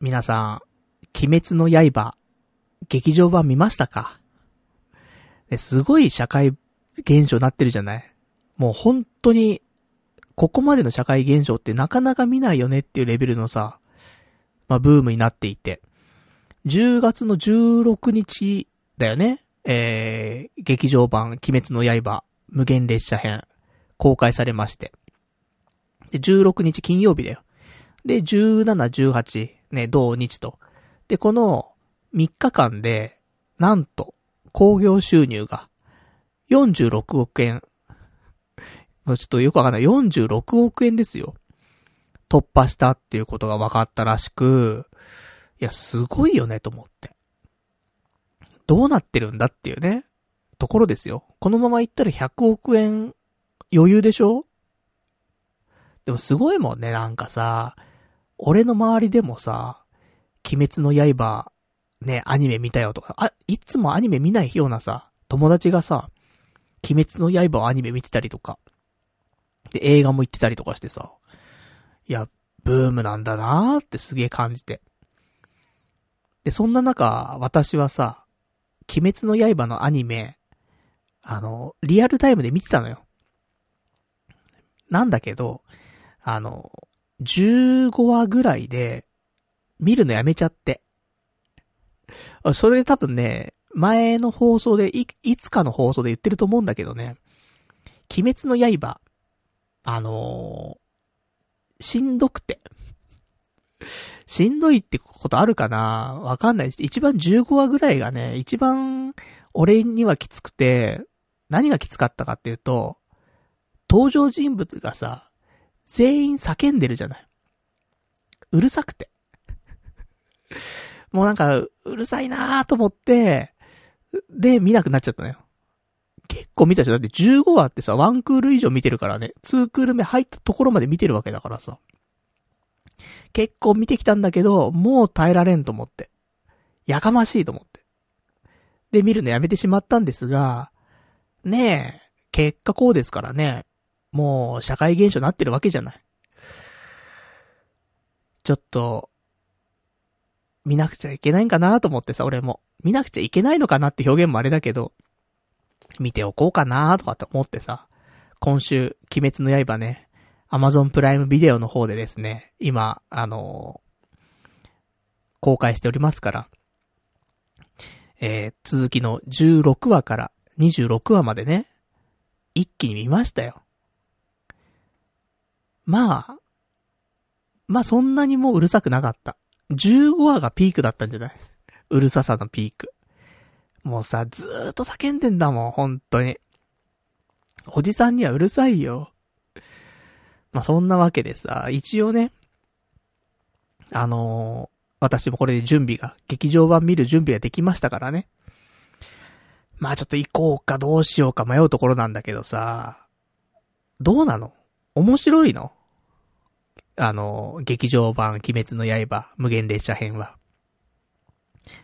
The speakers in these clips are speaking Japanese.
皆さん、鬼滅の刃、劇場版見ましたか？すごい社会現象になってるじゃない？もう本当に、ここまでの社会現象ってなかなか見ないよねっていうレベルのさ、まあ、ブームになっていて。10月の16日だよね？えー、劇場版、鬼滅の刃、無限列車編、公開されまして。で、16日金曜日だよ。で、17、18、ね、同日と。で、この3日間で、なんと、興行収入が46億円。ちょっとよくわかんない。46億円ですよ。突破したっていうことが分かったらしく、いや、すごいよね、と思って。どうなってるんだっていうね、ところですよ。このまま行ったら100億円余裕でしょ？でもすごいもんね、なんかさ、俺の周りでもさ、鬼滅の刃、ね、アニメ見たよとか、あ、いつもアニメ見ないようなさ、友達がさ、鬼滅の刃をアニメ見てたりとか、で、映画も行ってたりとかしてさ、いや、ブームなんだなーってすげえ感じて。で、そんな中、私はさ、鬼滅の刃のアニメ、あの、リアルタイムで見てたのよ。なんだけど、あの、15話ぐらいで、見るのやめちゃって。それ多分ね、前の放送でい、いつかの放送で言ってると思うんだけどね、鬼滅の刃、あのー、しんどくて。しんどいってことあるかな？わかんない、一番15話ぐらいがね、一番俺にはきつくて、何がきつかったかっていうと、登場人物がさ、全員叫んでるじゃない。うるさくて。もうなんか、うるさいなーと思って、で、見なくなっちゃったのよ。結構見たし、だって15話ってさ、1クール以上見てるからね、2クール目入ったところまで見てるわけだからさ。結構見てきたんだけど、もう耐えられんと思って。やかましいと思って。で、見るのやめてしまったんですが、ねえ、結果こうですからね、もう社会現象になってるわけじゃない。ちょっと、見なくちゃいけないんかなと思ってさ、俺も。見なくちゃいけないのかなって表現もあれだけど、見ておこうかなとかって思ってさ、今週、鬼滅の刃ね、アマゾンプライムビデオの方でですね、今、あのー、公開しておりますから、えー、続きの16話から26話までね、一気に見ましたよ。まあ、まあそんなにもううるさくなかった。15話がピークだったんじゃない？うるささのピーク。もうさ、ずーっと叫んでんだもん、本当に。おじさんにはうるさいよ。まあ、そんなわけでさ、一応ね、あのー、私もこれで準備が、劇場版見る準備ができましたからね。まあちょっと行こうかどうしようか迷うところなんだけどさ、どうなの？面白いの？あの、劇場版鬼滅の刃無限列車編は。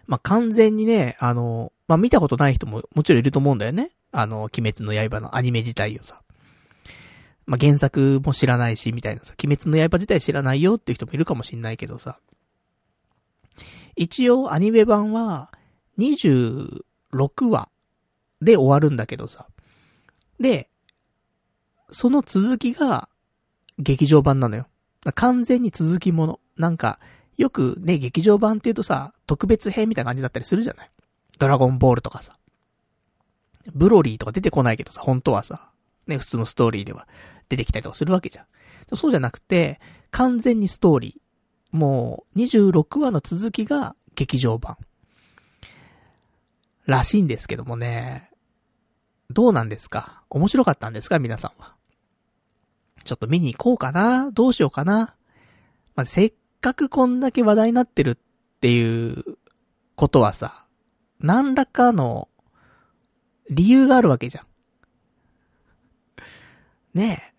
まあ、完全にね、あの、まあ、見たことない人ももちろんいると思うんだよね。あの、鬼滅の刃のアニメ自体をさ。まあ、原作も知らないし、みたいなさ、鬼滅の刃自体知らないよっていう人もいるかもしんないけどさ。一応、アニメ版は、26話で終わるんだけどさ。で、その続きが、劇場版なのよ。完全に続きもの。なんか、よくね、劇場版って言うとさ、特別編みたいな感じだったりするじゃない？ドラゴンボールとかさ。ブロリーとか出てこないけどさ、本当はさ、ね、普通のストーリーでは出てきたりとかするわけじゃん。そうじゃなくて、完全にストーリー。もう、26話の続きが劇場版。らしいんですけどもね。どうなんですか？面白かったんですか？皆さんは。ちょっと見に行こうかなどうしようかなまあ、せっかくこんだけ話題になってるっていうことはさ、何らかの理由があるわけじゃん。ねえ。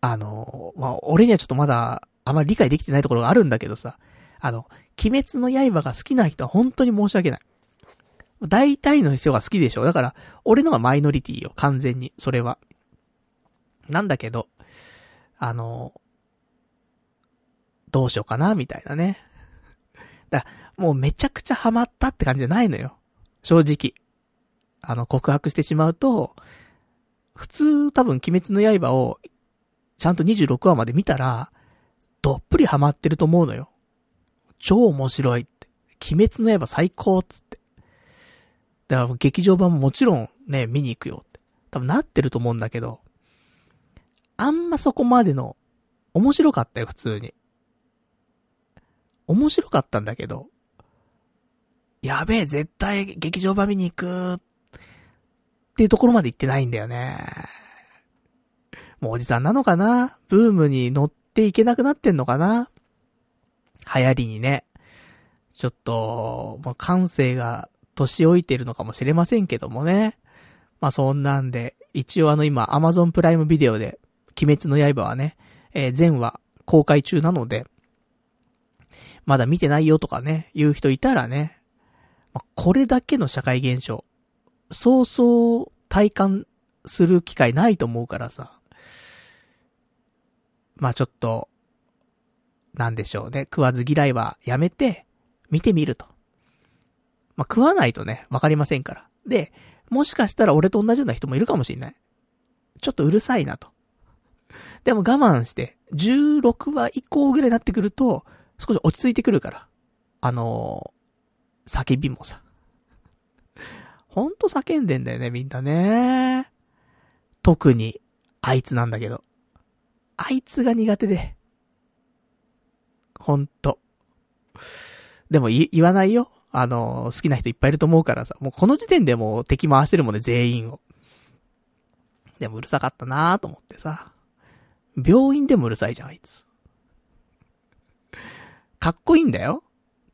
あの、まあ、俺にはちょっとまだあまり理解できてないところがあるんだけどさ、あの、鬼滅の刃が好きな人は本当に申し訳ない。大体の人が好きでしょ。だから、俺のがマイノリティよ、完全に、それは。なんだけど、あの、どうしようかな、みたいなね。だもうめちゃくちゃハマったって感じじゃないのよ。正直。あの、告白してしまうと、普通多分鬼滅の刃を、ちゃんと26話まで見たら、どっぷりハマってると思うのよ。超面白いって。鬼滅の刃最高っつって。だから劇場版ももちろんね、見に行くよって。多分なってると思うんだけど、あんまそこまでの、面白かったよ、普通に。面白かったんだけど、やべえ、絶対劇場版見に行くっていうところまで行ってないんだよね。もうおじさんなのかな？ブームに乗っていけなくなってんのかな？流行りにね。ちょっと、もう感性が年老いてるのかもしれませんけどもね。まあそんなんで、一応あの今 Amazon プライムビデオで、鬼滅の刃はね、えー、全話公開中なので、まだ見てないよとかね、言う人いたらね、まあ、これだけの社会現象、そうそう体感する機会ないと思うからさ。まあちょっと、なんでしょうね。食わず嫌いはやめて、見てみると。まあ食わないとね、わかりませんから。で、もしかしたら俺と同じような人もいるかもしんない。ちょっとうるさいなと。でも我慢して、16話以降ぐらいになってくると、少し落ち着いてくるから。あのー、叫びもさ。ほんと叫んでんだよね、みんなね。特に、あいつなんだけど。あいつが苦手で。ほんと。でも言わないよ。あの、好きな人いっぱいいると思うからさ。もうこの時点でもう敵回してるもんね、全員を。でもうるさかったなーと思ってさ。病院でもうるさいじゃん、あいつ。かっこいいんだよ。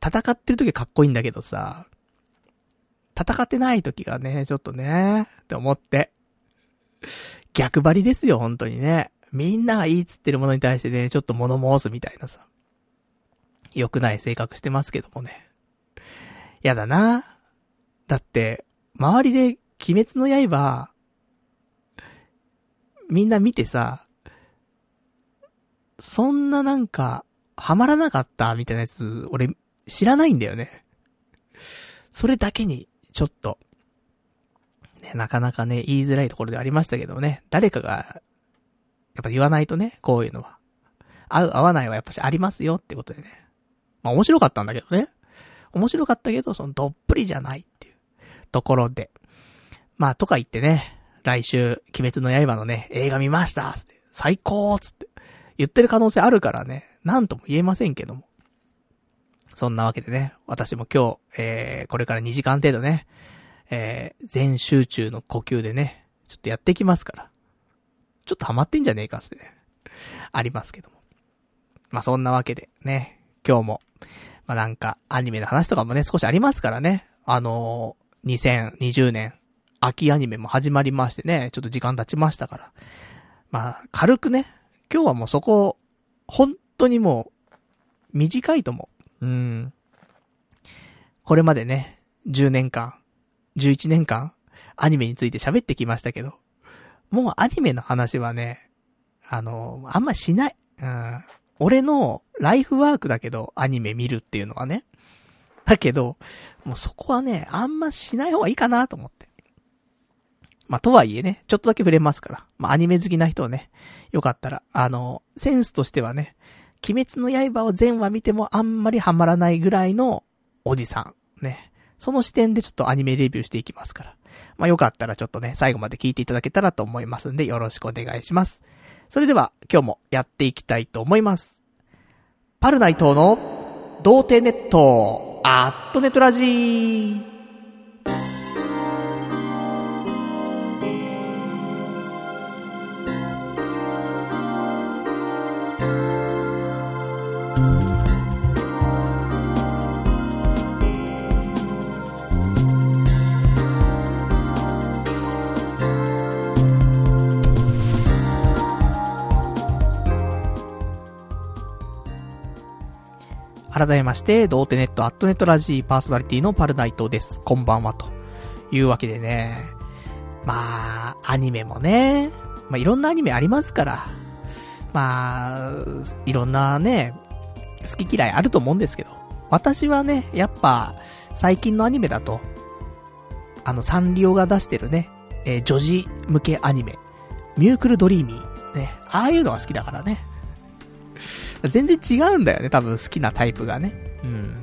戦ってる時はかっこいいんだけどさ。戦ってない時がね、ちょっとね、って思って。逆張りですよ、本当にね。みんながいいっつってるものに対してね、ちょっと物申すみたいなさ。良くない性格してますけどもね。やだな。だって、周りで鬼滅の刃、みんな見てさ、そんななんか、ハマらなかったみたいなやつ、俺、知らないんだよね。それだけに、ちょっと、ね、なかなかね、言いづらいところでありましたけどね、誰かが、やっぱ言わないとね、こういうのは。合う、合わないはやっぱしありますよってことでね。まあ面白かったんだけどね。面白かったけど、そのどっぷりじゃないっていうところで。まあとか言ってね、来週、鬼滅の刃のね、映画見ましたつって、最高つって言ってる可能性あるからね、なんとも言えませんけども。そんなわけでね、私も今日、えー、これから2時間程度ね、えー、全集中の呼吸でね、ちょっとやってきますから。ちょっとハマってんじゃねえかってね、ありますけども。まあ、そんなわけでね、今日も、まあ、なんか、アニメの話とかもね、少しありますからね。あのー、2020年、秋アニメも始まりましてね、ちょっと時間経ちましたから。まあ、軽くね、今日はもうそこ、本当にもう、短いと思う。うん。これまでね、10年間、11年間、アニメについて喋ってきましたけど、もうアニメの話はね、あの、あんましない。うん。俺のライフワークだけど、アニメ見るっていうのはね。だけど、もうそこはね、あんましない方がいいかなと思って。まあ、とはいえね、ちょっとだけ触れますから。まあ、アニメ好きな人をね、よかったら、あの、センスとしてはね、鬼滅の刃を全話見てもあんまりハマらないぐらいのおじさん。ね。その視点でちょっとアニメレビューしていきますから。まあ、よかったらちょっとね、最後まで聞いていただけたらと思いますんで、よろしくお願いします。それでは、今日もやっていきたいと思います。パルナイトの、童貞ネット、アットネットラジー。改めまして、童貞ネットアットネットラジーパーソナリティのパルナイトです。こんばんは、というわけでね。まあ、アニメもね、まあいろんなアニメありますから。まあ、いろんなね、好き嫌いあると思うんですけど。私はね、やっぱ、最近のアニメだと、あの、サンリオが出してるね、えー、女児向けアニメ、ミュークルドリーミー、ね、ああいうのが好きだからね。全然違うんだよね、多分好きなタイプがね。うん。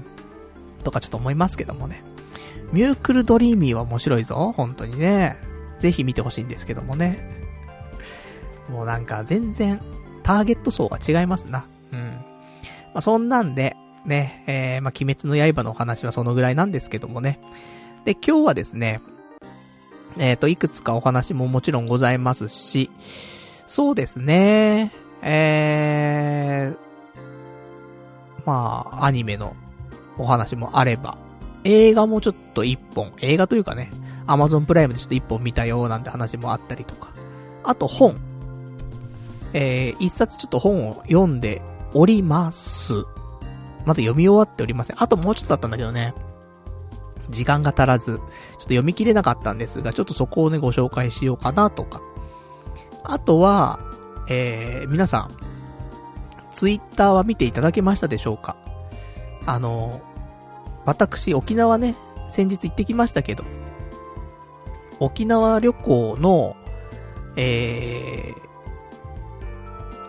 とかちょっと思いますけどもね。ミュークルドリーミーは面白いぞ、本当にね。ぜひ見てほしいんですけどもね。もうなんか全然、ターゲット層が違いますな。うん。まあ、そんなんで、ね、えー、まあ、鬼滅の刃のお話はそのぐらいなんですけどもね。で、今日はですね、えっ、ー、と、いくつかお話ももちろんございますし、そうですね、えー、まあ、アニメのお話もあれば、映画もちょっと一本、映画というかね、アマゾンプライムでちょっと一本見たよなんて話もあったりとか。あと本。えー、一冊ちょっと本を読んでおります。まだ読み終わっておりません。あともうちょっとだったんだけどね。時間が足らず、ちょっと読み切れなかったんですが、ちょっとそこをね、ご紹介しようかなとか。あとは、えー、皆さん、ツイッターは見ていただけましたでしょうか？あの、私、沖縄ね、先日行ってきましたけど、沖縄旅行の、え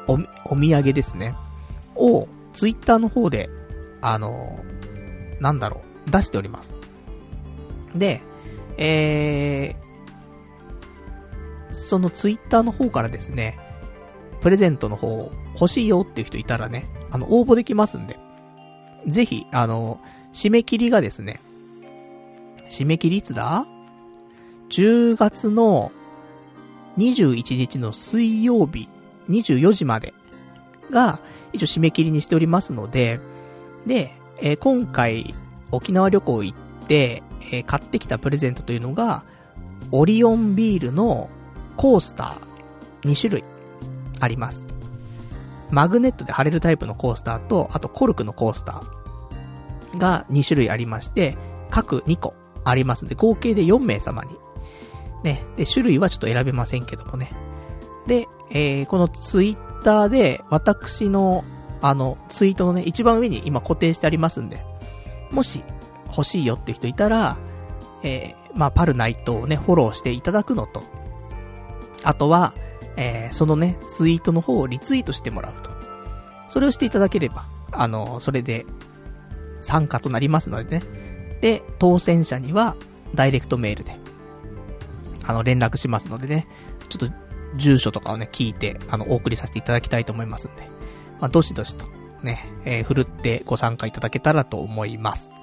ー、お、お土産ですね。を、ツイッターの方で、あの、なんだろう、出しております。で、えー、そのツイッターの方からですね、プレゼントの方欲しいよっていう人いたらね、あの、応募できますんで、ぜひ、あの、締め切りがですね、締め切りいつだ ?10 月の21日の水曜日24時までが一応締め切りにしておりますので、で、えー、今回沖縄旅行行って、えー、買ってきたプレゼントというのが、オリオンビールのコースター2種類あります。マグネットで貼れるタイプのコースターと、あとコルクのコースターが2種類ありまして、各2個ありますんで、合計で4名様に。ね。で、種類はちょっと選べませんけどもね。で、えー、このツイッターで、私の、あの、ツイートのね、一番上に今固定してありますんで、もし、欲しいよって人いたら、えー、まあ、パルナイトをね、フォローしていただくのと、あとは、えー、そのね、ツイートの方をリツイートしてもらうと。それをしていただければ、あの、それで、参加となりますのでね。で、当選者には、ダイレクトメールで、あの、連絡しますのでね、ちょっと、住所とかをね、聞いて、あの、お送りさせていただきたいと思いますんで、まあ、どしどしと、ね、えー、振るってご参加いただけたらと思います。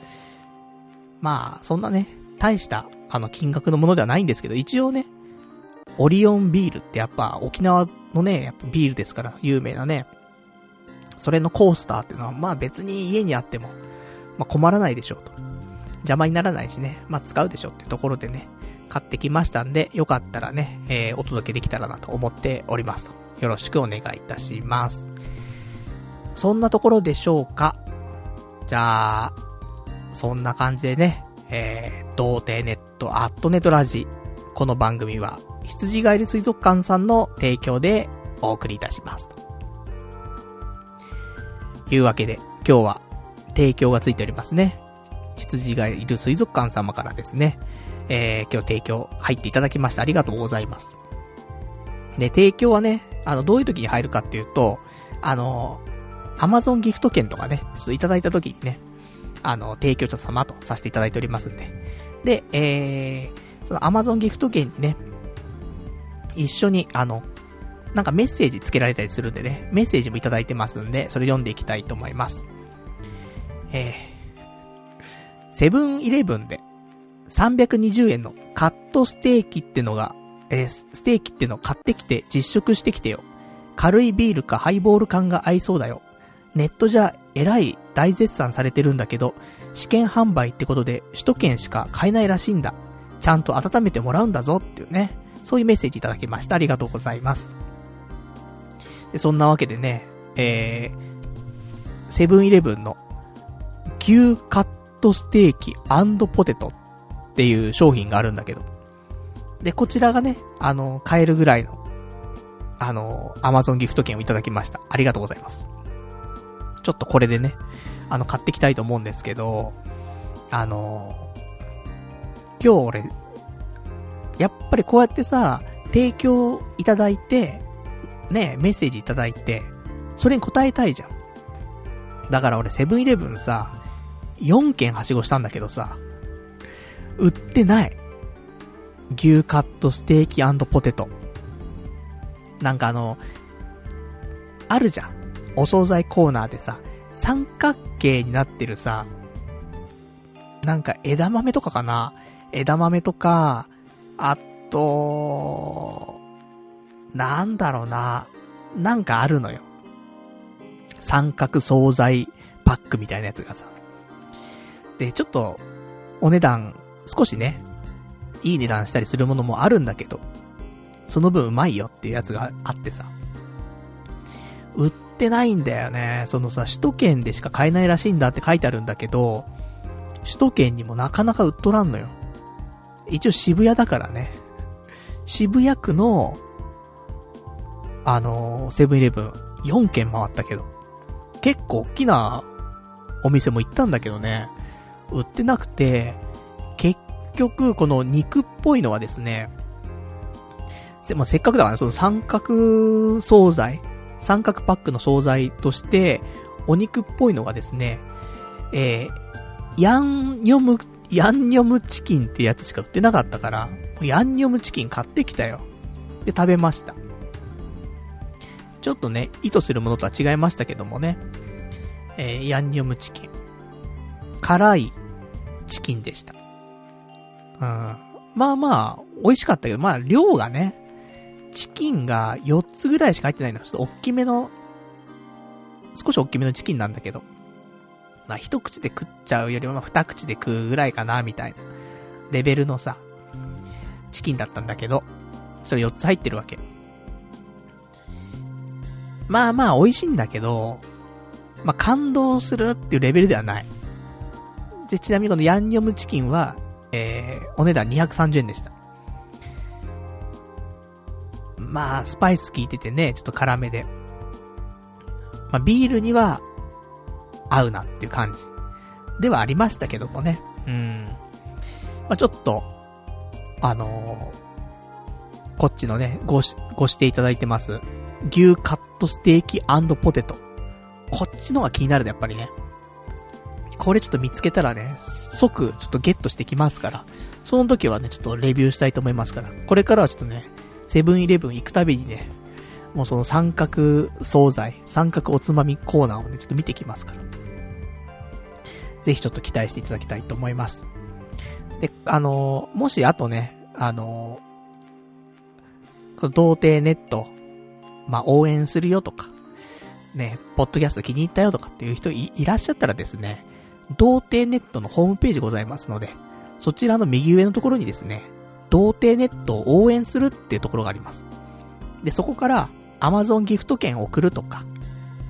まあ、そんなね、大した、あの、金額のものではないんですけど、一応ね、オリオンビールってやっぱ沖縄のね、やっぱビールですから、有名なね。それのコースターっていうのは、まあ別に家にあっても、まあ困らないでしょうと。邪魔にならないしね、まあ使うでしょってところでね、買ってきましたんで、よかったらね、えー、お届けできたらなと思っておりますと。よろしくお願いいたします。そんなところでしょうかじゃあ、そんな感じでね、えー、童貞ネット、アットネトラジ。この番組は、羊ガエル水族館さんの提供でお送りいたします。というわけで、今日は提供がついておりますね。羊がいる水族館様からですね、えー、今日提供入っていただきました。ありがとうございます。で、提供はね、あの、どういう時に入るかっていうと、あの、アマゾンギフト券とかね、ちょっといただいた時にね、あの、提供者様とさせていただいておりますんで。で、えー、その Amazon ギフト券にね、一緒に、あの、なんかメッセージつけられたりするんでね、メッセージもいただいてますんで、それ読んでいきたいと思います。えー、セブンイレブンで320円のカットステーキってのが、えー、ステーキっての買ってきて実食してきてよ。軽いビールかハイボール感が合いそうだよ。ネットじゃえらい大絶賛されてるんだけど、試験販売ってことで首都圏しか買えないらしいんだ。ちゃんと温めてもらうんだぞっていうね。そういうメッセージいただきました。ありがとうございます。で、そんなわけでね、えー、セブンイレブンの牛カットステーキポテトっていう商品があるんだけど。で、こちらがね、あの、買えるぐらいの、あの、アマゾンギフト券をいただきました。ありがとうございます。ちょっとこれでね、あの、買ってきたいと思うんですけど、あの、今日俺、やっぱりこうやってさ、提供いただいて、ね、メッセージいただいて、それに答えたいじゃん。だから俺セブンイレブンさ、4件はしごしたんだけどさ、売ってない。牛カットステーキポテト。なんかあの、あるじゃん。お惣菜コーナーでさ、三角形になってるさ、なんか枝豆とかかな枝豆とか、あと、なんだろうな。なんかあるのよ。三角惣菜パックみたいなやつがさ。で、ちょっと、お値段、少しね、いい値段したりするものもあるんだけど、その分うまいよっていうやつがあってさ。売ってないんだよね。そのさ、首都圏でしか買えないらしいんだって書いてあるんだけど、首都圏にもなかなか売っとらんのよ。一応渋谷だからね。渋谷区の、あのー、セブンイレブン、4軒回ったけど、結構大きなお店も行ったんだけどね、売ってなくて、結局、この肉っぽいのはですね、せ、まあ、せっかくだから、ねその三角惣菜、三角パックの惣菜として、お肉っぽいのがですね、えー、ヤンニョム、ヤンニョムチキンってやつしか売ってなかったから、ヤンニョムチキン買ってきたよ。で、食べました。ちょっとね、意図するものとは違いましたけどもね。えー、ヤンニョムチキン。辛いチキンでした。うん。まあまあ、美味しかったけど、まあ量がね、チキンが4つぐらいしか入ってないの。ちょっと大きめの、少し大きめのチキンなんだけど。まあ一口で食っちゃうよりも二口で食うぐらいかな、みたいな。レベルのさ、チキンだったんだけど、それ4つ入ってるわけ。まあまあ美味しいんだけど、まあ感動するっていうレベルではない。で、ちなみにこのヤンニョムチキンは、えー、お値段230円でした。まあ、スパイス効いててね、ちょっと辛めで。まあ、ビールには、合うなっていう感じ。ではありましたけどもね。うん。まあ、ちょっと、あのー、こっちのね、ごし、ごしていただいてます。牛カットステーキポテト。こっちのが気になるね、やっぱりね。これちょっと見つけたらね、即ちょっとゲットしてきますから。その時はね、ちょっとレビューしたいと思いますから。これからはちょっとね、セブンイレブン行くたびにね、もうその三角惣菜、三角おつまみコーナーをね、ちょっと見てきますから。ぜひちょっと期待していただきたいと思います。で、あのー、もしあとね、あのー、この童貞ネット、まあ、応援するよとか、ね、ポッドキャスト気に入ったよとかっていう人いらっしゃったらですね、童貞ネットのホームページございますので、そちらの右上のところにですね、童貞ネットを応援するっていうところがあります。で、そこから Amazon ギフト券を送るとか、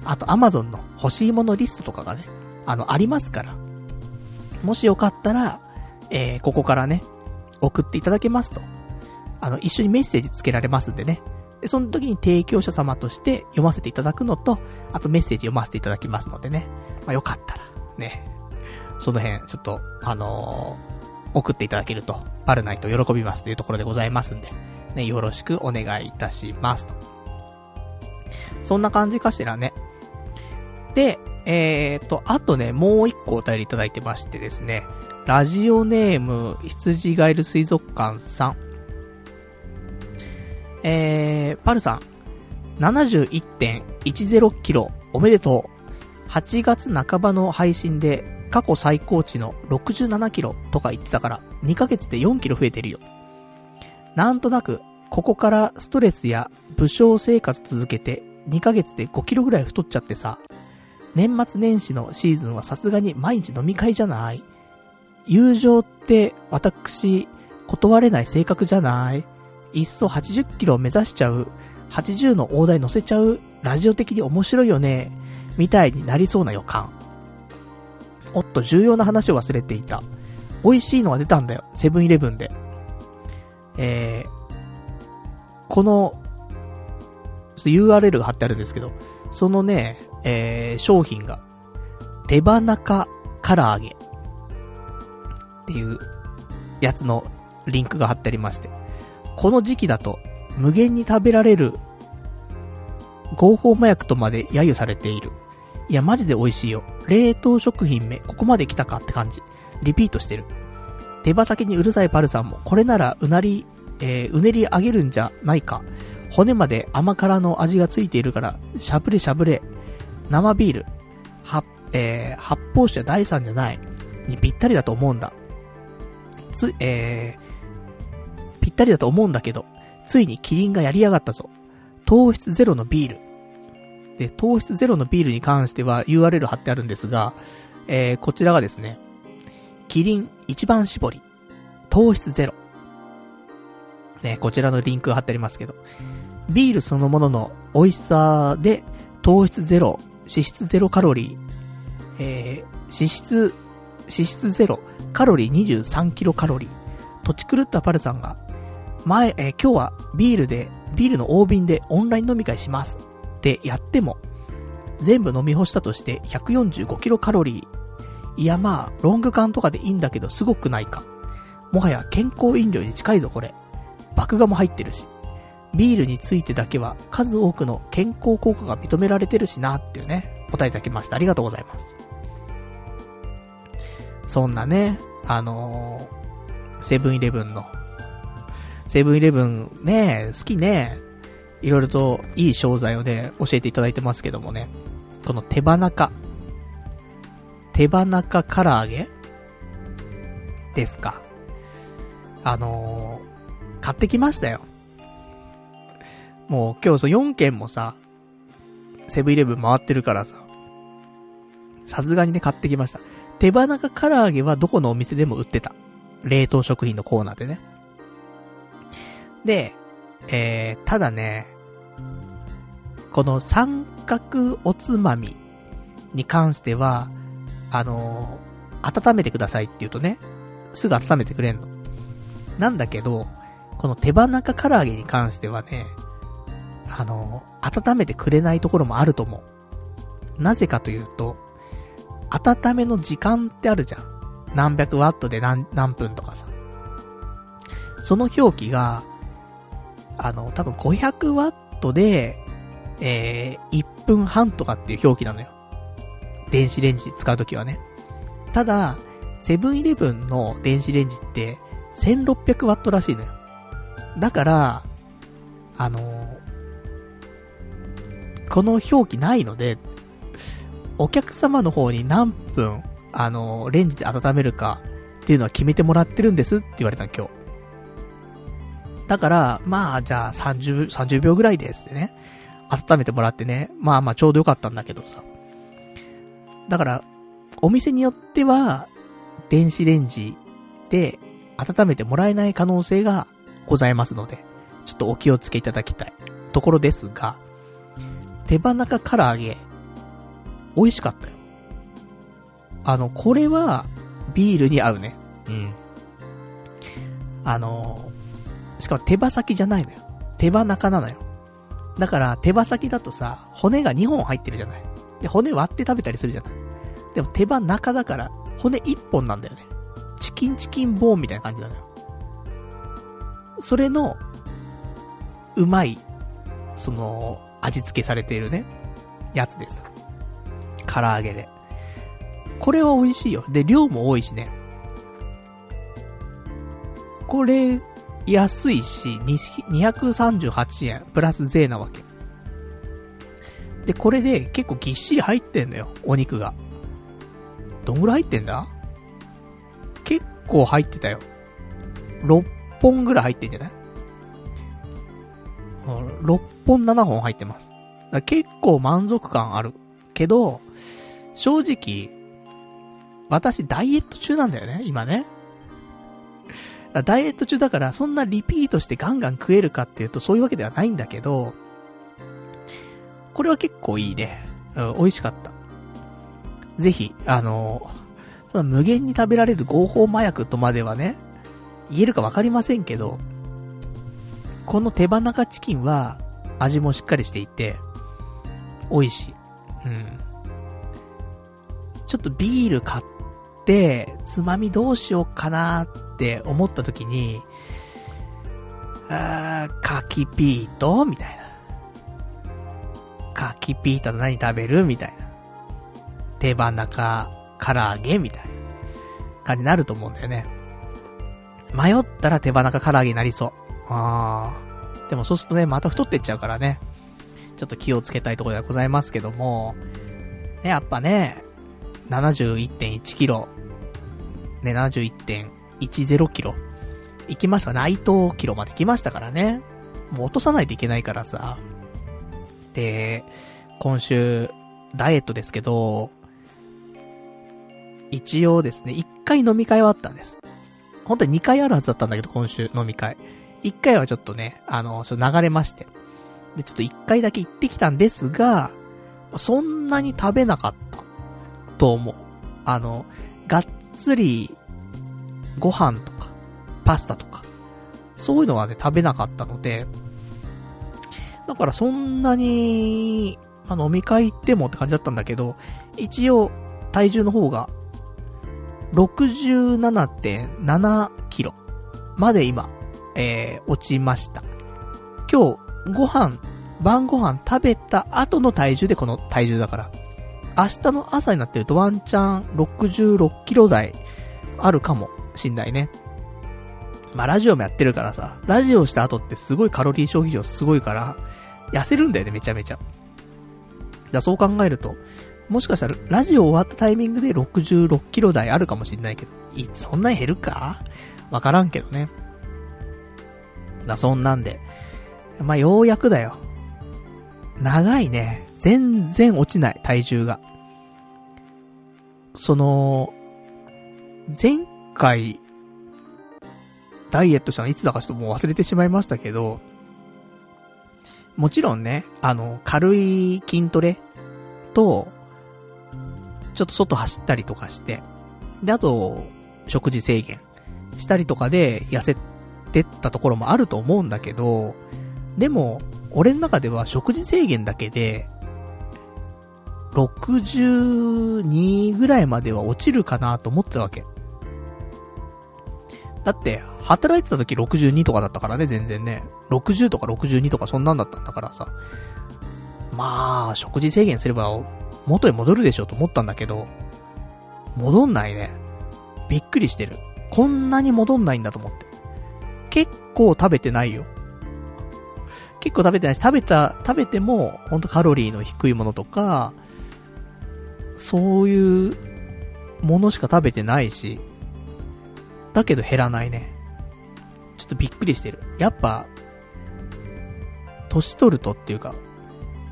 あと Amazon の欲しいものリストとかがね、あの、ありますから、もしよかったら、えー、ここからね、送っていただけますと、あの、一緒にメッセージつけられますんでね。で、その時に提供者様として読ませていただくのと、あとメッセージ読ませていただきますのでね。まあ、よかったら、ね。その辺、ちょっと、あのー、送っていただけると、パルナイト喜びますというところでございますんで、ね、よろしくお願いいたしますと。そんな感じかしらね。で、えーと、あとね、もう一個お便りいただいてましてですね、ラジオネーム、羊ガエル水族館さん。えー、パルさん、71.10キロおめでとう。8月半ばの配信で過去最高値の67キロとか言ってたから2ヶ月で4キロ増えてるよ。なんとなく、ここからストレスや武将生活続けて2ヶ月で5キロぐらい太っちゃってさ、年末年始のシーズンはさすがに毎日飲み会じゃない。友情って私、断れない性格じゃない。いっそ80キロを目指しちゃう、80の大台乗せちゃう、ラジオ的に面白いよね、みたいになりそうな予感。おっと、重要な話を忘れていた。美味しいのが出たんだよ、セブンイレブンで。えー、この、ちょっと URL が貼ってあるんですけど、そのね、えー、商品が、手羽中唐揚げ。っていうやつのリンクが貼ってありまして。この時期だと、無限に食べられる、合法麻薬とまで揶揄されている。いや、マジで美味しいよ。冷凍食品目、ここまで来たかって感じ。リピートしてる。手羽先にうるさいパルさんも、これならうなり、えー、うねり上げるんじゃないか。骨まで甘辛の味がついているから、しゃぶれしゃぶれ。生ビール。は、えー、発泡酒は第3じゃない。にぴったりだと思うんだ。つ、えー、ぴったりだと思うんだけど、ついにキリンがやりやがったぞ。糖質ゼロのビール。で、糖質ゼロのビールに関しては URL 貼ってあるんですが、えー、こちらがですね、キリン一番搾り、糖質ゼロ。ね、こちらのリンク貼ってありますけど、ビールそのものの美味しさで、糖質ゼロ、脂質ゼロカロリー、えー、脂質、脂質ゼロ、カロリー23キロカロリー。土地狂ったパルさんが、前、えー、今日はビールで、ビールの大瓶でオンライン飲み会します。ってやっても、全部飲み干したとして145キロカロリー。いやまあ、ロング缶とかでいいんだけどすごくないか。もはや健康飲料に近いぞこれ。麦芽も入ってるし。ビールについてだけは数多くの健康効果が認められてるしなっていうね、答えいただきました。ありがとうございます。そんなね、あのー、セブンイレブンの、セブンイレブンね、好きね、いろいろといい商材をね、教えていただいてますけどもね、この手羽中、手羽中唐揚げですか。あのー、買ってきましたよ。もう今日そう4件もさ、セブンイレブン回ってるからさ、さすがにね買ってきました。手羽中唐揚げはどこのお店でも売ってた。冷凍食品のコーナーでね。で、えー、ただね、この三角おつまみに関しては、あのー、温めてくださいって言うとね、すぐ温めてくれんの。なんだけど、この手羽中唐揚げに関してはね、あの、温めてくれないところもあると思う。なぜかというと、温めの時間ってあるじゃん。何百ワットで何、何分とかさ。その表記が、あの、多分500ワットで、えー、1分半とかっていう表記なのよ。電子レンジ使うときはね。ただ、セブンイレブンの電子レンジって1600ワットらしいのよ。だから、あのー、この表記ないので、お客様の方に何分、あの、レンジで温めるかっていうのは決めてもらってるんですって言われた今日。だから、まあ、じゃあ30、30秒ぐらいですってね。温めてもらってね。まあまあちょうどよかったんだけどさ。だから、お店によっては、電子レンジで温めてもらえない可能性がございますので、ちょっとお気をつけいただきたいところですが、手羽中唐揚げ、美味しかったよ。あの、これは、ビールに合うね。うん。あのしかも手羽先じゃないのよ。手羽中なのよ。だから手羽先だとさ、骨が2本入ってるじゃない。で、骨割って食べたりするじゃない。でも手羽中だから、骨1本なんだよね。チキンチキンボーンみたいな感じなのよ。それの、うまい、その、味付けされているね、やつでさ。唐揚げで。これは美味しいよ。で、量も多いしね。これ、安いし、238円、プラス税なわけ。で、これで結構ぎっしり入ってんのよ、お肉が。どんぐらい入ってんだ？結構入ってたよ。6本ぐらい入ってんじゃない？?6 本7本入ってます。結構満足感ある。けど、正直、私ダイエット中なんだよね、今ね。ダイエット中だからそんなリピートしてガンガン食えるかっていうとそういうわけではないんだけど、これは結構いいね。うん、美味しかった。ぜひ、あのその無限に食べられる合法麻薬とまではね、言えるかわかりませんけど、この手羽中チキンは味もしっかりしていて、美味しい。うん。ちょっとビール買って、つまみどうしようかなって思った時に、あー、柿ピートみたいな。柿ピートと何食べるみたいな。手羽中、唐揚げみたいな感じになると思うんだよね。迷ったら手羽中唐揚げになりそう。あー。でもそうするとね、また太ってっちゃうからね。ちょっと気をつけたいところではございますけども、ね、やっぱね、71.1キロ、ね、71.10キロ、行きました。内藤キロまで行きましたからね。もう落とさないといけないからさ。で、今週、ダイエットですけど、一応ですね、一回飲み会はあったんです。本当に二回あるはずだったんだけど、今週飲み会。一回はちょっとね、あの、ちょっと流れまして。で、ちょっと一回だけ行ってきたんですが、そんなに食べなかった。と思う。あの、がっつり、ご飯とか、パスタとか、そういうのはね、食べなかったので、だからそんなに、まあ、飲み会行ってもって感じだったんだけど、一応、体重の方が、67.7キロまで今、えー、落ちました。今日、ご飯、晩ご飯食べた後の体重でこの体重だから。明日の朝になってるとワンチャン66キロ台あるかもしんないね。まあ、ラジオもやってるからさ、ラジオした後ってすごいカロリー消費量すごいから、痩せるんだよね、めちゃめちゃ。だそう考えると、もしかしたらラジオ終わったタイミングで66キロ台あるかもしんないけど、いそんなに減るか？わからんけどね。だ、そんなんで。まあ、ようやくだよ。長いね。全然落ちない、体重が。その、前回、ダイエットしたのいつだかちょっともう忘れてしまいましたけど、もちろんね、あの、軽い筋トレと、ちょっと外走ったりとかして、で、あと、食事制限したりとかで痩せってったところもあると思うんだけど、でも、俺の中では食事制限だけで、62ぐらいまでは落ちるかなと思ってたわけ。だって、働いてた時62とかだったからね、全然ね。60とか62とかそんなんだったんだからさ。まあ、食事制限すれば、元に戻るでしょうと思ったんだけど、戻んないね。びっくりしてる。こんなに戻んないんだと思って。結構食べてないよ。結構食べてないし、食べた、食べても、ほんとカロリーの低いものとか、そういうものしか食べてないし、だけど減らないね。ちょっとびっくりしてる。やっぱ、年取るとっていうか、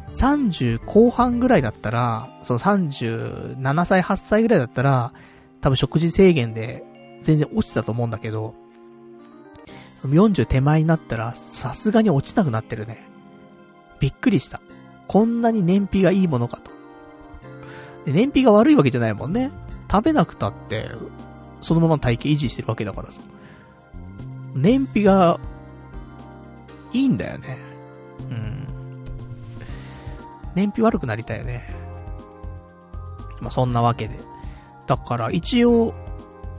30後半ぐらいだったら、その37歳、8歳ぐらいだったら、多分食事制限で全然落ちたと思うんだけど、40手前になったら、さすがに落ちなくなってるね。びっくりした。こんなに燃費がいいものかと。燃費が悪いわけじゃないもんね。食べなくたって、そのまま体型維持してるわけだからさ。燃費が、いいんだよね。うん。燃費悪くなりたいよね。まあ、そんなわけで。だから、一応、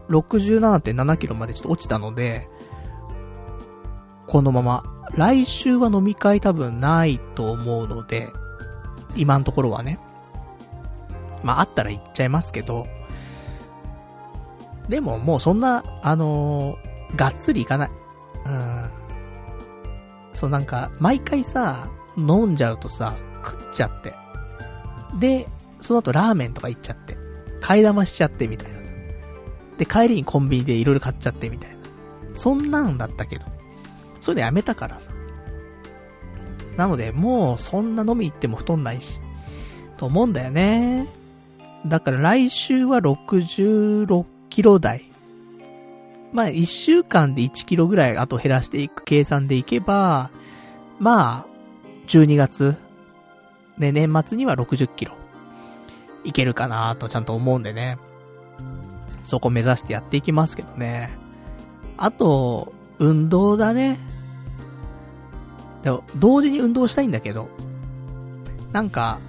67.7キロまでちょっと落ちたので、このまま、来週は飲み会多分ないと思うので、今のところはね。まあ、あったら行っちゃいますけど、でももうそんな、あのーがっつりいかない。うん。そうなんか、毎回さ、飲んじゃうとさ、食っちゃって。で、その後ラーメンとか行っちゃって。買い玉しちゃってみたいな。で、帰りにコンビニでいろいろ買っちゃってみたいな。そんなんだったけど。そういうのやめたからさ。なので、もうそんな飲み行っても太んないし。と思うんだよね。だから来週は66キロ台。まあ、1週間で1キロぐらいあと減らしていく計算でいけば、まあ、12月、ね、年末には60キロ、いけるかなとちゃんと思うんでね。そこ目指してやっていきますけどね。あと、運動だね。でも、同時に運動したいんだけど、なんか、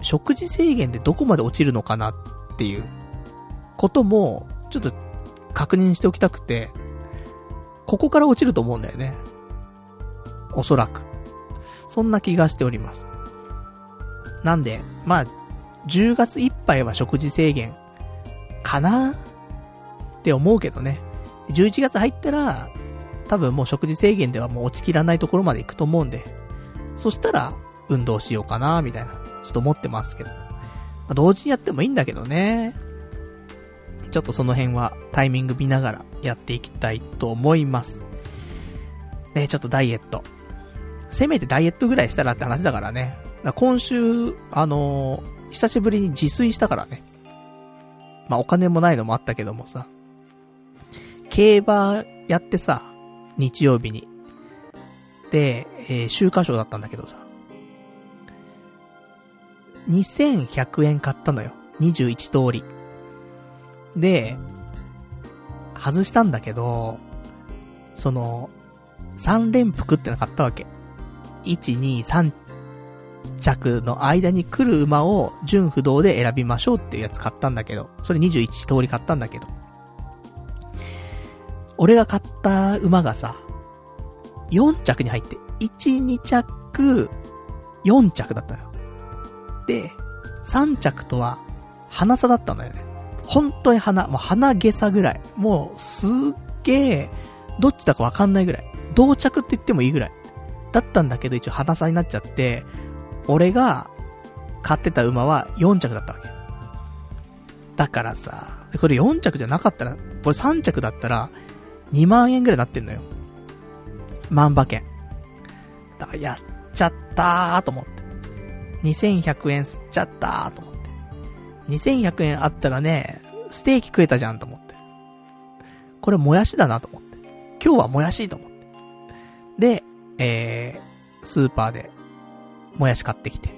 食事制限でどこまで落ちるのかなっていうことも、ちょっと確認しておきたくて、ここから落ちると思うんだよね。おそらく。そんな気がしております。なんで、まあ、10月いっぱいは食事制限、かなって思うけどね。11月入ったら、多分もう食事制限ではもう落ちきらないところまで行くと思うんで、そしたら、運動しようかなみたいな、ちょっと思ってますけど。まあ、同時にやってもいいんだけどね。ちょっとその辺はタイミング見ながらやっていきたいと思います。ねちょっとダイエット。せめてダイエットぐらいしたらって話だからね。ら今週、あのー、久しぶりに自炊したからね。まあ、お金もないのもあったけどもさ。競馬やってさ、日曜日に。で、えー、週刊賞だったんだけどさ。2100円買ったのよ。21通り。で、外したんだけど、その、3連服っての買ったわけ。1、2、3着の間に来る馬を純不動で選びましょうっていうやつ買ったんだけど、それ21通り買ったんだけど、俺が買った馬がさ、4着に入って、1、2着、4着だったのよ。で、3着とは、鼻差だったんだよね。本当に鼻、もう鼻毛差ぐらい。もう、すっげえ、どっちだかわかんないぐらい。同着って言ってもいいぐらい。だったんだけど、一応鼻差になっちゃって、俺が買ってた馬は4着だったわけ。だからさ、これ4着じゃなかったら、これ3着だったら、2万円ぐらいなってんのよ。万馬券。だからやっちゃったーと思って。2100円吸っちゃったーと思って。2100円あったらね、ステーキ食えたじゃんと思って。これもやしだなと思って。今日はもやしと思って。で、えー、スーパーで、もやし買ってきて。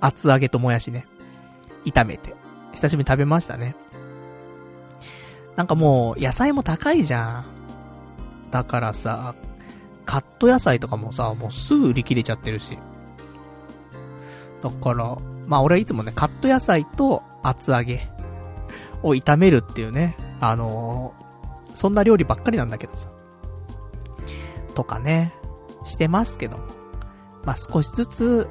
厚揚げともやしね。炒めて。久しぶりに食べましたね。なんかもう、野菜も高いじゃん。だからさ、カット野菜とかもさ、もうすぐ売り切れちゃってるし。だから、まあ俺はいつもね、カット野菜と厚揚げを炒めるっていうね、あのー、そんな料理ばっかりなんだけどさ。とかね、してますけども。まあ、少しずつ、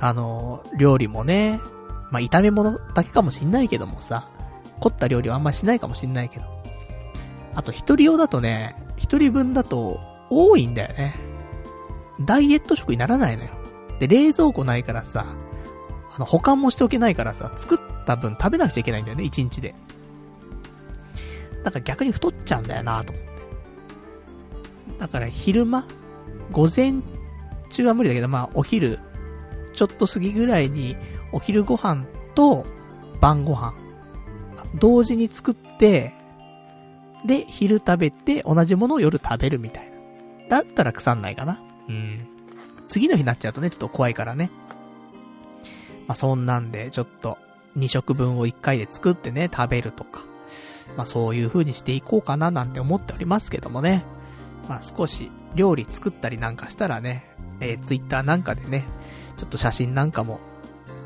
あのー、料理もね、まあ、炒め物だけかもしんないけどもさ、凝った料理はあんましないかもしんないけど。あと、一人用だとね、一人分だと多いんだよね。ダイエット食にならないのよ。で、冷蔵庫ないからさ、あの、保管もしておけないからさ、作った分食べなくちゃいけないんだよね、一日で。だから逆に太っちゃうんだよなと思って。だから昼間、午前中は無理だけど、まあ、お昼、ちょっと過ぎぐらいに、お昼ご飯と晩ご飯、同時に作って、で、昼食べて、同じものを夜食べるみたいな。だったら腐んないかな。うん。次の日になっちゃうとね、ちょっと怖いからね。まあ、そんなんで、ちょっと、2食分を1回で作ってね、食べるとか。まあ、そういう風にしていこうかななんて思っておりますけどもね。まあ、少し、料理作ったりなんかしたらね、えー、ツイッターなんかでね、ちょっと写真なんかも、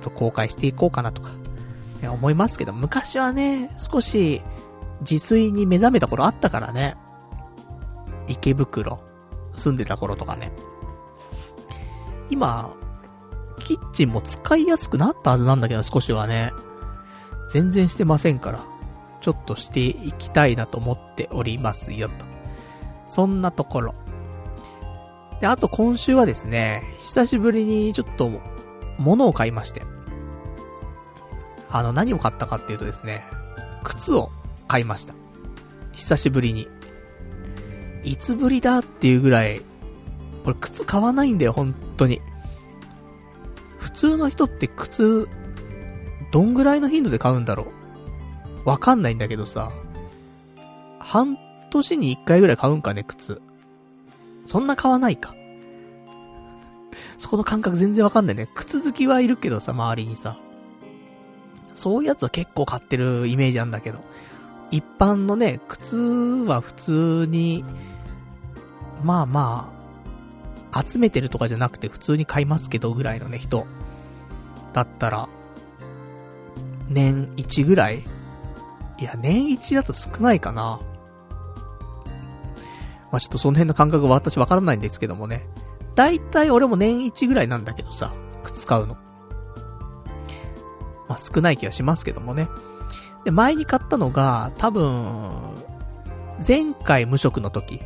と公開していこうかなとか、ね、思いますけど、昔はね、少し、自炊に目覚めた頃あったからね。池袋、住んでた頃とかね。今、キッチンも使いやすくなったはずなんだけど、少しはね。全然してませんから。ちょっとしていきたいなと思っておりますよ、と。そんなところ。で、あと今週はですね、久しぶりにちょっと、物を買いまして。あの、何を買ったかっていうとですね、靴を買いました。久しぶりに。いつぶりだっていうぐらい、これ靴買わないんだよ、本当に。普通の人って靴、どんぐらいの頻度で買うんだろうわかんないんだけどさ、半年に一回ぐらい買うんかね、靴。そんな買わないか。そこの感覚全然わかんないね。靴好きはいるけどさ、周りにさ。そういうやつは結構買ってるイメージあんだけど。一般のね、靴は普通に、まあまあ、集めてるとかじゃなくて普通に買いますけどぐらいのね、人。だったら、年1ぐらいいや、年1だと少ないかな。まあ、ちょっとその辺の感覚は私わからないんですけどもね。だいたい俺も年1ぐらいなんだけどさ、靴買うの。まあ、少ない気がしますけどもね。で、前に買ったのが、多分、前回無職の時、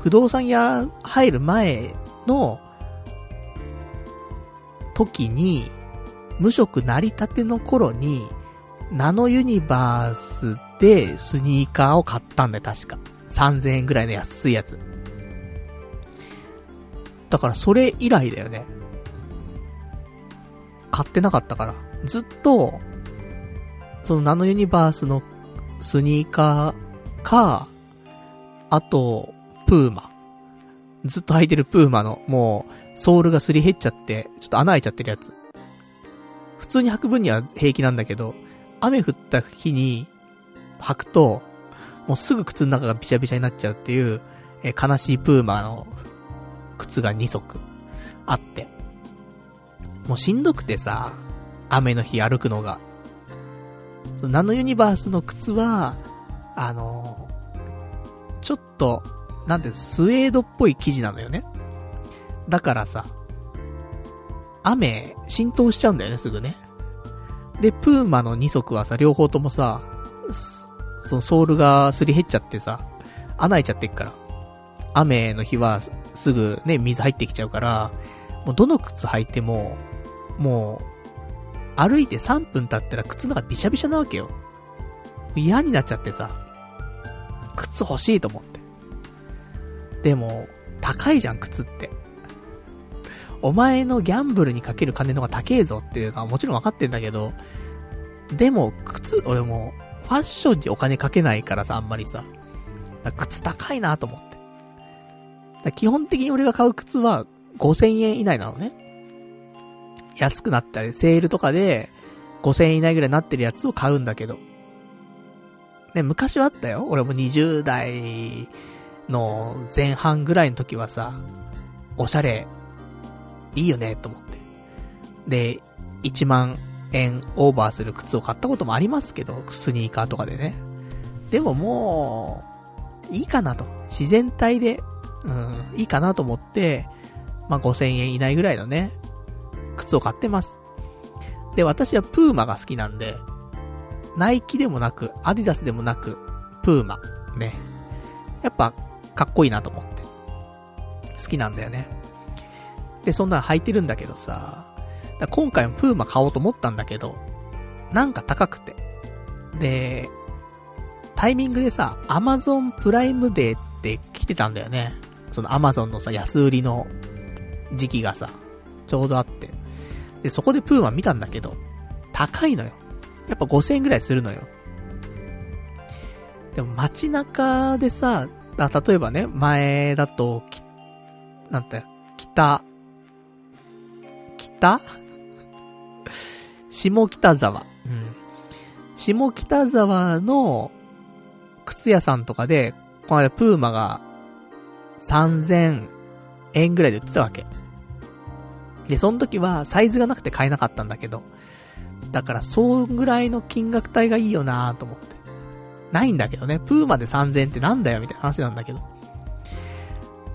不動産屋入る前の時に、無職なりたての頃に、ナノユニバースでスニーカーを買ったんだよ、確か。3000円ぐらいの安いやつ。だからそれ以来だよね。買ってなかったから。ずっと、そのナノユニバースのスニーカーか、あと、プーマ。ずっと履いてるプーマの、もう、ソールがすり減っちゃって、ちょっと穴開いちゃってるやつ。普通に履く分には平気なんだけど、雨降った日に履くと、もうすぐ靴の中がびちゃびちゃになっちゃうっていう、え悲しいプーマの靴が2足あって。もうしんどくてさ、雨の日歩くのが。そのナノユニバースの靴は、あのちょっと、なんて、スウェードっぽい生地なのよね。だからさ、雨、浸透しちゃうんだよね、すぐね。で、プーマの2足はさ、両方ともさ、そのソールがすり減っちゃってさ、穴開いちゃってっから。雨の日はすぐね、水入ってきちゃうから、もうどの靴履いても、もう、歩いて3分経ったら靴の中びしゃびしゃなわけよ。嫌になっちゃってさ、靴欲しいと思って。でも、高いじゃん、靴って。お前のギャンブルにかける金の方が高えぞっていうのはもちろん分かってんだけど、でも、靴、俺も、ファッションにお金かけないからさ、あんまりさ。靴高いなと思って。基本的に俺が買う靴は5000円以内なのね。安くなったり、セールとかで5000円以内ぐらいになってるやつを買うんだけど。ね、昔はあったよ。俺も20代の前半ぐらいの時はさ、おしゃれいいよね、と思って。で、1万円オーバーする靴を買ったこともありますけど、スニーカーとかでね。でももう、いいかなと。自然体で、うん、いいかなと思って、まあ、5000円以内ぐらいのね、靴を買ってます。で、私はプーマが好きなんで、ナイキでもなく、アディダスでもなく、プーマ。ね。やっぱ、かっこいいなと思って。好きなんだよね。で、そんなの履いてるんだけどさ、今回もプーマ買おうと思ったんだけど、なんか高くて。で、タイミングでさ、アマゾンプライムデーって来てたんだよね。そのアマゾンのさ、安売りの時期がさ、ちょうどあって。で、そこでプーマ見たんだけど、高いのよ。やっぱ5000円ぐらいするのよ。でも街中でさ、例えばね、前だと、き、なんて、北、北？下北沢。うん。下北沢の靴屋さんとかで、この間プーマが3000円ぐらいで売ってたわけ。で、その時はサイズがなくて買えなかったんだけど、だからそんぐらいの金額帯がいいよなと思って。ないんだけどね、プーマで3000ってなんだよみたいな話なんだけど。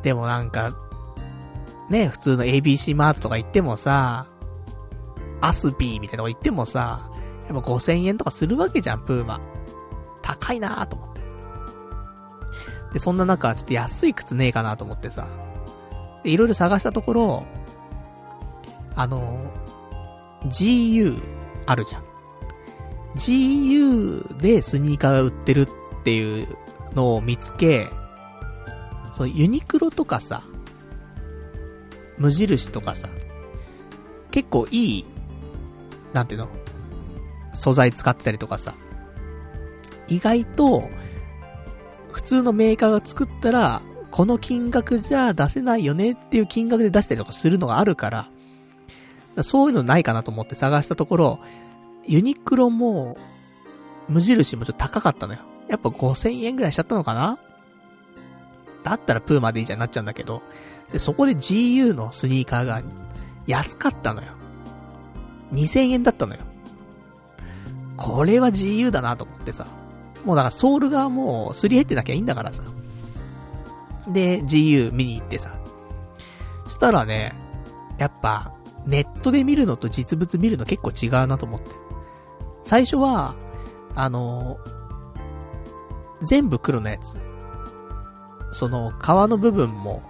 でもなんか、ね、普通の ABC マートとか行ってもさ、アスビーみたいなとこ行ってもさ、やっぱ5000円とかするわけじゃん、プーマ。高いなーと思って。で、そんな中、ちょっと安い靴ねえかなと思ってさ、いろいろ探したところ、あの、GU あるじゃん。GU でスニーカーが売ってるっていうのを見つけ、そう、ユニクロとかさ、無印とかさ、結構いい、なんていうの素材使ってたりとかさ、意外と、普通のメーカーが作ったら、この金額じゃ出せないよねっていう金額で出したりとかするのがあるから、そういうのないかなと思って探したところ、ユニクロも、無印もちょっと高かったのよ。やっぱ5000円ぐらいしちゃったのかな？だったらプーマでいいじゃんなっちゃうんだけど、で、そこで GU のスニーカーが安かったのよ。2000円だったのよ。これは GU だなと思ってさ。もうだからソールがもうすり減ってなきゃいいんだからさ。で、GU 見に行ってさ。したらね、やっぱ、ネットで見るのと実物見るの結構違うなと思って。最初は、あの、全部黒のやつ。その、皮の部分も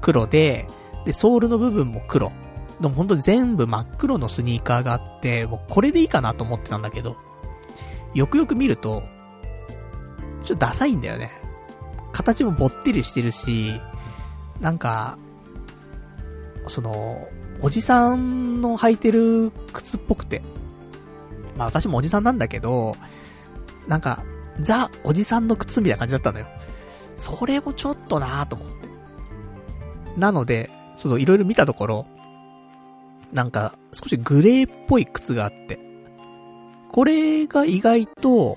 黒で、で、ソールの部分も黒。でも本当全部真っ黒のスニーカーがあって、もうこれでいいかなと思ってたんだけど、よくよく見ると、ちょっとダサいんだよね。形もぼってりしてるし、なんか、その、おじさんの履いてる靴っぽくて。まあ私もおじさんなんだけど、なんか、ザ、おじさんの靴みたいな感じだったのよ。それもちょっとなぁと思って。なので、そのいろいろ見たところ、なんか、少しグレーっぽい靴があって、これが意外と、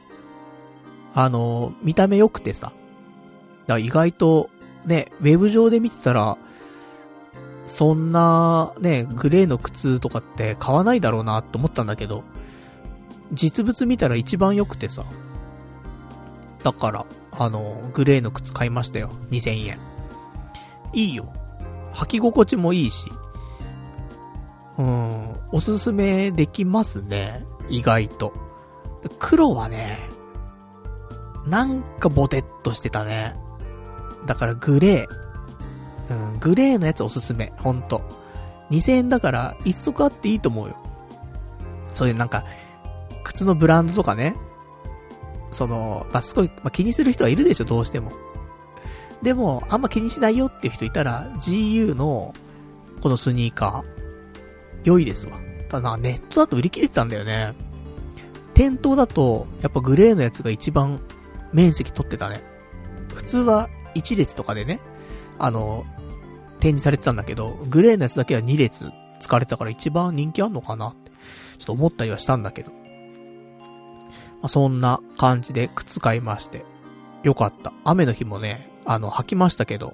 あの、見た目良くてさ、だ意外と、ね、ウェブ上で見てたら、そんな、ね、グレーの靴とかって買わないだろうなって思ったんだけど、実物見たら一番良くてさ。だから、あの、グレーの靴買いましたよ。2000円。いいよ。履き心地もいいし。うん、おすすめできますね。意外と。黒はね、なんかボテッとしてたね。だからグレー。うん、グレーのやつおすすめ。ほんと。2000円だから一足あっていいと思うよ。そういうなんか、靴のブランドとかね。その、まあ、すごい、まあ、気にする人はいるでしょ、どうしても。でも、あんま気にしないよっていう人いたら、GU の、このスニーカー、良いですわ。ただネットだと売り切れてたんだよね。店頭だと、やっぱグレーのやつが一番面積取ってたね。普通は1列とかでね、あの、展示されてたんだけど、グレーのやつだけは2列使われたから一番人気あんのかなって、ちょっと思ったりはしたんだけど。まあ、そんな感じで靴買いまして、よかった。雨の日もね、あの、履きましたけど、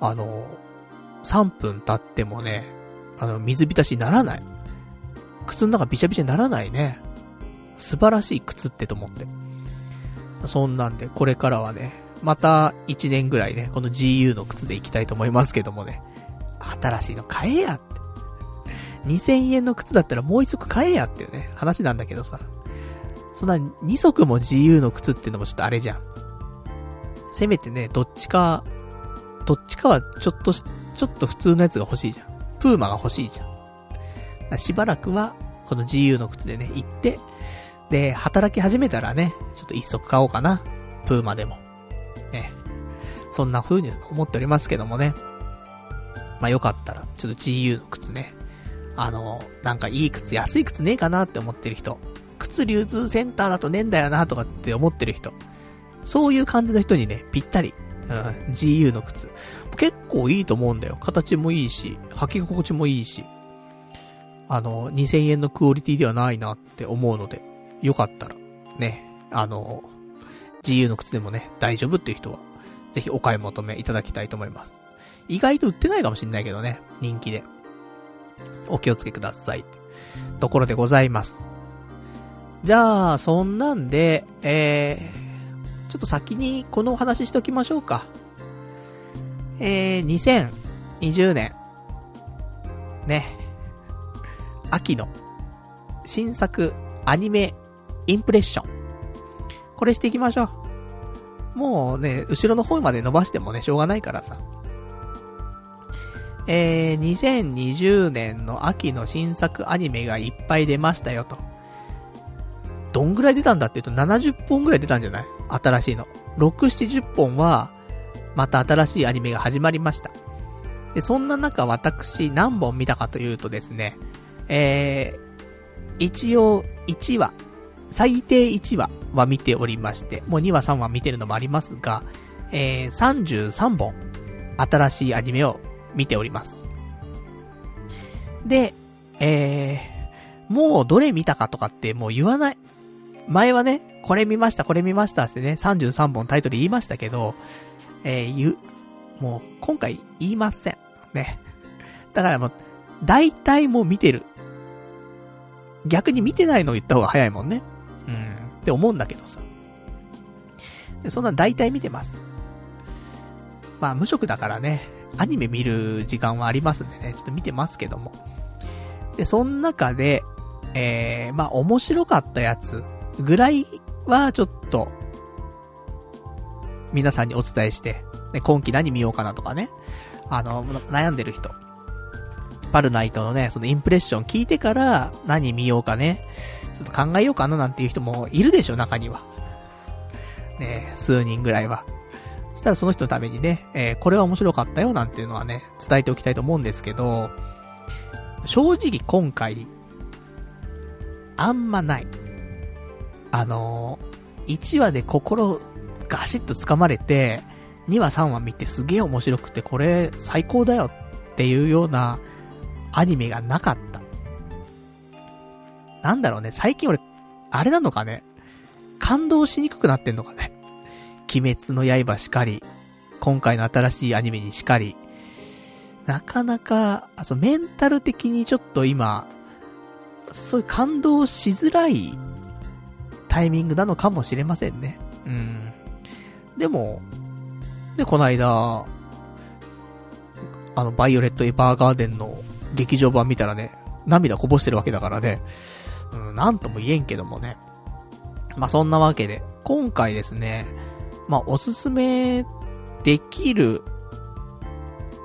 あの、3分経ってもね、あの、水浸しにならない。靴の中びちゃびちゃにならないね。素晴らしい靴ってと思って。そんなんで、これからはね、また1年ぐらいね、この GU の靴で行きたいと思いますけどもね。新しいの買えやって。2000円の靴だったらもう一足買えやっていうね、話なんだけどさ。そんな2足も GU の靴ってのもちょっとあれじゃん。せめてね、どっちか、どっちかはちょっとしちょっと普通のやつが欲しいじゃん。プーマが欲しいじゃん。しばらくは、この GU の靴でね、行って、で、働き始めたらね、ちょっと一足買おうかな。プーマでも。ね。そんな風に思っておりますけどもね。まあよかったら、ちょっと GU の靴ね。あの、なんかいい靴、安い靴ねえかなって思ってる人。靴流通センターだとねえんだよなとかって思ってる人。そういう感じの人にね、ぴったり。うん、GU の靴。結構いいと思うんだよ。形もいいし、履き心地もいいし。あの、2000円のクオリティではないなって思うので、よかったら、ね、あの、GU の靴でもね、大丈夫っていう人は、ぜひお買い求めいただきたいと思います。意外と売ってないかもしんないけどね、人気で。お気をつけください。ところでございます。じゃあ、そんなんで、えー、ちょっと先にこのお話ししときましょうか。えー、2020年、ね、秋の新作アニメインプレッション。これしていきましょう。もうね、後ろの方まで伸ばしてもね、しょうがないからさ。えー、2020年の秋の新作アニメがいっぱい出ましたよと。どんぐらい出たんだって言うと70本ぐらい出たんじゃない？新しいの。6、70本は、また新しいアニメが始まりました。で、そんな中私何本見たかというとですね、えー、一応1話、最低1話は見ておりまして、もう2話3話見てるのもありますが、えー、33本、新しいアニメを見ております。で、えー、もうどれ見たかとかってもう言わない。前はね、これ見ました、これ見ましたってね、33本タイトル言いましたけど、えー、言う、もう、今回言いません。ね。だからもう、大体もう見てる。逆に見てないのを言った方が早いもんね。うん。って思うんだけどさ。でそんな大体見てます。まあ無職だからね、アニメ見る時間はありますんでね、ちょっと見てますけども。で、その中で、えー、まあ面白かったやつぐらいはちょっと、皆さんにお伝えして、ね、今期何見ようかなとかね、あの、悩んでる人。パルナイトのね、そのインプレッション聞いてから何見ようかね、ちょっと考えようかななんていう人もいるでしょ、中には。ね数人ぐらいは。そしたらその人のためにね、えー、これは面白かったよなんていうのはね、伝えておきたいと思うんですけど、正直今回、あんまない。あのー、1話で心ガシッと掴まれて、2話3話見てすげえ面白くてこれ最高だよっていうようなアニメがなかった。なんだろうね、最近俺、あれなのかね、感動しにくくなってんのかね。鬼滅の刃しかり、今回の新しいアニメにしかり、なかなか、あ、そう、メンタル的にちょっと今、そういう感動しづらいタイミングなのかもしれませんね。うん。でも、で、この間、あの、バイオレット・エヴァーガーデンの劇場版見たらね、涙こぼしてるわけだからね、うん、なんとも言えんけどもね。まあ、そんなわけで、今回ですね、まあ、おすすめできる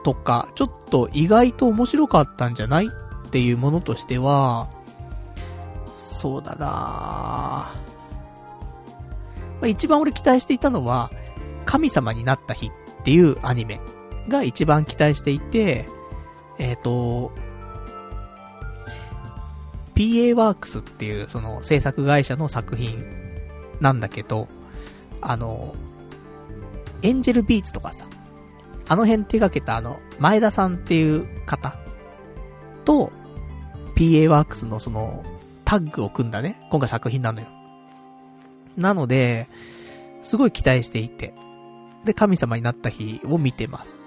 とか、ちょっと意外と面白かったんじゃないっていうものとしては、そうだなまあ、一番俺期待していたのは、神様になった日っていうアニメが一番期待していて、えっ、ー、と、PA ワークスっていうその制作会社の作品なんだけど、あの、エンジェルビーツとかさ、あの辺手掛けたあの、前田さんっていう方と、PA ワークスのその、タッグを組んだね、今回作品なのよ。なので、すごい期待していて。で、神様になった日を見てます。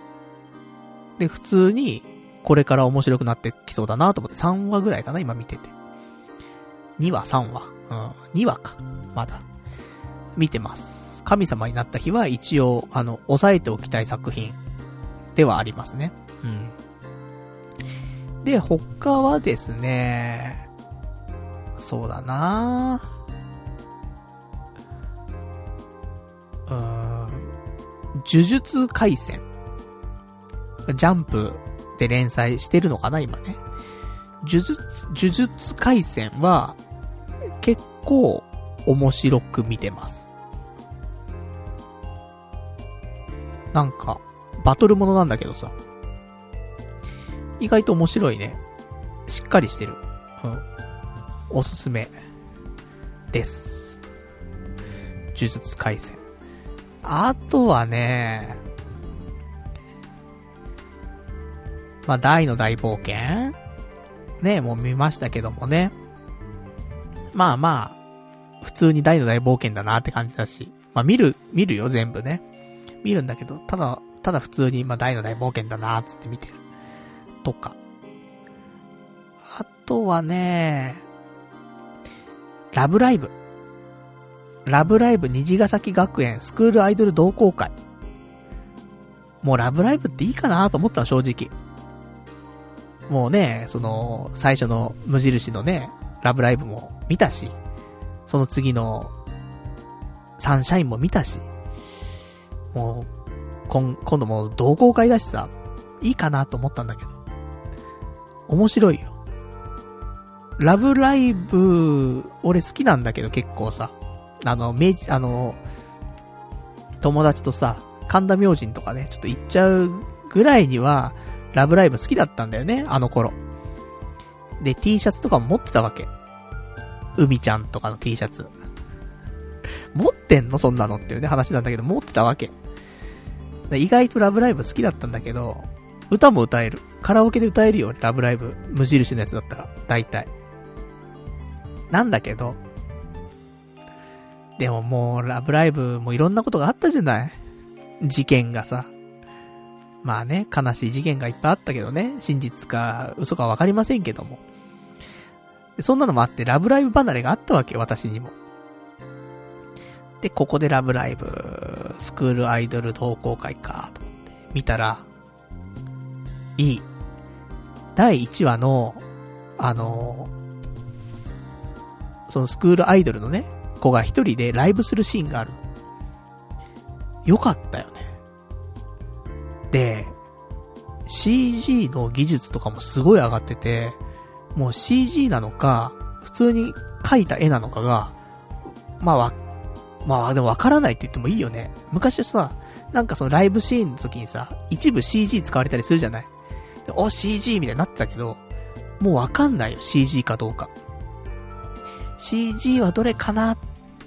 で、普通に、これから面白くなってきそうだなと思って、3話ぐらいかな、今見てて。2話、3話。うん、2話か。まだ。見てます。神様になった日は一応、あの、押さえておきたい作品ではありますね。うん。で、他はですね、そうだなうーん、呪術回戦。ジャンプで連載してるのかな今ね。呪術、呪術回戦は、結構面白く見てます。なんか、バトルものなんだけどさ。意外と面白いね。しっかりしてる。うん。おすすめ。です。呪術回戦。あとはね、まあ、大の大冒険？ねもう見ましたけどもね。まあまあ、普通に大の大冒険だなって感じだし。まあ見る、見るよ、全部ね。見るんだけど、ただ、ただ普通に、まあ、大の大冒険だなーつって見てる。とか。あとはね、ラブライブ。ラブライブ虹ヶ崎学園スクールアイドル同好会。もうラブライブっていいかなと思ったの、正直。もうね、その、最初の無印のね、ラブライブも見たし、その次の、サンシャインも見たし、もう、今、今度も同好会だしさ、いいかなと思ったんだけど。面白いよ。ラブライブ、俺好きなんだけど結構さ、あの、明治、あの、友達とさ、神田明神とかね、ちょっと行っちゃうぐらいには、ラブライブ好きだったんだよね、あの頃。で、T シャツとかも持ってたわけ。海ちゃんとかの T シャツ。持ってんの？そんなのっていうね、話なんだけど、持ってたわけ。意外とラブライブ好きだったんだけど、歌も歌える。カラオケで歌えるよ、ラブライブ。無印のやつだったら。大体。なんだけど、でももう、ラブライブもいろんなことがあったじゃない事件がさ。まあね、悲しい事件がいっぱいあったけどね。真実か嘘かわかりませんけども。そんなのもあって、ラブライブ離れがあったわけよ、私にも。で、ここでラブライブ、スクールアイドル同好会か、と思って、見たら、いい。第1話の、あのそのスクールアイドルのね、子が一人でライブするシーンがある。よかったよね。で、CG の技術とかもすごい上がってて、もう CG なのか、普通に描いた絵なのかが、まあわ、まあでもわからないって言ってもいいよね。昔はさ、なんかそのライブシーンの時にさ、一部 CG 使われたりするじゃないお、CG みたいになってたけど、もうわかんないよ、CG かどうか。CG はどれかなっ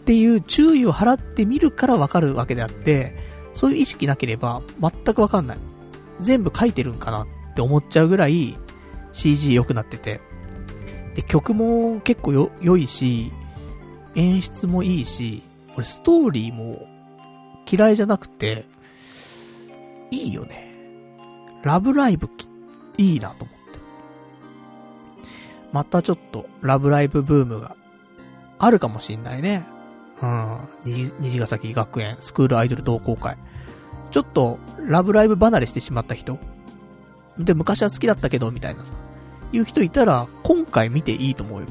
ていう注意を払ってみるからわかるわけであって、そういう意識なければ全くわかんない。全部書いてるんかなって思っちゃうぐらい CG 良くなってて。で、曲も結構よ、良いし、演出もいいし、俺ストーリーも嫌いじゃなくて、いいよね。ラブライブき、いいなと思って。またちょっと、ラブライブブームがあるかもしんないね。うん。虹ヶ崎学園スクールアイドル同好会。ちょっと、ラブライブ離れしてしまった人。で、昔は好きだったけど、みたいなさ。いう人いたら、今回見ていいと思うよ。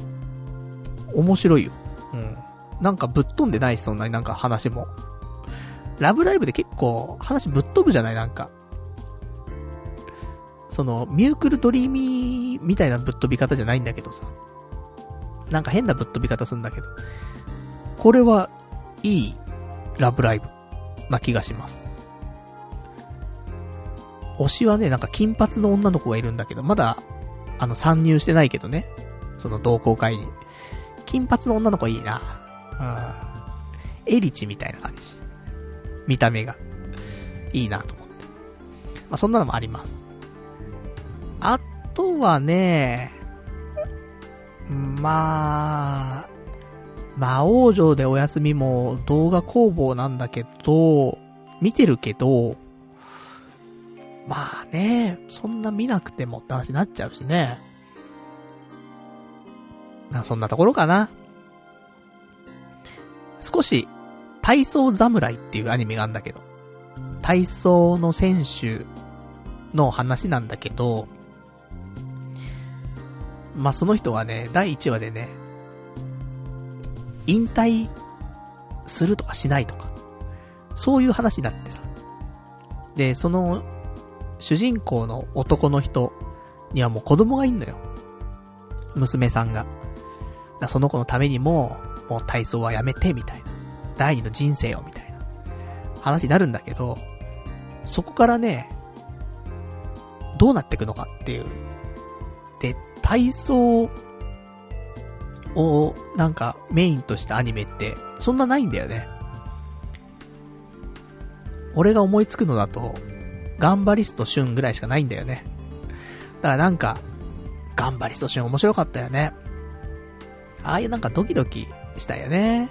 面白いよ。うん。なんかぶっ飛んでないし、そんなになんか話も。ラブライブで結構話ぶっ飛ぶじゃないなんか。その、ミュークルドリーミーみたいなぶっ飛び方じゃないんだけどさ。なんか変なぶっ飛び方すんだけど。これは、いい、ラブライブ、な気がします。推しはね、なんか金髪の女の子がいるんだけど、まだ、あの、参入してないけどね。その同好会に。金髪の女の子いいな。うん。エリチみたいな感じ。見た目が。いいなと思って。まあ、そんなのもあります。あとはね、まあ、魔王城でお休みも動画工房なんだけど、見てるけど、まあね、そんな見なくてもって話になっちゃうしね。まあそんなところかな。少し、体操侍っていうアニメがあるんだけど、体操の選手の話なんだけど、まあ、その人がね、第1話でね、引退するとかしないとか、そういう話になってさ。で、その、主人公の男の人にはもう子供がいんのよ。娘さんが。その子のためにも、もう体操はやめて、みたいな。第二の人生を、みたいな。話になるんだけど、そこからね、どうなっていくのかっていう。で、体操をなんかメインとしたアニメってそんなないんだよね。俺が思いつくのだと、ガンバリストシュンぐらいしかないんだよね。だからなんか、ガンバリストシュン面白かったよね。ああいうなんかドキドキしたよね。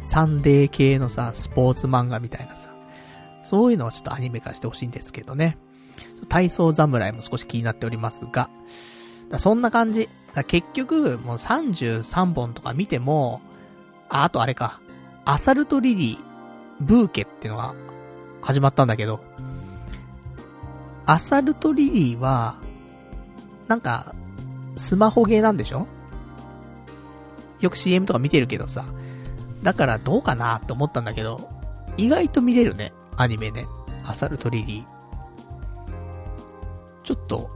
サンデー系のさ、スポーツ漫画みたいなさ。そういうのをちょっとアニメ化してほしいんですけどね。体操侍も少し気になっておりますが。だそんな感じ。結局、もう33本とか見ても、あ、あとあれか。アサルトリリー、ブーケっていうのが始まったんだけど、アサルトリリーは、なんか、スマホゲーなんでしょ？よく CM とか見てるけどさ。だからどうかなって思ったんだけど、意外と見れるね、アニメね。アサルトリリー。ちょっと、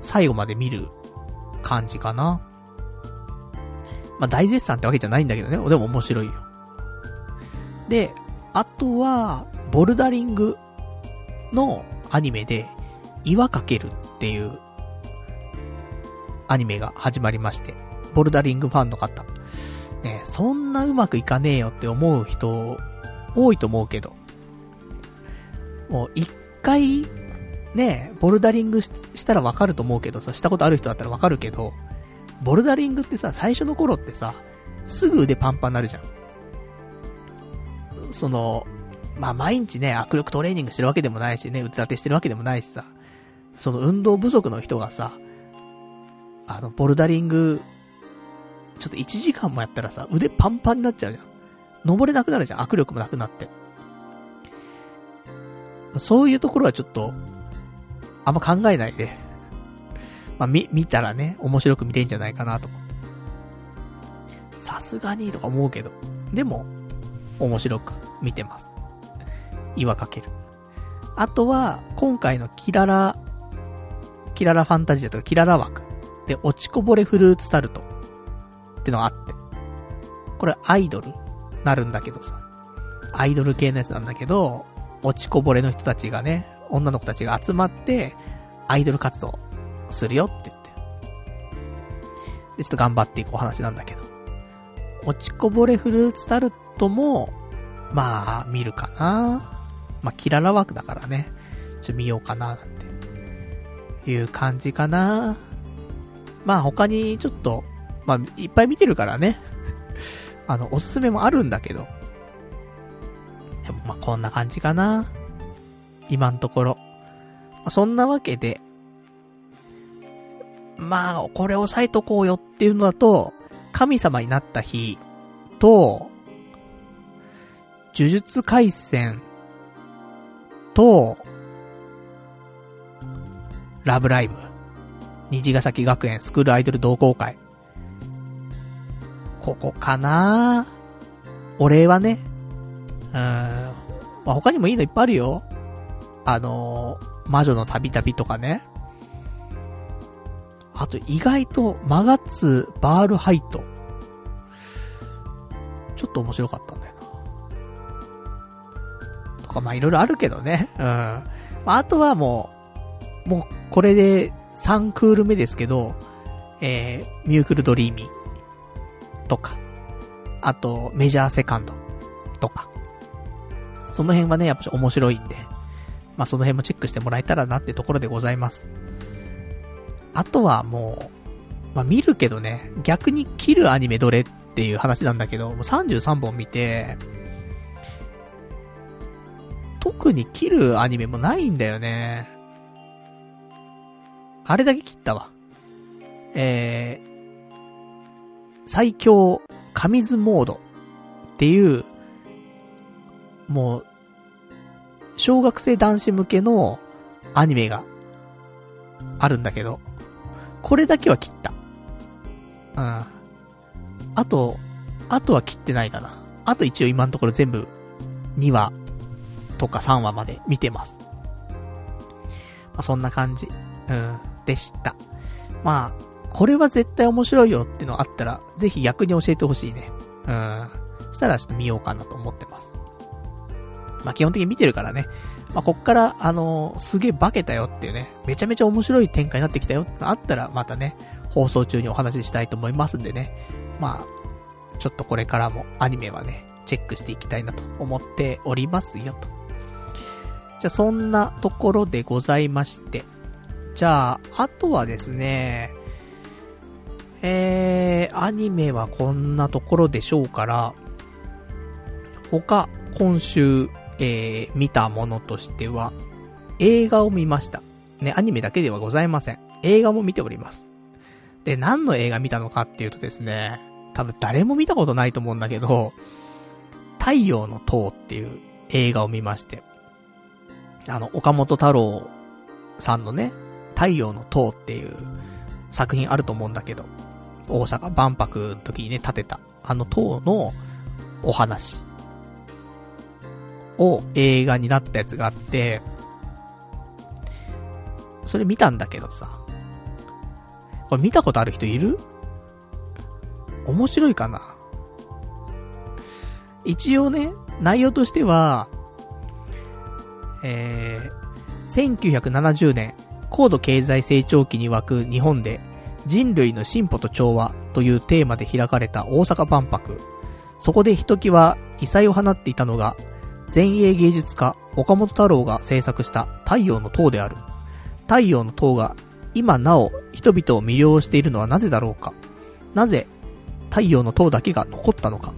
最後まで見る感じかな。まあ、大絶賛ってわけじゃないんだけどね。でも面白いよ。で、あとは、ボルダリングのアニメで、岩かけるっていう、アニメが始まりまして、ボルダリングファンの方。ねそんなうまくいかねえよって思う人、多いと思うけど、もう一回、ねボルダリングしたらわかると思うけどさ、したことある人だったらわかるけど、ボルダリングってさ、最初の頃ってさ、すぐ腕パンパンになるじゃん。その、まあ、毎日ね、握力トレーニングしてるわけでもないしね、腕立てしてるわけでもないしさ、その運動不足の人がさ、あの、ボルダリングちょっと1時間もやったらさ、腕パンパンになっちゃうじゃん。登れなくなるじゃん。握力もなくなって。そういうところはちょっと、あんま考えないで。まあ、み、見たらね、面白く見れんじゃないかなと。さすがにとか思うけど。でも、面白く見てます。岩かける。あとは、今回のキララ、キララファンタジアとかキララ枠で、落ちこぼれフルーツタルトってのがあって。これアイドル？なるんだけどさ。アイドル系のやつなんだけど、落ちこぼれの人たちがね、女の子たちが集まって、アイドル活動するよって言って。で、ちょっと頑張っていくお話なんだけど。落ちこぼれフルーツタルトも、まあ、見るかな。まあ、キララ枠だからね。ちょっと見ようかな、なんて。いう感じかな。まあ、他にちょっと、まあ、いっぱい見てるからね。あの、おすすめもあるんだけど。でも、まあ、こんな感じかな。今んところ。そんなわけで、まあ、これ押さえとこうよっていうのだと、神様になった日と、呪術回戦と、ラブライブ。虹ヶ崎学園スクールアイドル同好会。ここかな？俺はね、うーん、まあ、他にもいいのいっぱいあるよ。あのー、魔女の旅旅とかね。あと意外と、マガッツバールハイト。ちょっと面白かったんだよな。とか、まあ、いろいろあるけどね。うん。まあ、あとはもう、もう、これで3クール目ですけど、えー、ミュークルドリーミーとか、あと、メジャーセカンドとか。その辺はね、やっぱ面白いんで、まあ、その辺もチェックしてもらえたらなってところでございます。あとはもう、まあ、見るけどね、逆に切るアニメどれっていう話なんだけど、もう33本見て、特に切るアニメもないんだよね。あれだけ切ったわ。えー、最強神図モードっていう、もう、小学生男子向けのアニメがあるんだけど、これだけは切った。うん。あと、あとは切ってないかな。あと一応今のところ全部2話とか3話まで見てます。まあ、そんな感じ。うん。でした。まあ、これは絶対面白いよってのあったら、ぜひ逆に教えてほしいね。うん。そしたらちょっと見ようかなと思ってます。まあ基本的に見てるからね。まあ、こっから、あのー、すげえ化けたよっていうね、めちゃめちゃ面白い展開になってきたよってあったら、またね、放送中にお話ししたいと思いますんでね。まあ、ちょっとこれからもアニメはね、チェックしていきたいなと思っておりますよと。じゃあそんなところでございまして。じゃあ、あとはですね、えー、アニメはこんなところでしょうから、他、今週、えー、見たものとしては、映画を見ました。ね、アニメだけではございません。映画も見ております。で、何の映画見たのかっていうとですね、多分誰も見たことないと思うんだけど、太陽の塔っていう映画を見まして、あの、岡本太郎さんのね、太陽の塔っていう作品あると思うんだけど、大阪万博の時にね、建てた、あの塔のお話を映画になったやつがあって、それ見たんだけどさ。これ見たことある人いる？面白いかな？一応ね、内容としては、えー、1970年、高度経済成長期に沸く日本で、人類の進歩と調和というテーマで開かれた大阪万博。そこでひときわ異彩を放っていたのが、前衛芸術家、岡本太郎が制作した太陽の塔である。太陽の塔が今なお人々を魅了しているのはなぜだろうかなぜ太陽の塔だけが残ったのか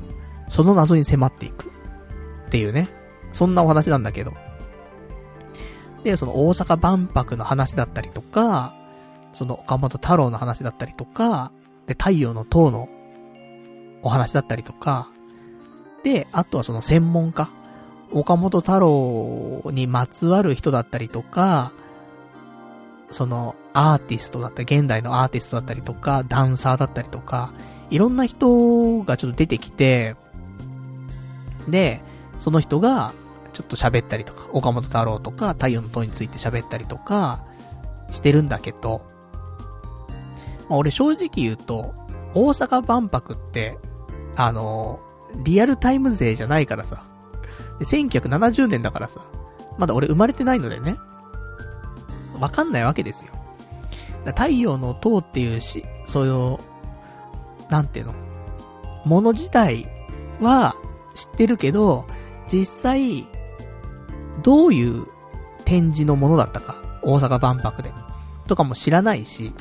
その謎に迫っていく。っていうね。そんなお話なんだけど。で、その大阪万博の話だったりとか、その岡本太郎の話だったりとか、で、太陽の塔のお話だったりとか、で、あとはその専門家、岡本太郎にまつわる人だったりとか、そのアーティストだった、現代のアーティストだったりとか、ダンサーだったりとか、いろんな人がちょっと出てきて、で、その人が、ちょっと喋ったりとか、岡本太郎とか、太陽の塔について喋ったりとか、してるんだけど、まあ、俺正直言うと、大阪万博って、あの、リアルタイム勢じゃないからさ。で1970年だからさ。まだ俺生まれてないのでね。わかんないわけですよ。太陽の塔っていうし、そういう、なんていうの、もの自体は知ってるけど、実際、どういう展示のものだったか、大阪万博で、とかも知らないし、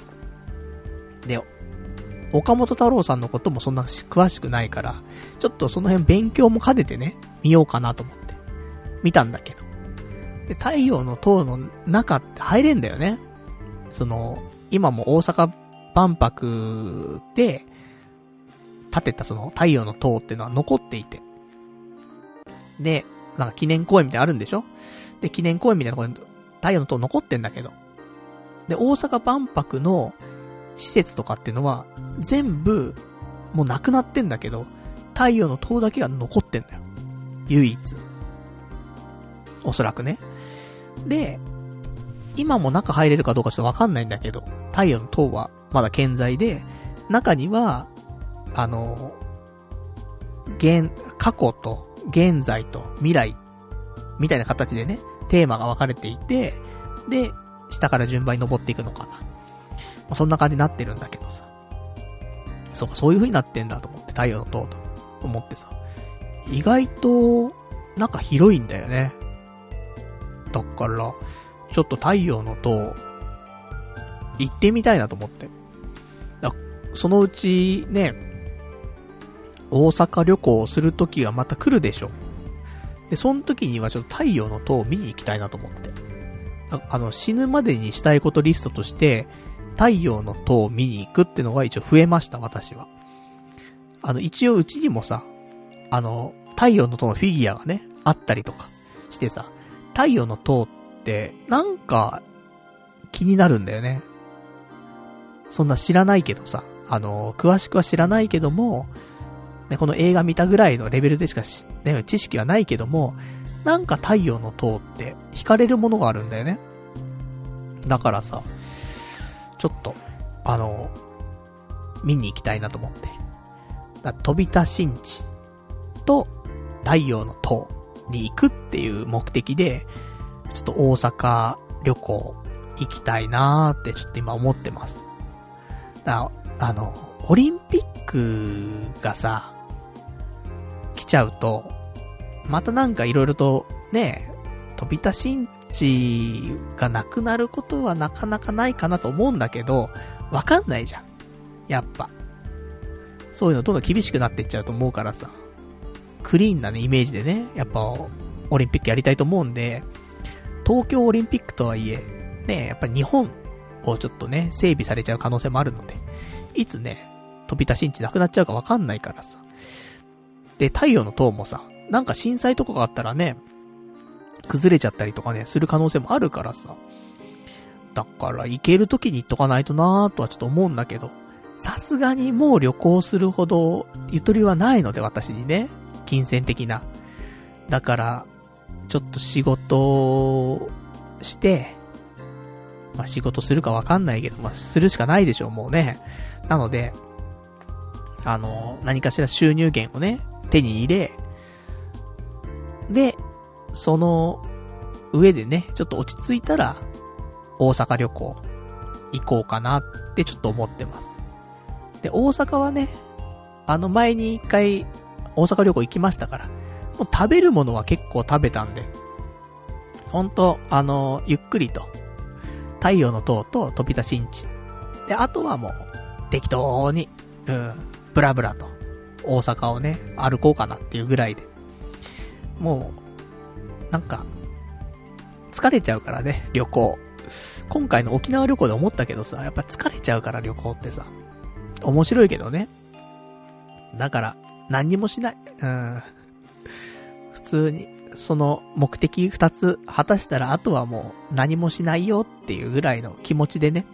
で、岡本太郎さんのこともそんな詳しくないから、ちょっとその辺勉強も兼ねてね、見ようかなと思って、見たんだけど。で、太陽の塔の中って入れんだよね。その、今も大阪万博で、建てたその太陽の塔っていうのは残っていて。で、なんか記念公園みたいなのあるんでしょ？で、記念公園みたいなところに太陽の塔残ってんだけど。で、大阪万博の施設とかっていうのは、全部、もうなくなってんだけど、太陽の塔だけが残ってんだよ。唯一。おそらくね。で、今も中入れるかどうかちょっとわかんないんだけど、太陽の塔はまだ健在で、中には、あの、現、過去と現在と未来、みたいな形でね、テーマが分かれていて、で、下から順番に登っていくのかな。まあ、そんな感じになってるんだけどさ。そうか、そういう風になってんだと思って、太陽の塔と思ってさ。意外と、なんか広いんだよね。だから、ちょっと太陽の塔、行ってみたいなと思って。だそのうち、ね、大阪旅行をするときがまた来るでしょ。で、その時にはちょっと太陽の塔を見に行きたいなと思って。ああの、死ぬまでにしたいことリストとして、太陽の塔を見に行くってのが一応増えました、私は。あの、一応うちにもさ、あの、太陽の塔のフィギュアがね、あったりとかしてさ、太陽の塔って、なんか、気になるんだよね。そんな知らないけどさ、あの、詳しくは知らないけども、ね、この映画見たぐらいのレベルでしかし、ね、知識はないけども、なんか太陽の塔って惹かれるものがあるんだよね。だからさ、ちょっと、あの、見に行きたいなと思って。飛び田新地と太陽の塔に行くっていう目的で、ちょっと大阪旅行行きたいなーってちょっと今思ってます。だあの、オリンピックがさ、来ちゃうと、またなんか色々とね、飛び出新地がなくなることはなかなかないかなと思うんだけど、わかんないじゃん。やっぱ。そういうのどんどん厳しくなっていっちゃうと思うからさ。クリーンなね、イメージでね、やっぱ、オリンピックやりたいと思うんで、東京オリンピックとはいえ、ね、やっぱ日本をちょっとね、整備されちゃう可能性もあるので、いつね、飛び出しんちなくなっちゃうかわかんないからさ。で、太陽の塔もさ、なんか震災とかがあったらね、崩れちゃったりとかね、する可能性もあるからさ。だから、行ける時に行っとかないとなーとはちょっと思うんだけど、さすがにもう旅行するほど、ゆとりはないので、私にね。金銭的な。だから、ちょっと仕事をして、まあ、仕事するかわかんないけど、まあ、するしかないでしょう、もうね。なので、あの、何かしら収入源をね、手に入れ、で、その上でね、ちょっと落ち着いたら、大阪旅行行こうかなってちょっと思ってます。で、大阪はね、あの前に一回大阪旅行行きましたから、もう食べるものは結構食べたんで、ほんと、あの、ゆっくりと、太陽の塔と飛び出しんち。で、あとはもう、適当に、うん、ブラブラと、大阪をね、歩こうかなっていうぐらいで。もう、なんか、疲れちゃうからね、旅行。今回の沖縄旅行で思ったけどさ、やっぱ疲れちゃうから旅行ってさ、面白いけどね。だから、何にもしない。うん。普通に、その目的二つ果たしたら、あとはもう何もしないよっていうぐらいの気持ちでね、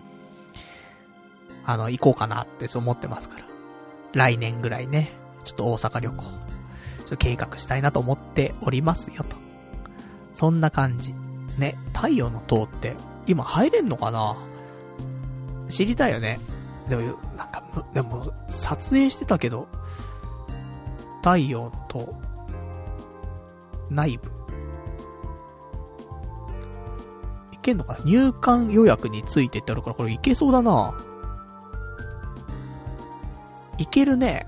あの、行こうかなってそう思ってますから。来年ぐらいね、ちょっと大阪旅行、ちょっと計画したいなと思っておりますよと。そんな感じ。ね、太陽の塔って、今入れんのかな？知りたいよね。でも、なんか、でも、撮影してたけど、太陽の塔、内部。いけんのかな？入館予約についてってあるから、これいけそうだないけるね。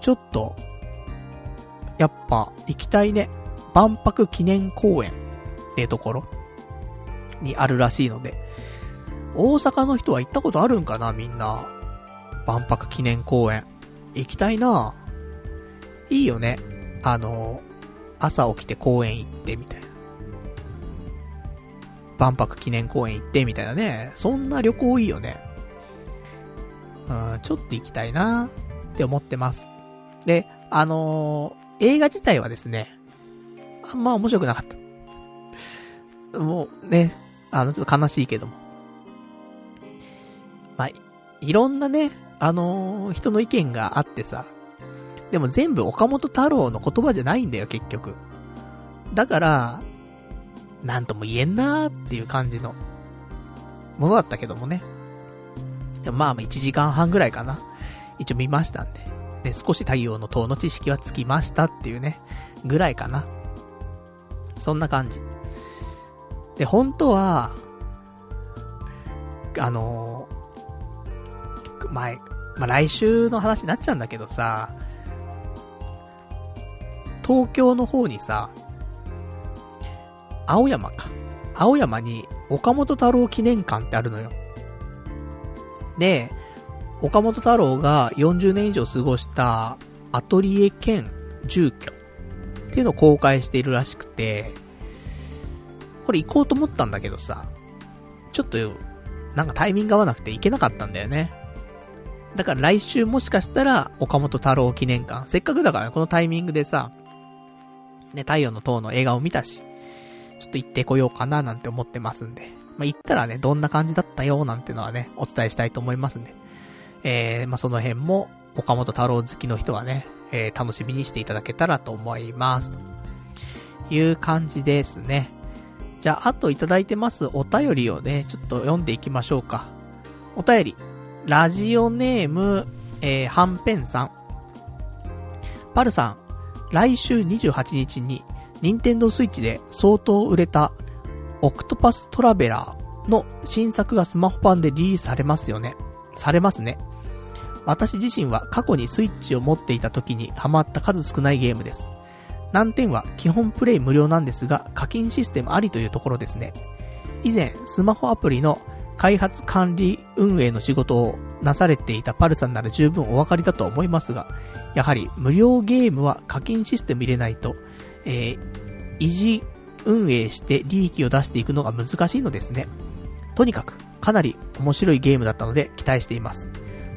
ちょっと、やっぱ、行きたいね。万博記念公園ってところにあるらしいので、大阪の人は行ったことあるんかな？みんな。万博記念公園。行きたいないいよね。あの、朝起きて公園行ってみたいな。万博記念公園行ってみたいなね。そんな旅行いいよね。うん、ちょっと行きたいなって思ってます。で、あのー、映画自体はですね、あんま面白くなかった。もうね、あの、ちょっと悲しいけども。まあ、いろんなね、あのー、人の意見があってさ、でも全部岡本太郎の言葉じゃないんだよ、結局。だから、なんとも言えんなーっていう感じの、ものだったけどもね。でもまあ、1時間半ぐらいかな。一応見ましたんで。で、少し太陽の塔の知識はつきましたっていうね、ぐらいかな。そんな感じ。で、本当は、あのー、前、まあ、来週の話になっちゃうんだけどさ、東京の方にさ、青山か。青山に岡本太郎記念館ってあるのよ。で、岡本太郎が40年以上過ごしたアトリエ兼住居っていうのを公開しているらしくて、これ行こうと思ったんだけどさ、ちょっと、なんかタイミング合わなくて行けなかったんだよね。だから来週もしかしたら岡本太郎記念館、せっかくだからこのタイミングでさ、ね、太陽の塔の映画を見たし、ちょっと行ってこようかななんて思ってますんで。まあ、行ったらね、どんな感じだったよなんてのはね、お伝えしたいと思いますんで。えー、まあ、その辺も、岡本太郎好きの人はね、えー、楽しみにしていただけたらと思います。という感じですね。じゃあ、あといただいてますお便りをね、ちょっと読んでいきましょうか。お便り。ラジオネーム、えー、はんぺんさん。パルさん、来週28日に、ニンテンドースイッチで相当売れたオクトパストラベラーの新作がスマホ版でリリースされますよね。されますね。私自身は過去にスイッチを持っていた時にハマった数少ないゲームです。難点は基本プレイ無料なんですが課金システムありというところですね。以前、スマホアプリの開発管理運営の仕事をなされていたパルさんなら十分お分かりだと思いますが、やはり無料ゲームは課金システム入れないと、えー、維持運営して利益を出していくのが難しいのですね。とにかく、かなり面白いゲームだったので期待しています。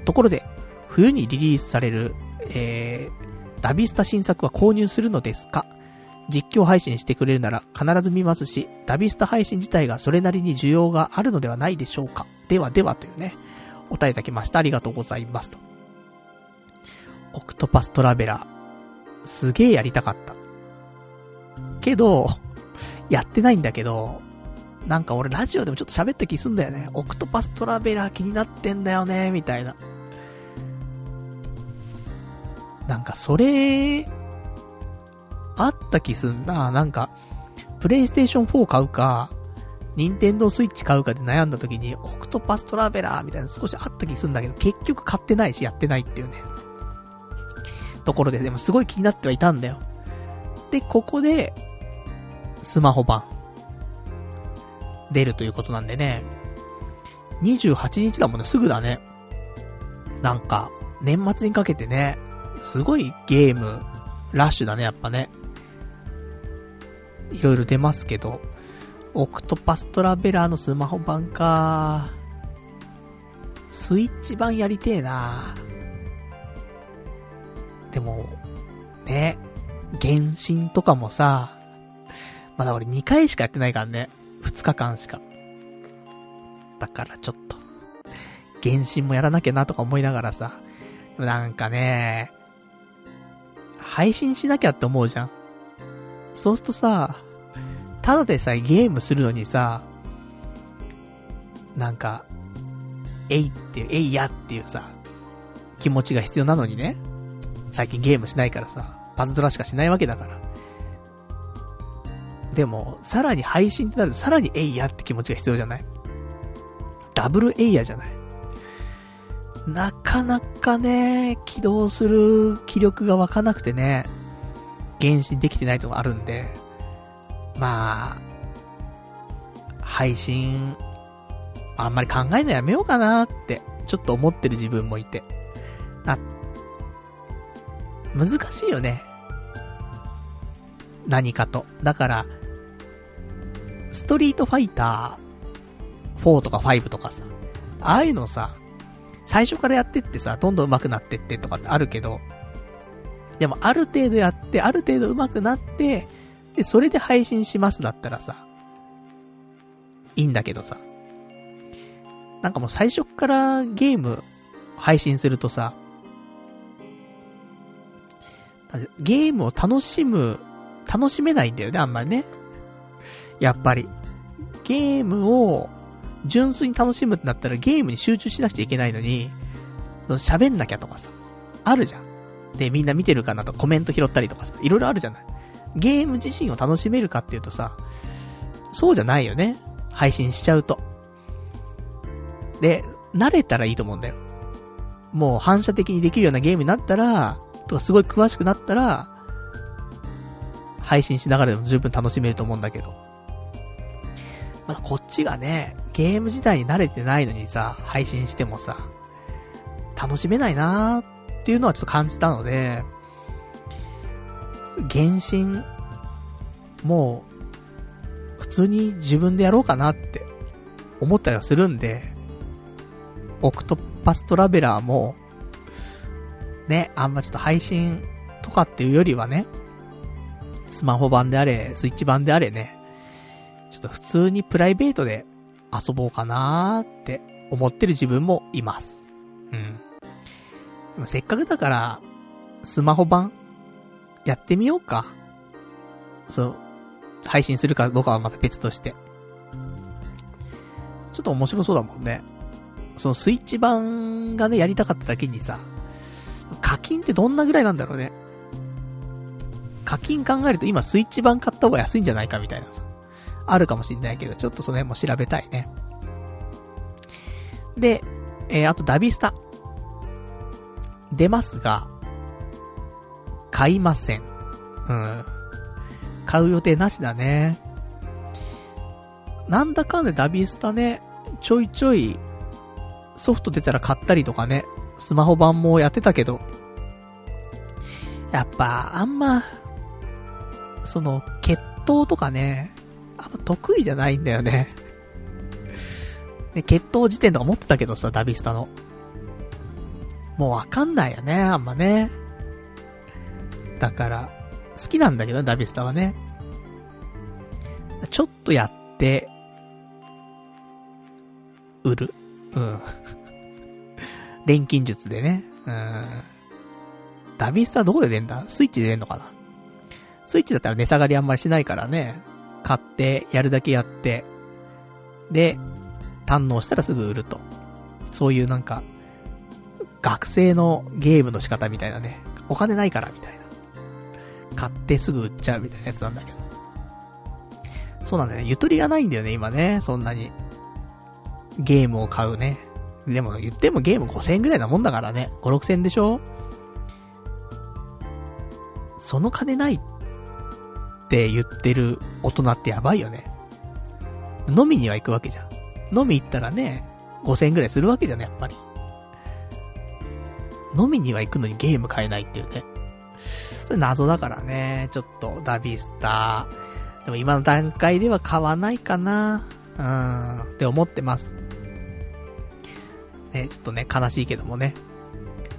ところで、冬にリリースされる、えー、ダビスタ新作は購入するのですか？実況配信してくれるなら必ず見ますし、ダビスタ配信自体がそれなりに需要があるのではないでしょうか？ではではというね、お答えいただきました。ありがとうございます。オクトパストラベラー。すげえやりたかった。けど、やってないんだけど、なんか俺ラジオでもちょっと喋った気すんだよね。オクトパストラベラー気になってんだよね、みたいな。なんかそれ、あった気すんな。なんか、プレイステーション4買うか、ニンテンドースイッチ買うかで悩んだ時に、オクトパストラベラーみたいな少しあった気するんだけど、結局買ってないしやってないっていうね。ところで、でもすごい気になってはいたんだよ。で、ここで、スマホ版、出るということなんでね。28日だもんね、すぐだね。なんか、年末にかけてね、すごいゲーム、ラッシュだね、やっぱね。いろいろ出ますけど、オクトパストラベラーのスマホ版か。スイッチ版やりてえなでも、ね、原神とかもさ、まだ俺2回しかやってないからね。2日間しか。だからちょっと、原神もやらなきゃなとか思いながらさ、なんかね、配信しなきゃって思うじゃん。そうするとさ、ただでさえゲームするのにさ、なんか、えいって、えいやっていうさ、気持ちが必要なのにね。最近ゲームしないからさ、パズドラしかしないわけだから。でも、さらに配信ってなるとさらにえいやって気持ちが必要じゃない？ダブルエイヤじゃない？なかなかね、起動する気力が湧かなくてね、原神できてないとこあるんで、まあ、配信、あんまり考えるのやめようかなって、ちょっと思ってる自分もいて。な、難しいよね。何かと。だから、ストリートファイター4とか5とかさ、ああいうのさ、最初からやってってさ、どんどん上手くなってってとかってあるけど、でもある程度やって、ある程度上手くなって、で、それで配信しますだったらさ、いいんだけどさ、なんかもう最初からゲーム配信するとさ、ゲームを楽しむ、楽しめないんだよね、あんまりね。やっぱり。ゲームを純粋に楽しむってなったらゲームに集中しなくちゃいけないのに、喋んなきゃとかさ、あるじゃん。で、みんな見てるかなとコメント拾ったりとかさ、いろいろあるじゃない。ゲーム自身を楽しめるかっていうとさ、そうじゃないよね。配信しちゃうと。で、慣れたらいいと思うんだよ。もう反射的にできるようなゲームになったら、とかすごい詳しくなったら、配信しながらでも十分楽しめると思うんだけど。まだこっちがね、ゲーム自体に慣れてないのにさ、配信してもさ、楽しめないなーっていうのはちょっと感じたので、原神、もう、普通に自分でやろうかなって思ったりはするんで、オクトパストラベラーも、ね、あんまちょっと配信とかっていうよりはね、スマホ版であれ、スイッチ版であれね、ちょっと普通にプライベートで遊ぼうかなーって思ってる自分もいます。うん。せっかくだから、スマホ版やってみようか。そう、配信するかどうかはまた別として。ちょっと面白そうだもんね。そのスイッチ版がね、やりたかっただけにさ、課金ってどんなぐらいなんだろうね。課金考えると今スイッチ版買った方が安いんじゃないかみたいなさ。あるかもしんないけど、ちょっとその辺も調べたいね。で、えー、あとダビスタ。出ますが、買いません。うん。買う予定なしだね。なんだかんでダビスタね、ちょいちょい、ソフト出たら買ったりとかね、スマホ版もやってたけど、やっぱ、あんま、その、決闘とかね、あんま得意じゃないんだよね。で、決闘時点とか持ってたけどさ、ダビスタの。もうわかんないよね、あんまね。だから、好きなんだけど、ダビスタはね。ちょっとやって、売る。うん。錬金術でね。うん。ダビスタどこで出んだ？スイッチで出んのかな？スイッチだったら値下がりあんまりしないからね。買って、やるだけやって、で、堪能したらすぐ売ると。そういうなんか、学生のゲームの仕方みたいなね。お金ないからみたいな。買ってすぐ売っちゃうみたいなやつなんだけど。そうなんだよね。ゆとりがないんだよね、今ね。そんなに。ゲームを買うね。でも言ってもゲーム5000円ぐらいなもんだからね。5、6000円でしょその金ないって言ってる大人ってやばいよね。飲みには行くわけじゃん。飲み行ったらね、5000円くらいするわけじゃん、やっぱり。飲みには行くのにゲーム買えないっていうね。それ謎だからね、ちょっと、ダビスター。でも今の段階では買わないかな。うん、って思ってます。ね、ちょっとね、悲しいけどもね。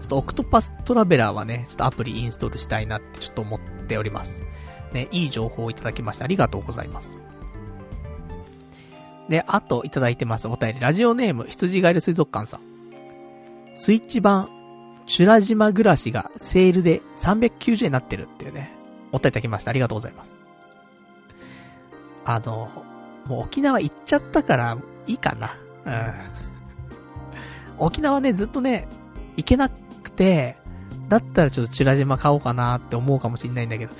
ちょっとオクトパストラベラーはね、ちょっとアプリインストールしたいなってちょっと思っております。ね、いい情報をいただきましてありがとうございます。で、あといただいてますお便り、ラジオネーム、羊ガエル水族館さん。スイッチ版、チュラ島暮らしがセールで390円になってるっていうね、お便りいただきました。ありがとうございます。あの、もう沖縄行っちゃったから、いいかな。うん。沖縄ね、ずっとね、行けなくて、だったらちょっとチュラ島買おうかなって思うかもしんないんだけど、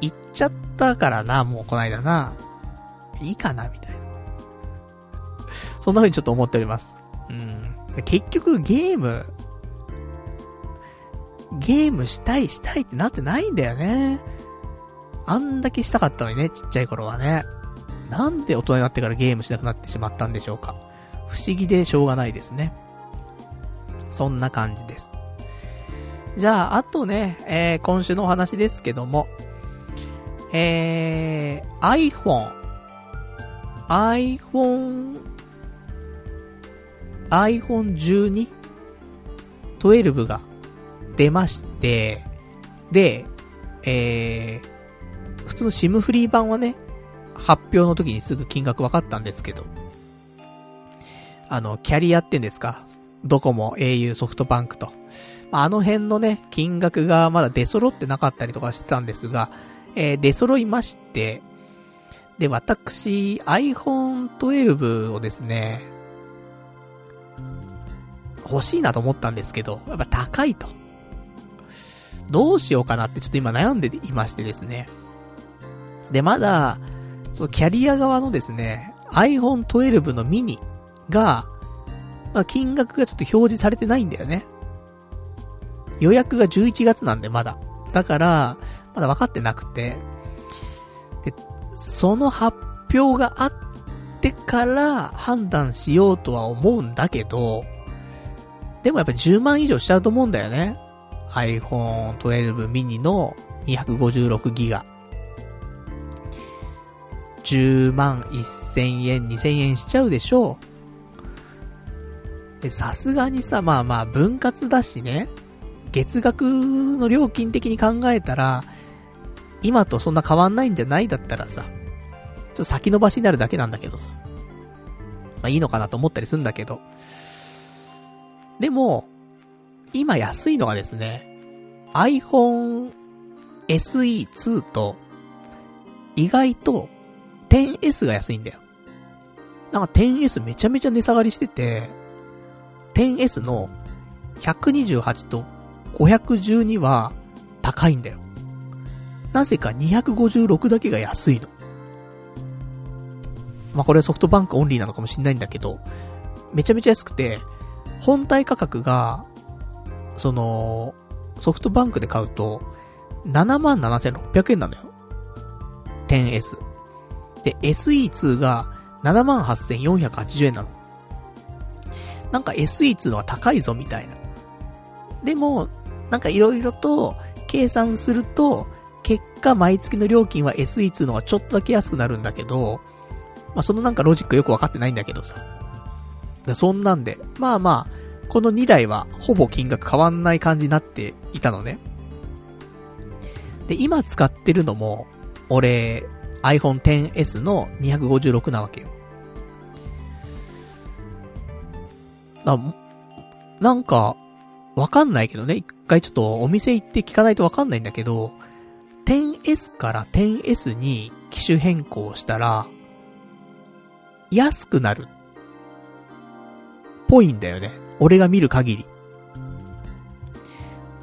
行っちゃったからな、もうこないだな。いいかな、みたいな。そんな風にちょっと思っております。うん。結局ゲーム、ゲームしたいしたいってなってないんだよね。あんだけしたかったのにね、ちっちゃい頃はね。なんで大人になってからゲームしなくなってしまったんでしょうか。不思議でしょうがないですね。そんな感じです。じゃあ、あとね、えー、今週のお話ですけども、えー、iPhone、iPhone、iPhone 12、12が出まして、で、えー、普通の SIM フリー版はね、発表の時にすぐ金額分かったんですけど、あの、キャリアってんですかドコモ、au、ソフトバンクと。あの辺のね、金額がまだ出揃ってなかったりとかしてたんですが、えー、出揃いまして、で、私、iPhone 12をですね、欲しいなと思ったんですけど、やっぱ高いと。どうしようかなってちょっと今悩んでいましてですね。で、まだ、そのキャリア側のですね、iPhone 12のミニが、まあ、金額がちょっと表示されてないんだよね。予約が11月なんでまだ。だから、まだ分かってなくて。で、その発表があってから判断しようとは思うんだけど、でもやっぱ10万以上しちゃうと思うんだよね。iPhone 12 mini の256ギガ。10万1000円、2000円しちゃうでしょう。さすがにさ、まあまあ分割だしね、月額の料金的に考えたら、今とそんな変わんないんじゃないだったらさ、ちょっと先延ばしになるだけなんだけどさ。まあいいのかなと思ったりするんだけど。でも、今安いのがですね、iPhone SE2 と、意外と 10S が安いんだよ。なんか 10S めちゃめちゃ値下がりしてて、10S の128と512は高いんだよ。なぜか256だけが安いの。まあ、これはソフトバンクオンリーなのかもしんないんだけど、めちゃめちゃ安くて、本体価格が、その、ソフトバンクで買うと、77,600円なのよ。10S。で、SE2 が78,480円なの。なんか SE2 のは高いぞみたいな。でも、なんか色々と計算すると、結果毎月の料金は SE2 のはちょっとだけ安くなるんだけど、まあ、そのなんかロジックよくわかってないんだけどさ。そんなんで、まあまあ、この2台はほぼ金額変わんない感じになっていたのね。で、今使ってるのも、俺、iPhone XS の256なわけよ。な、なんか、わかんないけどね。一回ちょっとお店行って聞かないとわかんないんだけど、10S から 10S に機種変更したら、安くなる。ぽいんだよね。俺が見る限り。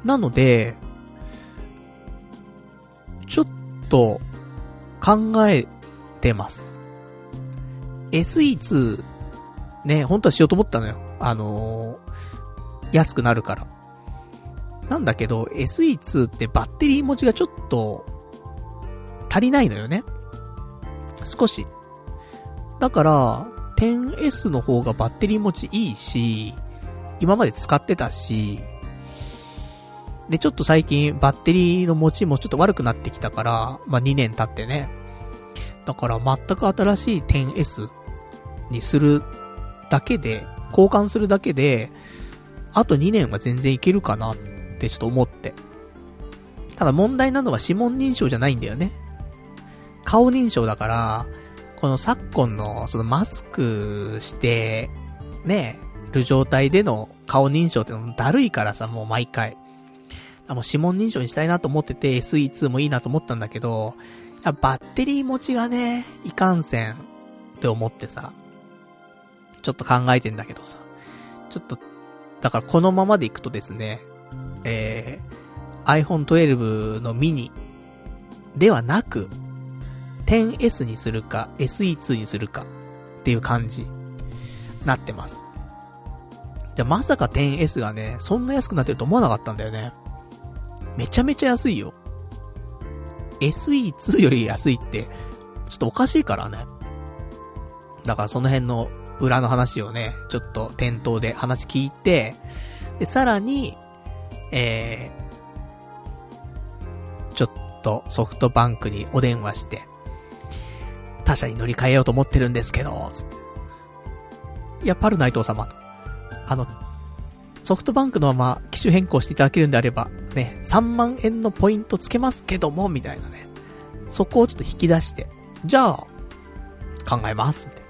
なので、ちょっと、考えてます。SE2、ね、本当はしようと思ったのよ。あのー、安くなるから。なんだけど、SE2 ってバッテリー持ちがちょっと、足りないのよね。少し。だから、10S の方がバッテリー持ちいいし、今まで使ってたし、で、ちょっと最近バッテリーの持ちもちょっと悪くなってきたから、まあ、2年経ってね。だから全く新しい 10S にするだけで、交換するだけで、あと2年は全然いけるかなってちょっと思って。ただ問題なのは指紋認証じゃないんだよね。顔認証だから、この昨今の、そのマスクして、ね、る状態での顔認証ってのもだるいからさ、もう毎回。もう指紋認証にしたいなと思ってて、SE2 もいいなと思ったんだけど、やバッテリー持ちがね、いかんせんって思ってさ、ちょっと考えてんだけどさ、ちょっと、だからこのままでいくとですね、えー、iPhone 12のミニではなく、10S にするか、SE2 にするかっていう感じ、なってます。で、まさか 10S がね、そんな安くなってると思わなかったんだよね。めちゃめちゃ安いよ。SE2 より安いって、ちょっとおかしいからね。だからその辺の裏の話をね、ちょっと店頭で話聞いて、で、さらに、えー、ちょっとソフトバンクにお電話して、他社に乗り換えようと思ってるんですけど、つって。いや、パルナイト様と。あの、ソフトバンクのまま機種変更していただけるんであれば、ね、3万円のポイントつけますけども、みたいなね。そこをちょっと引き出して、じゃあ、考えます、みたいな。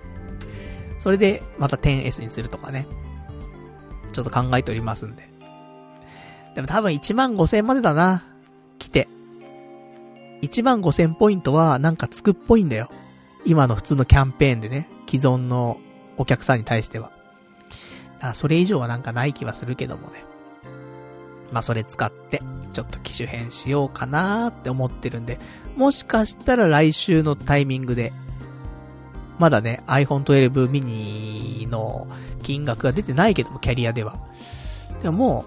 それで、また 10S にするとかね。ちょっと考えておりますんで。でも多分1万5千までだな。来て。1万5千ポイントはなんかつくっぽいんだよ。今の普通のキャンペーンでね。既存のお客さんに対しては。あ、それ以上はなんかない気はするけどもね。まあ、それ使って、ちょっと機種変しようかなーって思ってるんで、もしかしたら来週のタイミングで、まだね、iPhone 12 mini の金額が出てないけども、キャリアでは。でもも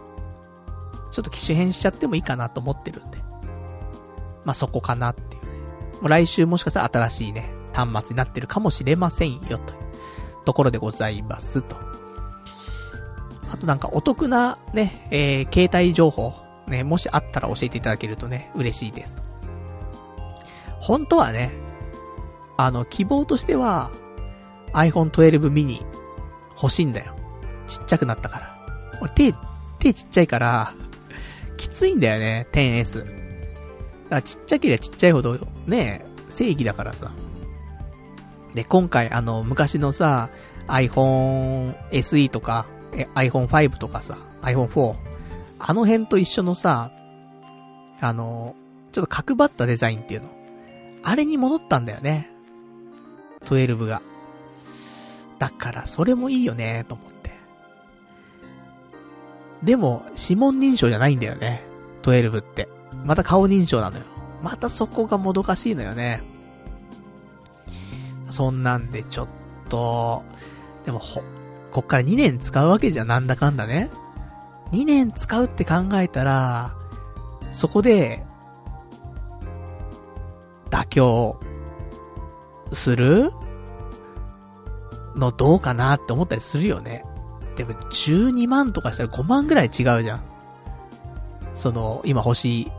う、ちょっと機種変しちゃってもいいかなと思ってるんで。まあ、そこかなっていう。もう来週もしかしたら新しいね、端末になってるかもしれませんよ、というところでございます、と。あとなんかお得なね、えー、携帯情報、ね、もしあったら教えていただけるとね、嬉しいです。本当はね、あの、希望としては、iPhone 12 mini 欲しいんだよ。ちっちゃくなったから。俺手、手ちっちゃいから、きついんだよね、10S。だからちっちゃければちっちゃいほど、ね、正義だからさ。で、今回あの、昔のさ、iPhone SE とか、iPhone5 とかさ、iPhone4。あの辺と一緒のさ、あの、ちょっと角張ったデザインっていうの。あれに戻ったんだよね。12が。だからそれもいいよね、と思って。でも、指紋認証じゃないんだよね。12って。また顔認証なのよ。またそこがもどかしいのよね。そんなんでちょっと、でもほ、こっから2年使うわけじゃなんだかんだね。2年使うって考えたら、そこで、妥協、するのどうかなって思ったりするよね。でも12万とかしたら5万ぐらい違うじゃん。その、今欲しい、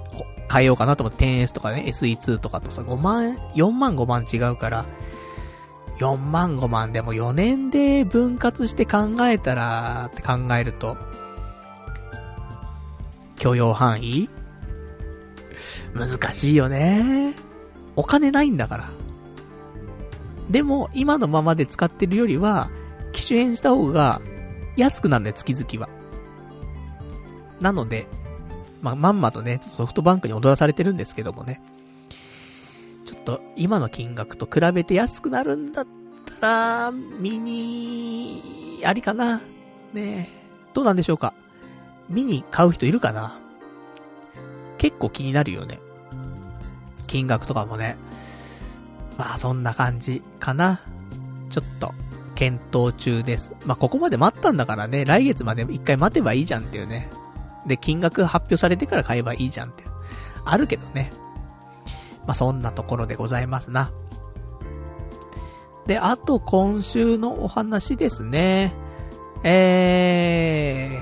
変えようかなと思って 10S とかね、SE2 とかとさ、5万、4万5万違うから、4万5万でも4年で分割して考えたらって考えると、許容範囲？難しいよね。お金ないんだから。でも、今のままで使ってるよりは、機種変した方が安くなるんだよ、月々は。なので、まあ、まんまとね、ソフトバンクに踊らされてるんですけどもね。ちょっと今の金額と比べて安くなるんだったら、ミニ、ありかなねえ。どうなんでしょうかミニ買う人いるかな結構気になるよね。金額とかもね。まあそんな感じかな。ちょっと、検討中です。まあここまで待ったんだからね、来月まで一回待てばいいじゃんっていうね。で、金額発表されてから買えばいいじゃんって。あるけどね。まあ、そんなところでございますな。で、あと今週のお話ですね。え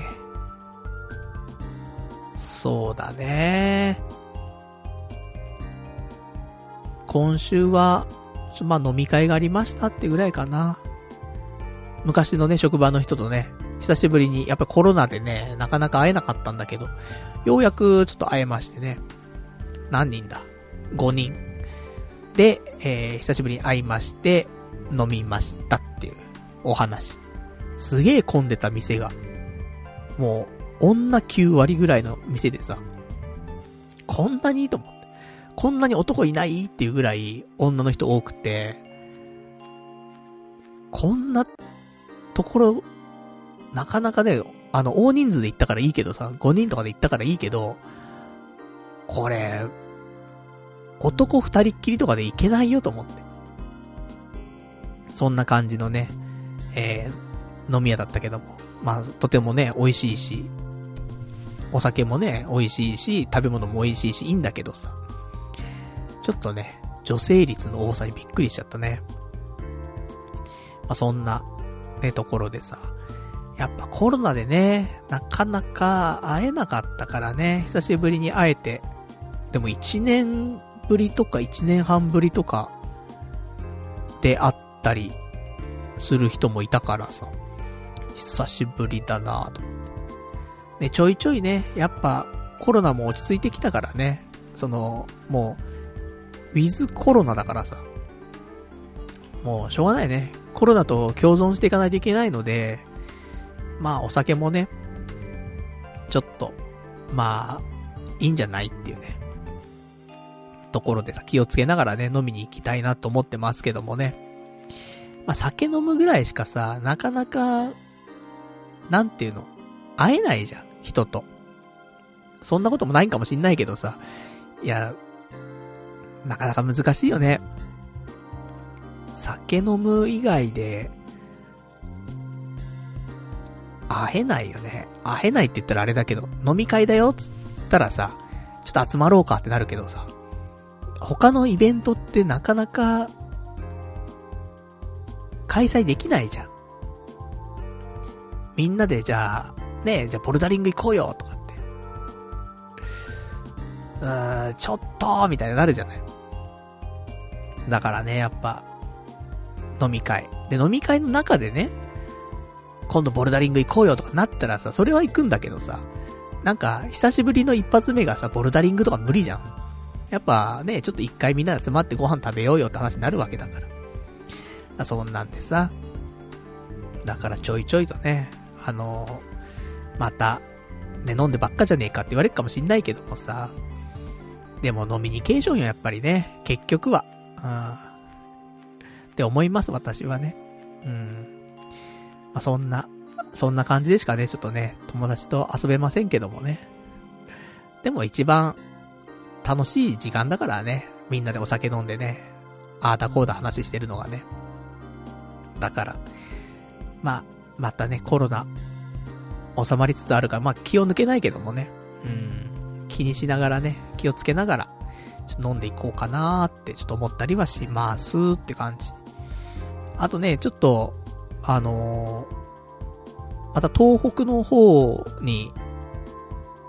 ー、そうだね。今週は、まあ、飲み会がありましたってぐらいかな。昔のね、職場の人とね、久しぶりに、やっぱコロナでね、なかなか会えなかったんだけど、ようやくちょっと会えましてね。何人だ？?5 人。で、えー、久しぶりに会いまして、飲みましたっていうお話。すげえ混んでた店が、もう、女9割ぐらいの店でさ、こんなに？いいと思って。こんなに男いない？っていうぐらい女の人多くて、こんなところ、なかなかね、あの、大人数で行ったからいいけどさ、5人とかで行ったからいいけど、これ、男二人っきりとかで行けないよと思って。そんな感じのね、えー、飲み屋だったけども。まあ、とてもね、美味しいし、お酒もね、美味しいし、食べ物も美味しいし、いいんだけどさ。ちょっとね、女性率の多さにびっくりしちゃったね。まあ、そんな、ね、ところでさ。やっぱコロナでね、なかなか会えなかったからね、久しぶりに会えて。でも1年ぶりとか1年半ぶりとかで会ったりする人もいたからさ。久しぶりだなぁと。ね、ちょいちょいね、やっぱコロナも落ち着いてきたからね。その、もう、ウィズコロナだからさ。もうしょうがないね。コロナと共存していかないといけないので、まあお酒もね、ちょっと、まあ、いいんじゃないっていうね、ところでさ、気をつけながらね、飲みに行きたいなと思ってますけどもね。まあ酒飲むぐらいしかさ、なかなかなんていうの会えないじゃん、人と。そんなこともないんかもしんないけどさ。いや、なかなか難しいよね。酒飲む以外で、会えないよね。会えないって言ったらあれだけど、飲み会だよっつったらさ、ちょっと集まろうかってなるけどさ、他のイベントってなかなか、開催できないじゃん。みんなでじゃあ、ねえじゃあボルダリング行こうよとかって。うーん、ちょっとみたいになるじゃない。だからね、やっぱ、飲み会。で、飲み会の中でね、今度ボルダリング行こうよとかなったらさ、それは行くんだけどさ、なんか、久しぶりの一発目がさ、ボルダリングとか無理じゃん。やっぱね、ちょっと一回みんなで集まってご飯食べようよって話になるわけだから。そんなんでさ、だからちょいちょいとね、あのまた、ね、飲んでばっかじゃねえかって言われるかもしんないけどもさ、でも飲みニケーションよ、やっぱりね、結局は。うん。って思います、私はね。うん。まあ、そんな、そんな感じでしかね、ちょっとね、友達と遊べませんけどもね。でも一番楽しい時間だからね、みんなでお酒飲んでね、ああだこうだ話してるのがね。だから、まあ、またね、コロナ、収まりつつあるから、まあ気を抜けないけどもね。うん。気にしながらね、気をつけながら、ちょっと飲んでいこうかなーってちょっと思ったりはしますって感じ。あとね、ちょっと、あのー、また東北の方に、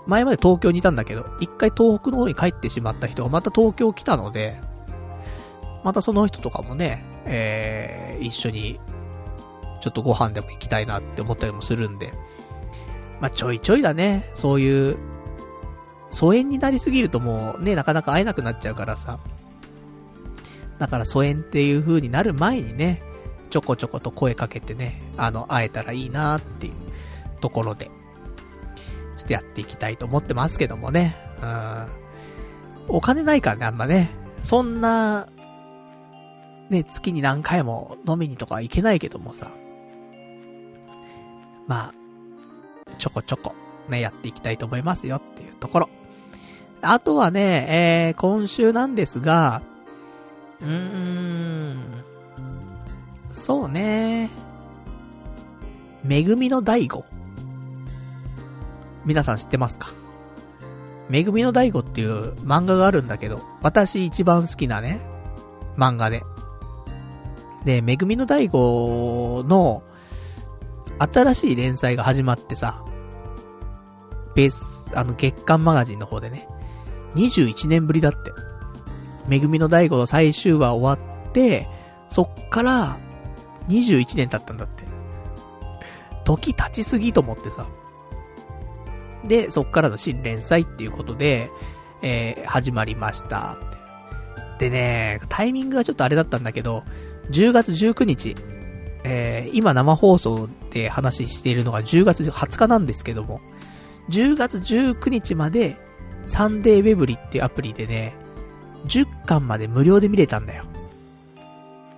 前まで東京にいたんだけど、一回東北の方に帰ってしまった人がまた東京来たので、またその人とかもね、えー、一緒にちょっとご飯でも行きたいなって思ったりもするんで。まあ、ちょいちょいだね。そういう、疎遠になりすぎるともうね、なかなか会えなくなっちゃうからさ。だから疎遠っていう風になる前にね、ちょこちょこと声かけてね、あの、会えたらいいなっていうところで、ちょっとやっていきたいと思ってますけどもね。うん。お金ないからね、あんまね。そんな、ね、月に何回も飲みにとか行けないけどもさ。まあ、ちょこちょこ、ね、やっていきたいと思いますよっていうところ。あとはね、えー、今週なんですが、うーん、そうね、めぐみの大悟。皆さん知ってますか？めぐみの大悟っていう漫画があるんだけど、私一番好きなね、漫画で。で、めぐみの大悟の、新しい連載が始まってさ、ベース、あの月刊マガジンの方でね、21年ぶりだって。めぐみの大悟の最終話終わって、そっから21年経ったんだって。時経ちすぎと思ってさ。で、そっからの新連載っていうことで、えー、始まりました。でね、タイミングがちょっとあれだったんだけど、10月19日、えー、今生放送で話しているのが10月20日なんですけども、10月19日まで、サンデーウェブリっていうアプリでね、10巻まで無料で見れたんだよ。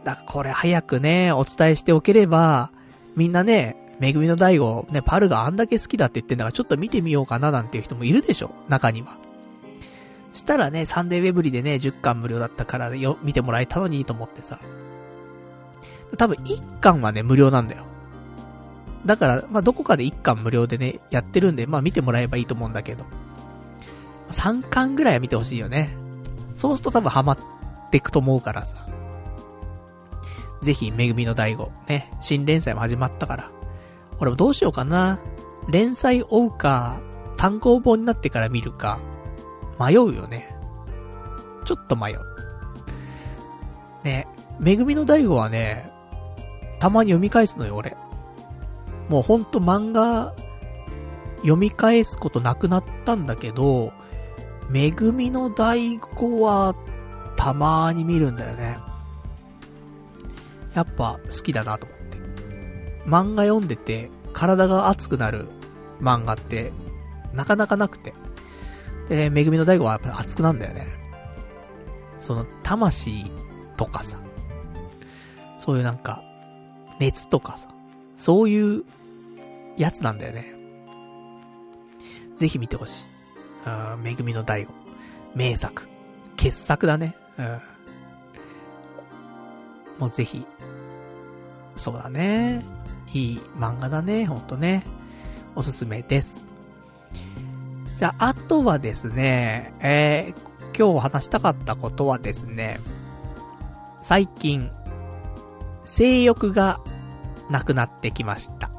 だからこれ早くね、お伝えしておければ、みんなね、めぐみの大悟、ね、パルがあんだけ好きだって言ってんだからちょっと見てみようかななんていう人もいるでしょ中には。したらね、サンデーウェブリでね、10巻無料だったからよ、見てもらえたのにと思ってさ。多分1巻はね、無料なんだよ。だから、まあ、どこかで1巻無料でね、やってるんで、まあ、見てもらえばいいと思うんだけど。3巻ぐらいは見てほしいよね。そうすると多分ハマっていくと思うからさ。ぜひ、めぐみの大悟、ね、新連載も始まったから。俺もどうしようかな。連載追うか、単行本になってから見るか、迷うよね。ちょっと迷う。ね、めぐみの大悟はね、たまに読み返すのよ、俺。もうほんと漫画、読み返すことなくなったんだけど、めぐみの大悟は、たまーに見るんだよね。やっぱ好きだなと思って。漫画読んでて、体が熱くなる漫画って、なかなかなくて。で、めぐみの大悟はやっぱり熱くなんだよね。その、魂とかさ、そういうなんか、熱とかさ、そういうやつなんだよね。ぜひ見てほしい。うん、めぐみの大悟。名作。傑作だね。うん。もうぜひ。そうだね。いい漫画だね。ほんとね。おすすめです。じゃあ、あとはですね、えー、今日話したかったことはですね、最近、性欲がなくなってきました。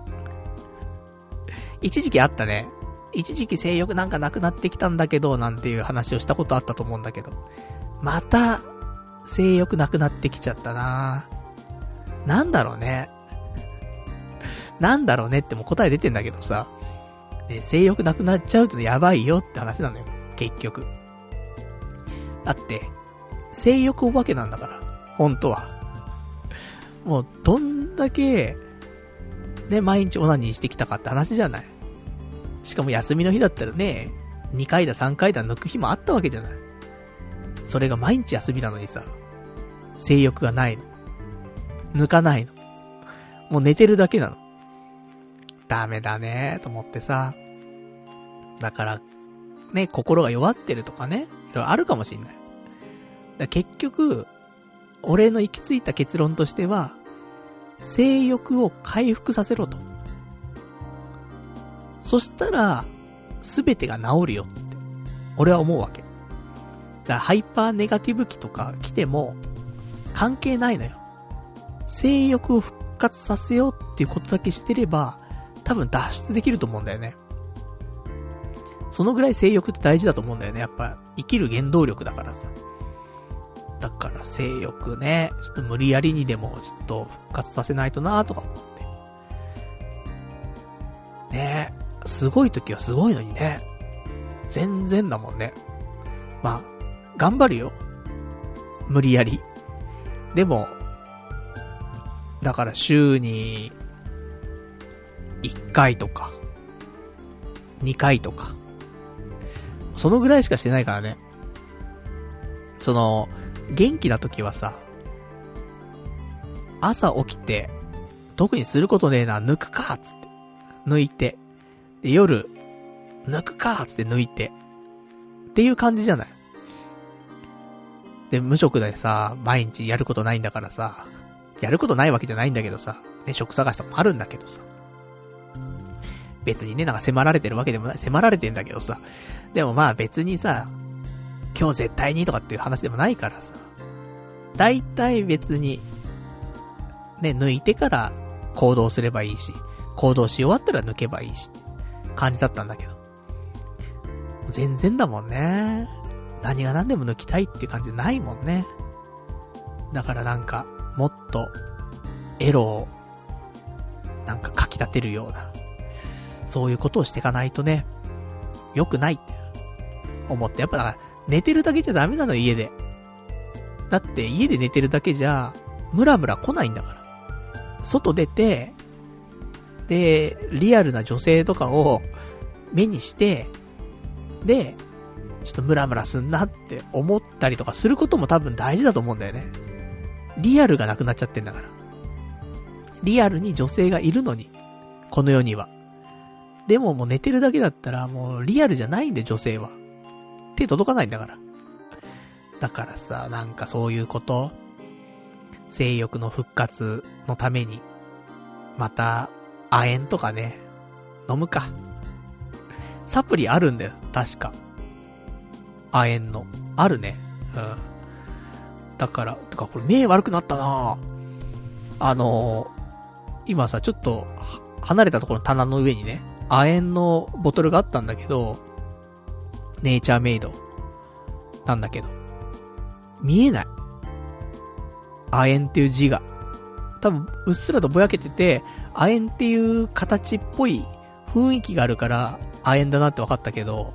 一時期あったね。一時期性欲なんかなくなってきたんだけど、なんていう話をしたことあったと思うんだけど。また、性欲なくなってきちゃったななんだろうね。なんだろうねってもう答え出てんだけどさ。ね、性欲なくなっちゃうとやばいよって話なのよ。結局。だって、性欲お化けなんだから。本当は。もう、どんだけ、ね、毎日オナニーしてきたかって話じゃない。しかも休みの日だったらね、2回だ3回だ抜く日もあったわけじゃない。それが毎日休みなのにさ、性欲がないの。抜かないの。もう寝てるだけなの。ダメだねと思ってさ。だから、ね、心が弱ってるとかね、いろいろあるかもしんない。だ結局、俺の行き着いた結論としては、性欲を回復させろと。そしたら、すべてが治るよって、俺は思うわけ。だからハイパーネガティブ期とか来ても、関係ないのよ。性欲を復活させようっていうことだけしてれば、多分脱出できると思うんだよね。そのぐらい性欲って大事だと思うんだよね。やっぱ、生きる原動力だからさ。だから性欲ね、ちょっと無理やりにでもちょっと復活させないとなとか思って。ねえ、すごい時はすごいのにね。全然だもんね。まあ、頑張るよ。無理やり。でも、だから週に、1回とか、2回とか、そのぐらいしかしてないからね。その、元気な時はさ、朝起きて、特にすることねえな、抜くかつって。抜いて。で、夜、抜くかつって抜いて。っていう感じじゃない。で、無職でさ、毎日やることないんだからさ、やることないわけじゃないんだけどさ、ね、職探しとかもあるんだけどさ。別にね、なんか迫られてるわけでもない、迫られてんだけどさ。でもまあ別にさ、今日絶対にとかっていう話でもないからさ。大体別に、ね、抜いてから行動すればいいし、行動し終わったら抜けばいいし、感じだったんだけど。全然だもんね。何が何でも抜きたいっていう感じないもんね。だからなんか、もっと、エロを、なんか書き立てるような、そういうことをしていかないとね、良くない思って、やっぱだから、寝てるだけじゃダメなの、家で。だって家で寝てるだけじゃ、ムラムラ来ないんだから。外出て、で、リアルな女性とかを目にして、で、ちょっとムラムラすんなって思ったりとかすることも多分大事だと思うんだよね。リアルがなくなっちゃってんだから。リアルに女性がいるのに、この世には。でももう寝てるだけだったらもうリアルじゃないんで女性は。手届かないんだから。だからさ、なんかそういうこと、性欲の復活のために、また、亜鉛とかね、飲むか。サプリあるんだよ、確か。亜鉛の。あるね。うん。だから、てかこれ目悪くなったなあのー、今さ、ちょっと、離れたところの棚の上にね、亜鉛のボトルがあったんだけど、ネイチャーメイド。なんだけど。見えない。亜鉛っていう字が。多分、うっすらとぼやけてて、亜鉛っていう形っぽい雰囲気があるから、亜鉛だなって分かったけど、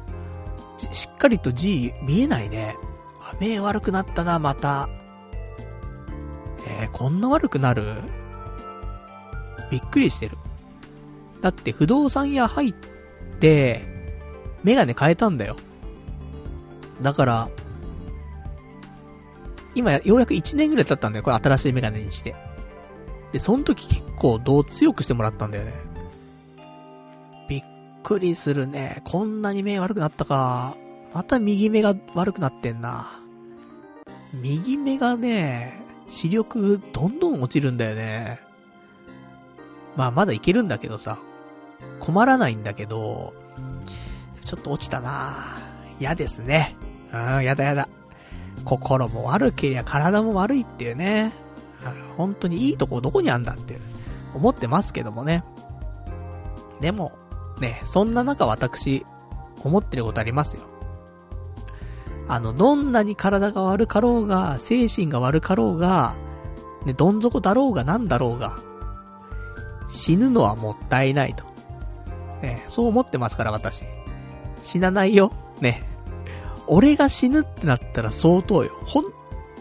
しっかりと字見えないね。目悪くなったな、また。えー、こんな悪くなる？びっくりしてる。だって不動産屋入って、メガネ変えたんだよ。だから、今ようやく1年ぐらい経ったんだよ、これ新しいメガネにして。で、その時結構どう強くしてもらったんだよね。びっくりするね。こんなに目悪くなったか。また右目が悪くなってんな。右目がね、視力どんどん落ちるんだよね。まあまだいけるんだけどさ。困らないんだけど、ちょっと落ちたな嫌ですね。うん、やだやだ。心も悪けりゃ体も悪いっていうね。本当にいいとこどこにあんだって思ってますけどもね。でも、ね、そんな中私、思ってることありますよ。あの、どんなに体が悪かろうが、精神が悪かろうが、ね、どん底だろうがなんだろうが、死ぬのはもったいないと。ね、そう思ってますから私。死なないよ。ね。俺が死ぬってなったら相当よ。本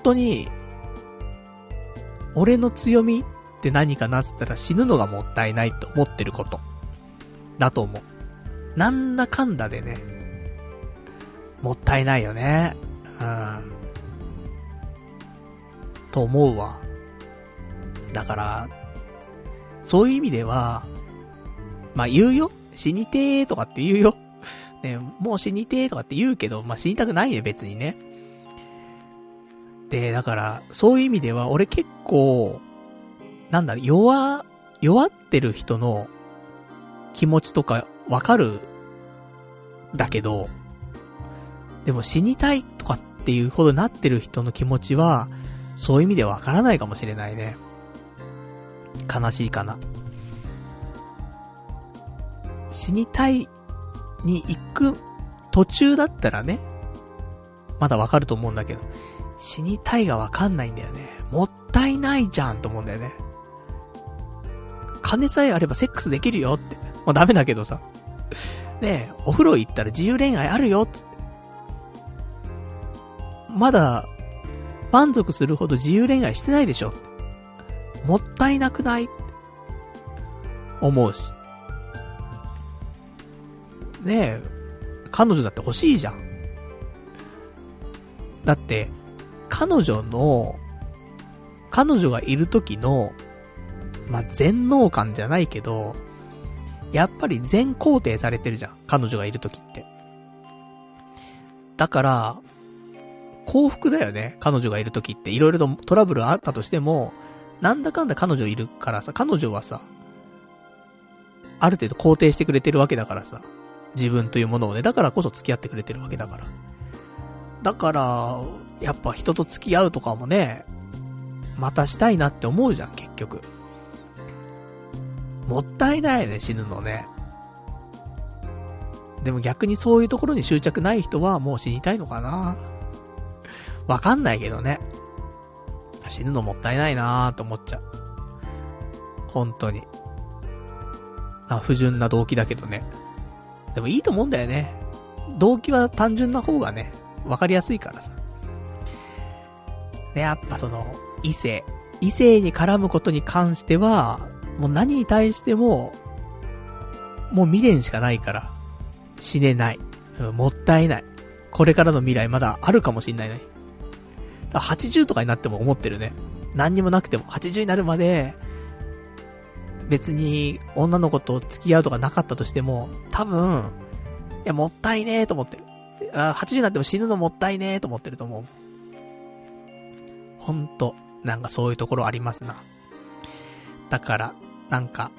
当に、俺の強みって何かなってったら死ぬのがもったいないと思ってること。だと思う。なんだかんだでね、もったいないよね。うん。と思うわ。だから、そういう意味では、まあ言うよ。死にてーとかって言うよ。ね、もう死にてーとかって言うけど、まあ、死にたくないね、別にね。で、だから、そういう意味では、俺結構、なんだろ、弱、弱ってる人の気持ちとかわかる、だけど、でも死にたいとかっていうほどなってる人の気持ちは、そういう意味ではわからないかもしれないね。悲しいかな。死にたいに行く途中だったらね、まだわかると思うんだけど、死にたいがわかんないんだよね。もったいないじゃんと思うんだよね。金さえあればセックスできるよって。まあダメだけどさ。ねえ、お風呂行ったら自由恋愛あるよって。まだ、満足するほど自由恋愛してないでしょ。もったいなくない？思うし。ね、彼女だって欲しいじゃん。だって、彼女の、彼女がいる時の、まあ、全能感じゃないけど、やっぱり全肯定されてるじゃん。彼女がいる時って。だから、幸福だよね。彼女がいる時って。いろいろとトラブルあったとしても、なんだかんだ彼女いるからさ、彼女はさ、ある程度肯定してくれてるわけだからさ。自分というものをね。だからこそ付き合ってくれてるわけだから。だから、やっぱ人と付き合うとかもね、またしたいなって思うじゃん、結局。もったいないね、死ぬのね。でも逆にそういうところに執着ない人はもう死にたいのかなわかんないけどね。死ぬのもったいないなーと思っちゃう。本当に。あ不純な動機だけどね。でもいいと思うんだよね。動機は単純な方がね、わかりやすいからさ。で、やっぱその、異性。異性に絡むことに関しては、もう何に対しても、もう未練しかないから、死ねない。もったいない。これからの未来まだあるかもしんないのに。80とかになっても思ってるね。何にもなくても、80になるまで、別に女の子と付き合うとかなかったとしても、多分、いや、もったいねえと思ってる。あ80になっても死ぬのもったいねえと思ってると思う。ほんと、なんかそういうところありますな。だから、なんか、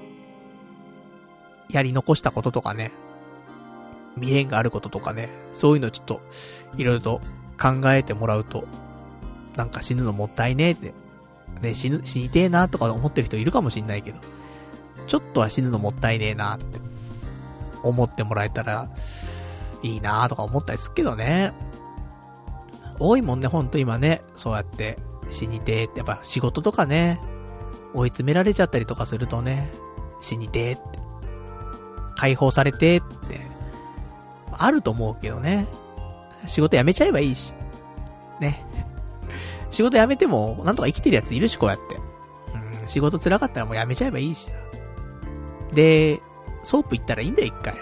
やり残したこととかね、未練があることとかね、そういうのちょっと、いろいろと考えてもらうと、なんか死ぬのもったいねえって、ね、死ぬ、死にてえなとか思ってる人いるかもしんないけど、ちょっとは死ぬのもったいねえなって、思ってもらえたら、いいなとか思ったりするけどね。多いもんね、ほんと今ね、そうやって死にてえって、やっぱ仕事とかね、追い詰められちゃったりとかするとね、死にてえって、解放されてって、あると思うけどね。仕事辞めちゃえばいいし。ね。仕事辞めても、なんとか生きてるやついるし、こうやって。うん、仕事辛かったらもう辞めちゃえばいいしさ。で、ソープ行ったらいいんだよ、一回。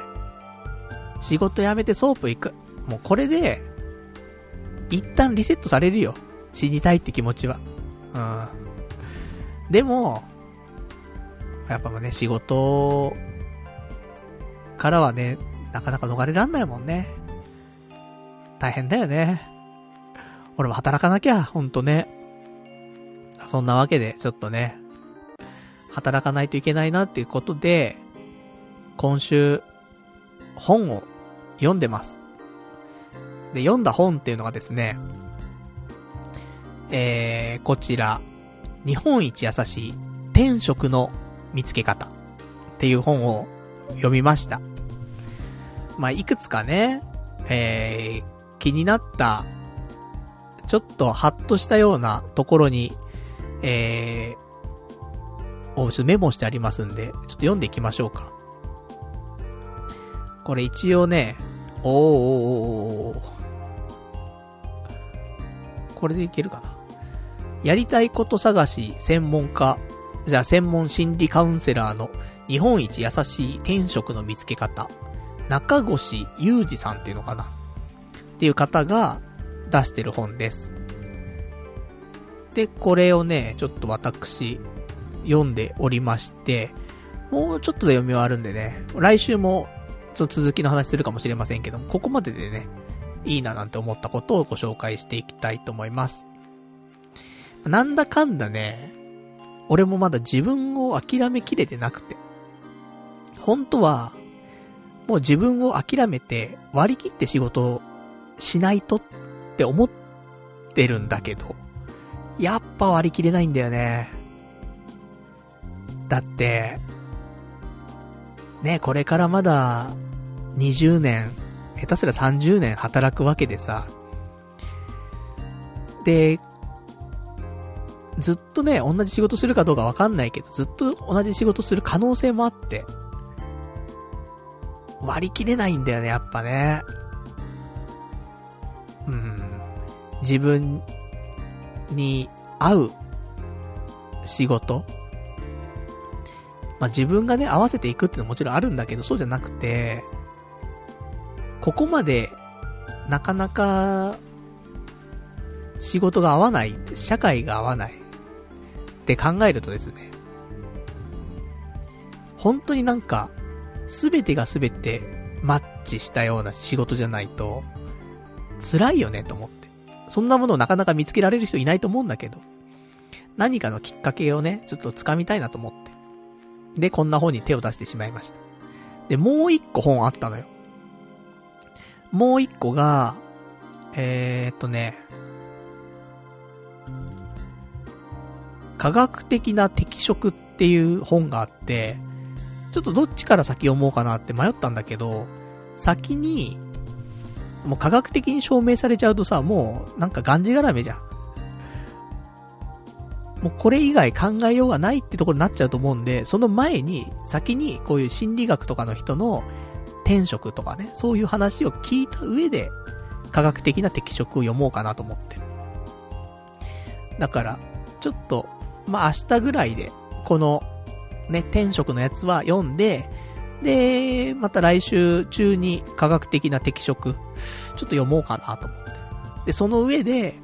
仕事辞めてソープ行く。もうこれで、一旦リセットされるよ。死にたいって気持ちは。うん。でも、やっぱね、仕事からはね、なかなか逃れらんないもんね。大変だよね。俺も働かなきゃ、ほんとね。そんなわけで、ちょっとね、働かないといけないなっていうことで、今週、本を読んでます。で、読んだ本っていうのがですね、えー、こちら、日本一優しい天職の見つけ方っていう本を読みました。まあ、いくつかね、えー、気になった、ちょっとハッとしたようなところに、えお、ちょっとメモしてありますんで、ちょっと読んでいきましょうか。これ一応ね、おーおーおーおーこれでいけるかな。やりたいこと探し専門家、じゃあ専門心理カウンセラーの日本一優しい転職の見つけ方、中越裕二さんっていうのかなっていう方が出してる本です。で、これをね、ちょっと私、読んでおりまして、もうちょっとで読み終わるんでね、来週も、ちょっと続きの話するかもしれませんけども、ここまででね、いいななんて思ったことをご紹介していきたいと思います。なんだかんだね、俺もまだ自分を諦めきれてなくて。本当は、もう自分を諦めて割り切って仕事をしないとって思ってるんだけど、やっぱ割り切れないんだよね。だって、ね、これからまだ20年、下手すら30年働くわけでさ、で、ずっとね、同じ仕事するかどうかわかんないけど、ずっと同じ仕事する可能性もあって、割り切れないんだよね、やっぱね。うん。自分に合う仕事まあ、自分がね、合わせていくっていうのはもちろんあるんだけど、そうじゃなくて、ここまで、なかなか、仕事が合わない、社会が合わない、って考えるとですね、本当になんか、すべてがすべてマッチしたような仕事じゃないと、辛いよねと思って。そんなものをなかなか見つけられる人いないと思うんだけど、何かのきっかけをね、ちょっと掴みたいなと思って。で、こんな本に手を出してしまいました。で、もう一個本あったのよ。もう一個が、えー、っとね、科学的な適職っていう本があって、ちょっとどっちから先読もうかなって迷ったんだけど、先に、もう科学的に証明されちゃうとさ、もう、なんかがんじがらめじゃん。もうこれ以外考えようがないってところになっちゃうと思うんで、その前に、先にこういう心理学とかの人の転職とかね、そういう話を聞いた上で、科学的な適職を読もうかなと思ってる。だから、ちょっと、まあ、明日ぐらいで、この、ね、転職のやつは読んで、で、また来週中に科学的な適職、ちょっと読もうかなと思って。で、その上で、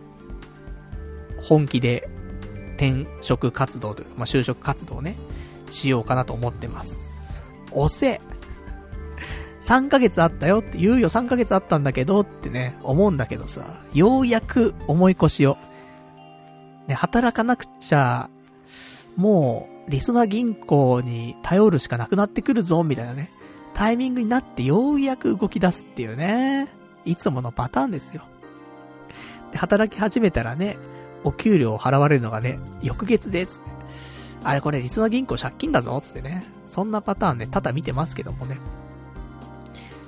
本気で転職活動というか、まあ、就職活動をね、しようかなと思ってます。遅え。3ヶ月あったよって、言うよ3ヶ月あったんだけどってね、思うんだけどさ、ようやく思い越しを。ね、働かなくちゃ、もう、リスナー銀行に頼るしかなくなってくるぞ、みたいなね。タイミングになってようやく動き出すっていうね。いつものパターンですよ。で、働き始めたらね、お給料を払われるのがね、翌月で、つって。あれこれリスナー銀行借金だぞ、つってね。そんなパターンね、ただ見てますけどもね。じ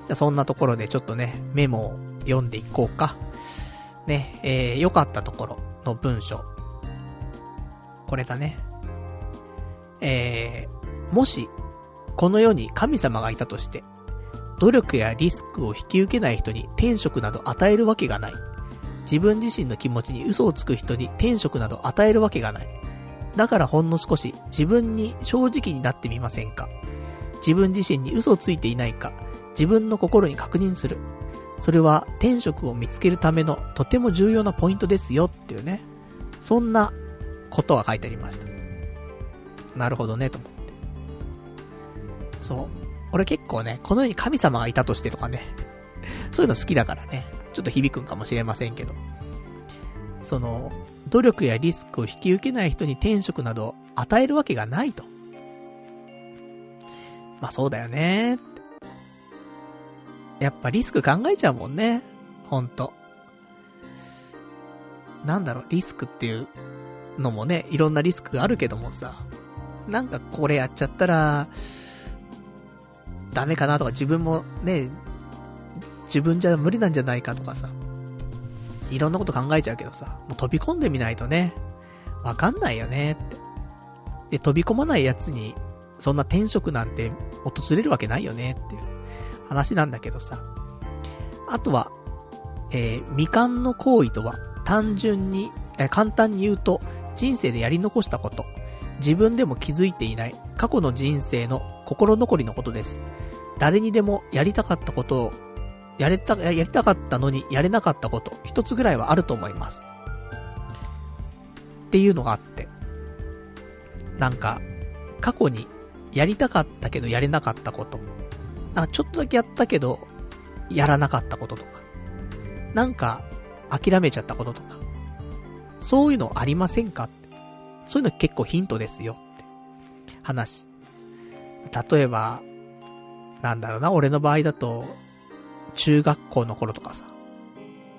ゃあそんなところでちょっとね、メモを読んでいこうか。ね、えー、良かったところの文章。これだね。えー、もし、この世に神様がいたとして、努力やリスクを引き受けない人に天職など与えるわけがない。自分自身の気持ちに嘘をつく人に天職など与えるわけがない。だからほんの少し自分に正直になってみませんか？自分自身に嘘をついていないか、自分の心に確認する。それは天職を見つけるためのとても重要なポイントですよっていうね。そんなことが書いてありました。なるほどね、と思って。そう。俺結構ね、この世に神様がいたとしてとかね。そういうの好きだからね。ちょっと響くんかもしれませんけど。その、努力やリスクを引き受けない人に転職など与えるわけがないと。まあそうだよねやっぱリスク考えちゃうもんね。ほんと。なんだろう、リスクっていうのもね、いろんなリスクがあるけどもさ、なんかこれやっちゃったら、ダメかなとか自分もね、自分じゃ無理なんじゃないかとかさ、いろんなこと考えちゃうけどさ、もう飛び込んでみないとね、わかんないよねって。で、飛び込まないやつに、そんな転職なんて訪れるわけないよねっていう話なんだけどさ。あとは、えー、未完の行為とは、単純に、えー、簡単に言うと、人生でやり残したこと、自分でも気づいていない過去の人生の心残りのことです。誰にでもやりたかったことをやれた、やりたかったのにやれなかったこと、一つぐらいはあると思います。っていうのがあって。なんか、過去にやりたかったけどやれなかったこと。なんかちょっとだけやったけど、やらなかったこととか。なんか、諦めちゃったこととか。そういうのありませんかって。そういうの結構ヒントですよって。話。例えば、なんだろうな、俺の場合だと、中学校の頃とかさ。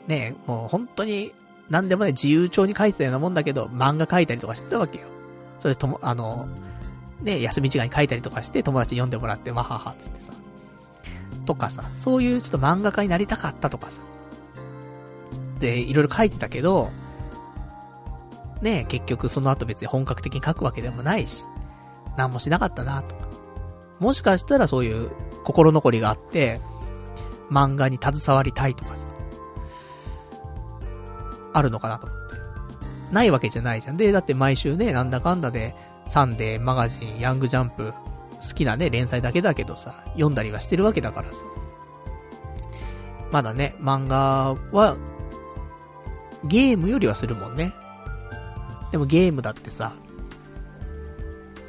ねえ、もう本当に、なんでもね、自由帳に書いてたようなもんだけど、漫画書いたりとかしてたわけよ。それとも、あの、ね休み時間に書いたりとかして友達に読んでもらって、わははっ、つってさ。とかさ、そういうちょっと漫画家になりたかったとかさ。で、いろいろ書いてたけど、ね結局その後別に本格的に書くわけでもないし、何もしなかったな、とか。もしかしたらそういう心残りがあって、漫画に携わりたいとかさ、あるのかなと思って。ないわけじゃないじゃん。で、だって毎週ね、なんだかんだで、サンデー、マガジン、ヤングジャンプ、好きなね、連載だけだけどさ、読んだりはしてるわけだからさ。まだね、漫画は、ゲームよりはするもんね。でもゲームだってさ、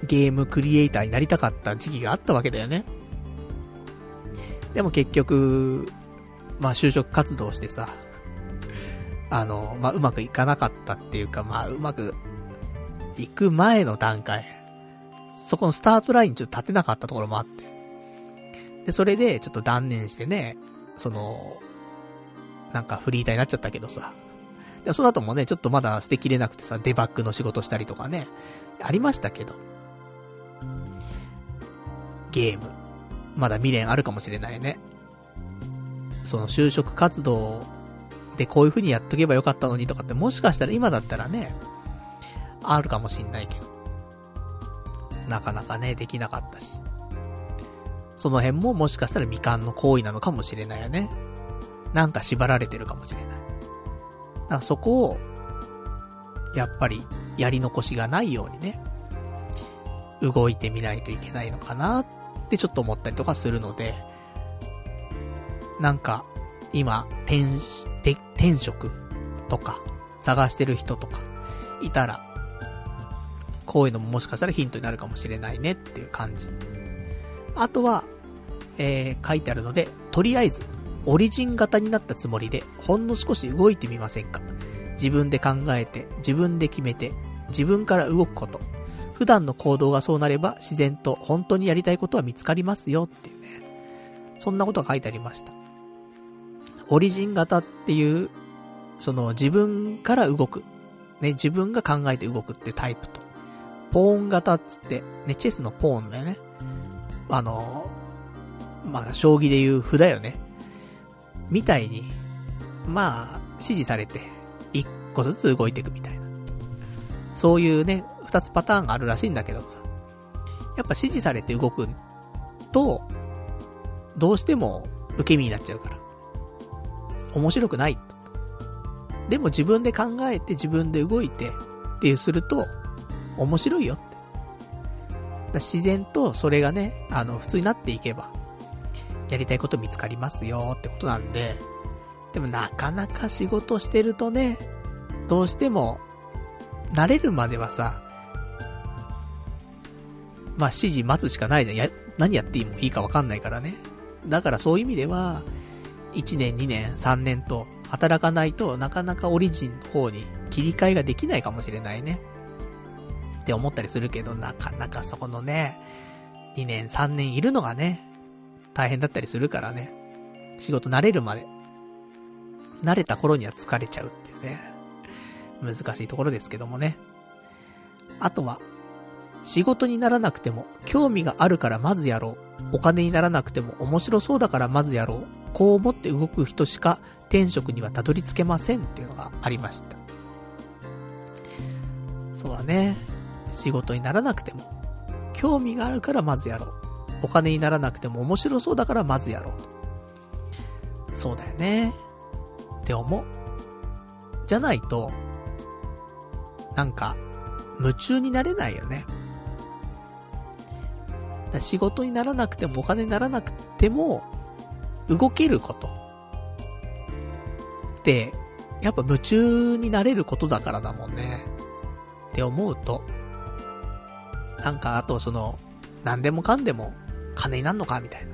ゲームクリエイターになりたかった時期があったわけだよね。でも結局、まあ就職活動してさ、あの、まあうまくいかなかったっていうか、まあうまくいく前の段階、そこのスタートラインちょっと立てなかったところもあって。で、それでちょっと断念してね、その、なんかフリーターになっちゃったけどさ。で、その後もね、ちょっとまだ捨てきれなくてさ、デバッグの仕事したりとかね、ありましたけど。ゲーム。まだ未練あるかもしれないね。その就職活動でこういう風にやっとけばよかったのにとかってもしかしたら今だったらね、あるかもしんないけど。なかなかね、できなかったし。その辺ももしかしたら未完の行為なのかもしれないよね。なんか縛られてるかもしれない。だからそこを、やっぱり、やり残しがないようにね、動いてみないといけないのかなってちょっと思ったりとかするので、なんか、今、転、転職とか、探してる人とか、いたら、こういうのももしかしたらヒントになるかもしれないねっていう感じ。あとは、えー、書いてあるので、とりあえず、オリジン型になったつもりで、ほんの少し動いてみませんか？自分で考えて、自分で決めて、自分から動くこと。普段の行動がそうなれば、自然と本当にやりたいことは見つかりますよっていうね。そんなことが書いてありました。オリジン型っていう、その自分から動く。ね、自分が考えて動くっていうタイプと。ポーン型っつって、ね、チェスのポーンだよね。あの、まあ、将棋でいう歩だよね。みたいに、まあ、指示されて、一個ずつ動いていくみたいな。そういうね、二つパターンがあるらしいんだけどさ。やっぱ指示されて動くと、どうしても受け身になっちゃうから。面白くない。でも自分で考えて自分で動いてっていうすると、面白いよって。自然とそれがね、あの、普通になっていけば、やりたいこと見つかりますよってことなんで、でもなかなか仕事してるとね、どうしても、慣れるまではさ、まあ指示待つしかないじゃん。や、何やっていいもいいかわかんないからね。だからそういう意味では、1年、2年、3年と働かないとなかなかオリジンの方に切り替えができないかもしれないね。って思ったりするけど、なかなかそこのね、2年、3年いるのがね、大変だったりするからね。仕事慣れるまで。慣れた頃には疲れちゃうっていうね。難しいところですけどもね。あとは、仕事にならなくても、興味があるからまずやろう。お金にならなくても面白そうだからまずやろう。こう思って動く人しか転職にはたどり着けませんっていうのがありました。そうだね。仕事にならなくても、興味があるからまずやろう。お金にならなくても面白そうだからまずやろう。そうだよね。って思う。じゃないと、なんか、夢中になれないよね。仕事にならなくてもお金にならなくても、動けること。って、やっぱ夢中になれることだからだもんね。って思うと、なんかあとその、何でもかんでも金になんのかみたいな。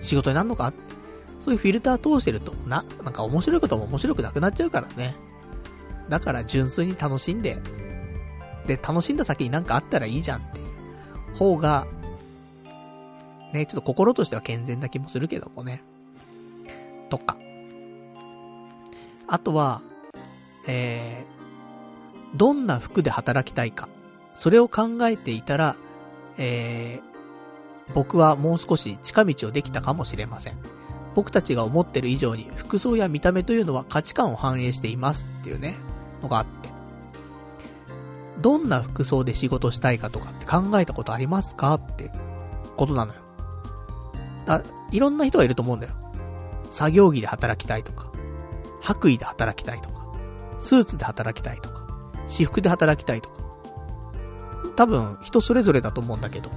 仕事になんのか？そういうフィルター通してると、な、なんか面白いことも面白くなくなっちゃうからね。だから純粋に楽しんで、で、楽しんだ先になんかあったらいいじゃんって方が、ね、ちょっと心としては健全な気もするけどもね。とか。あとは、えー、どんな服で働きたいか。それを考えていたら、えー、僕はもう少し近道をできたかもしれません。僕たちが思ってる以上に服装や見た目というのは価値観を反映していますっていうね、のがあって。どんな服装で仕事したいかとかって考えたことありますかってことなのよ。だ、いろんな人がいると思うんだよ。作業着で働きたいとか、白衣で働きたいとか、スーツで働きたいとか、私服で働きたいとか。多分人それぞれだと思うんだけど、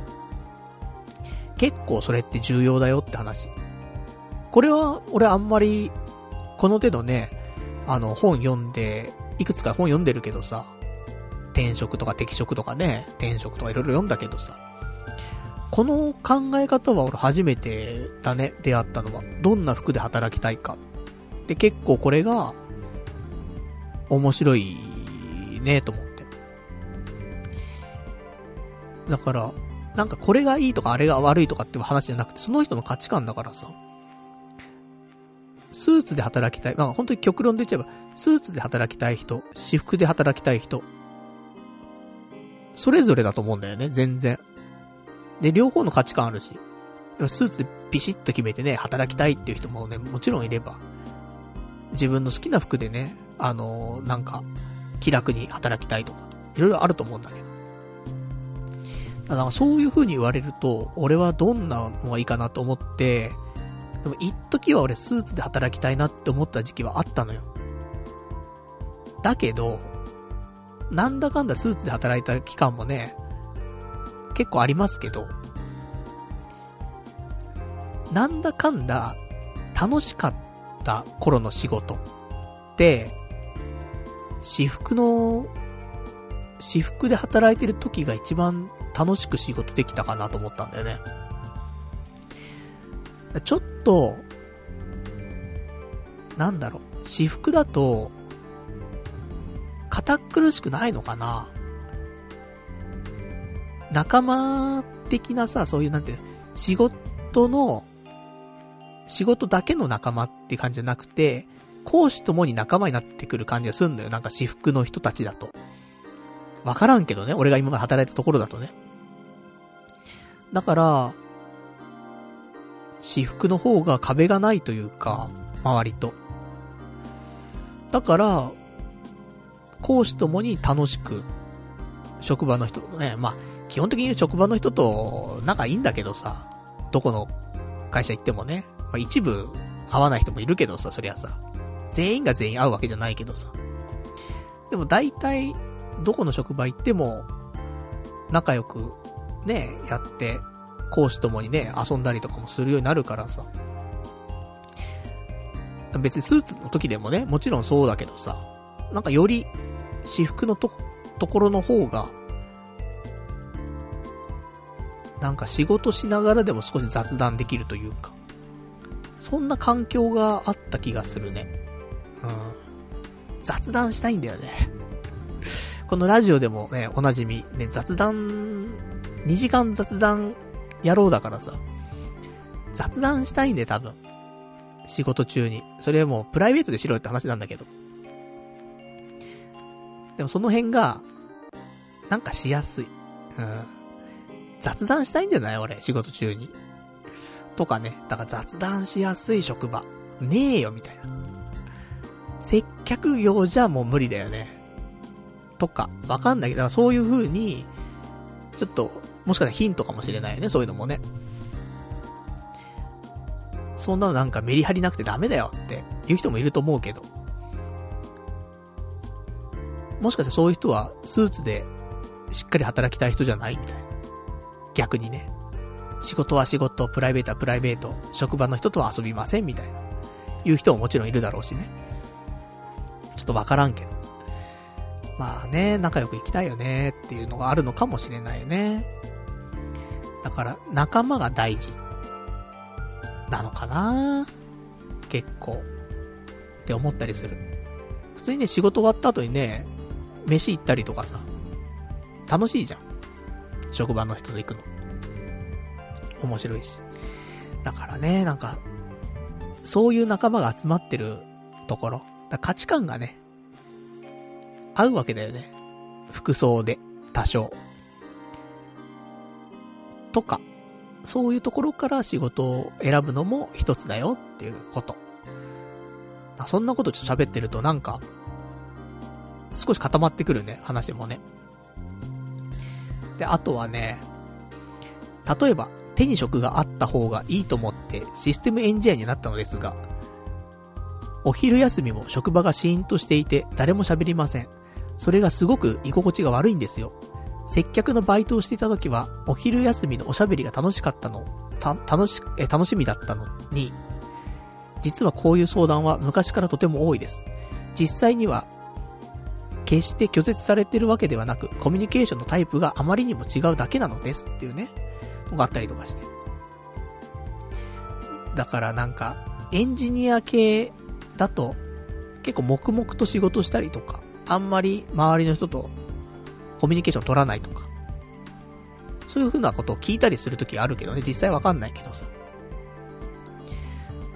結構それって重要だよって話。これは、俺あんまり、この手のね、あの、本読んで、いくつか本読んでるけどさ、転職とか適職とかね、転職とかいろいろ読んだけどさ、この考え方は俺初めてだね、出会ったのは。どんな服で働きたいか。で、結構これが、面白いね、と思って。だから、なんかこれがいいとかあれが悪いとかって話じゃなくて、その人の価値観だからさ。スーツで働きたい。まあ本当に極論で言っちゃえば、スーツで働きたい人、私服で働きたい人。それぞれだと思うんだよね、全然。で、両方の価値観あるし、スーツでビシッと決めてね、働きたいっていう人もね、もちろんいれば、自分の好きな服でね、あのー、なんか、気楽に働きたいとか、いろいろあると思うんだけど。だからそういう風に言われると、俺はどんなのがいいかなと思って、でも一時は俺スーツで働きたいなって思った時期はあったのよ。だけど、なんだかんだスーツで働いた期間もね、結構ありますけど、なんだかんだ楽しかった頃の仕事って、私服の、私服で働いてる時が一番楽しく仕事できたかなと思ったんだよね。ちょっと、なんだろう、私服だと、堅苦しくないのかな仲間的なさ、そういうなんて、仕事の、仕事だけの仲間って感じじゃなくて、講師ともに仲間になってくる感じがすんのよ。なんか私服の人たちだと。わからんけどね。俺が今まで働いたところだとね。だから、私服の方が壁がないというか、周りと。だから、講師ともに楽しく、職場の人とね、まあ、基本的に職場の人と仲いいんだけどさ、どこの会社行ってもね、まあ一部会わない人もいるけどさ、そりゃさ、全員が全員会うわけじゃないけどさ。でも大体、どこの職場行っても、仲良く、ね、やって、講師ともにね、遊んだりとかもするようになるからさ。別にスーツの時でもね、もちろんそうだけどさ、なんかより、私服のと、ところの方が、なんか仕事しながらでも少し雑談できるというか、そんな環境があった気がするね。うん。雑談したいんだよね。このラジオでもね、おなじみ、ね、雑談、2時間雑談野郎だからさ、雑談したいんで多分。仕事中に。それはもうプライベートでしろよって話なんだけど。でもその辺が、なんかしやすい。うん。雑談したいんじゃない？俺、仕事中に。とかね。だから雑談しやすい職場。ねえよ、みたいな。接客業じゃもう無理だよね。とか、わかんないけど、そういう風に、ちょっと、もしかしたらヒントかもしれないよね、そういうのもね。そんなのなんかメリハリなくてダメだよって言う人もいると思うけど。もしかしてそういう人はスーツでしっかり働きたい人じゃないみたいな。逆にね。仕事は仕事、プライベートはプライベート、職場の人とは遊びませんみたいな。言う人ももちろんいるだろうしね。ちょっとわからんけど。まあね、仲良く行きたいよねっていうのがあるのかもしれないよね。だから、仲間が大事。なのかな結構。って思ったりする。普通にね、仕事終わった後にね、飯行ったりとかさ、楽しいじゃん。職場の人と行くの。面白いし。だからね、なんか、そういう仲間が集まってるところ。価値観がね、合うわけだよね。服装で、多少。とか、そういうところから仕事を選ぶのも一つだよっていうこと。そんなことちょっと喋ってるとなんか、少し固まってくるね、話もね。で、あとはね、例えば、手に職があった方がいいと思ってシステムエンジニアになったのですが、お昼休みも職場がシーンとしていて誰も喋りません。それがすごく居心地が悪いんですよ。接客のバイトをしていた時は、お昼休みのおしゃべりが楽しかったの、た、楽し、え、楽しみだったのに、実はこういう相談は昔からとても多いです。実際には、決して拒絶されてるわけではなく、コミュニケーションのタイプがあまりにも違うだけなのですっていうね、のがあったりとかして。だからなんか、エンジニア系だと、結構黙々と仕事したりとか、あんまり周りの人とコミュニケーション取らないとか、そういう風なことを聞いたりするときあるけどね、実際わかんないけどさ。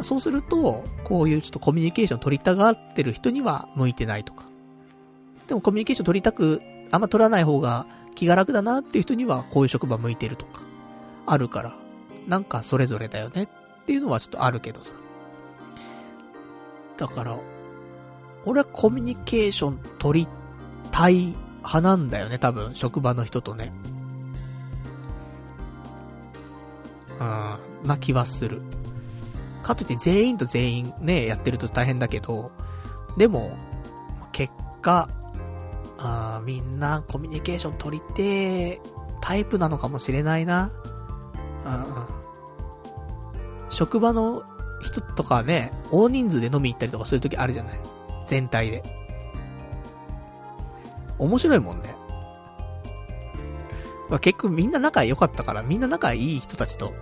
そうすると、こういうちょっとコミュニケーション取りたがってる人には向いてないとか。でもコミュニケーション取りたく、あんま取らない方が気が楽だなっていう人にはこういう職場向いてるとか、あるから、なんかそれぞれだよねっていうのはちょっとあるけどさ。だから、俺はコミュニケーション取りたい派なんだよね、多分、職場の人とね。うん、な気はする。かといって全員と全員ね、やってると大変だけど、でも、結果、あみんなコミュニケーション取りてタイプなのかもしれないな。職場の人とかね、大人数で飲み行ったりとかするときあるじゃない。全体で。面白いもんね。まあ、結局みんな仲良かったから、みんな仲いい人たちと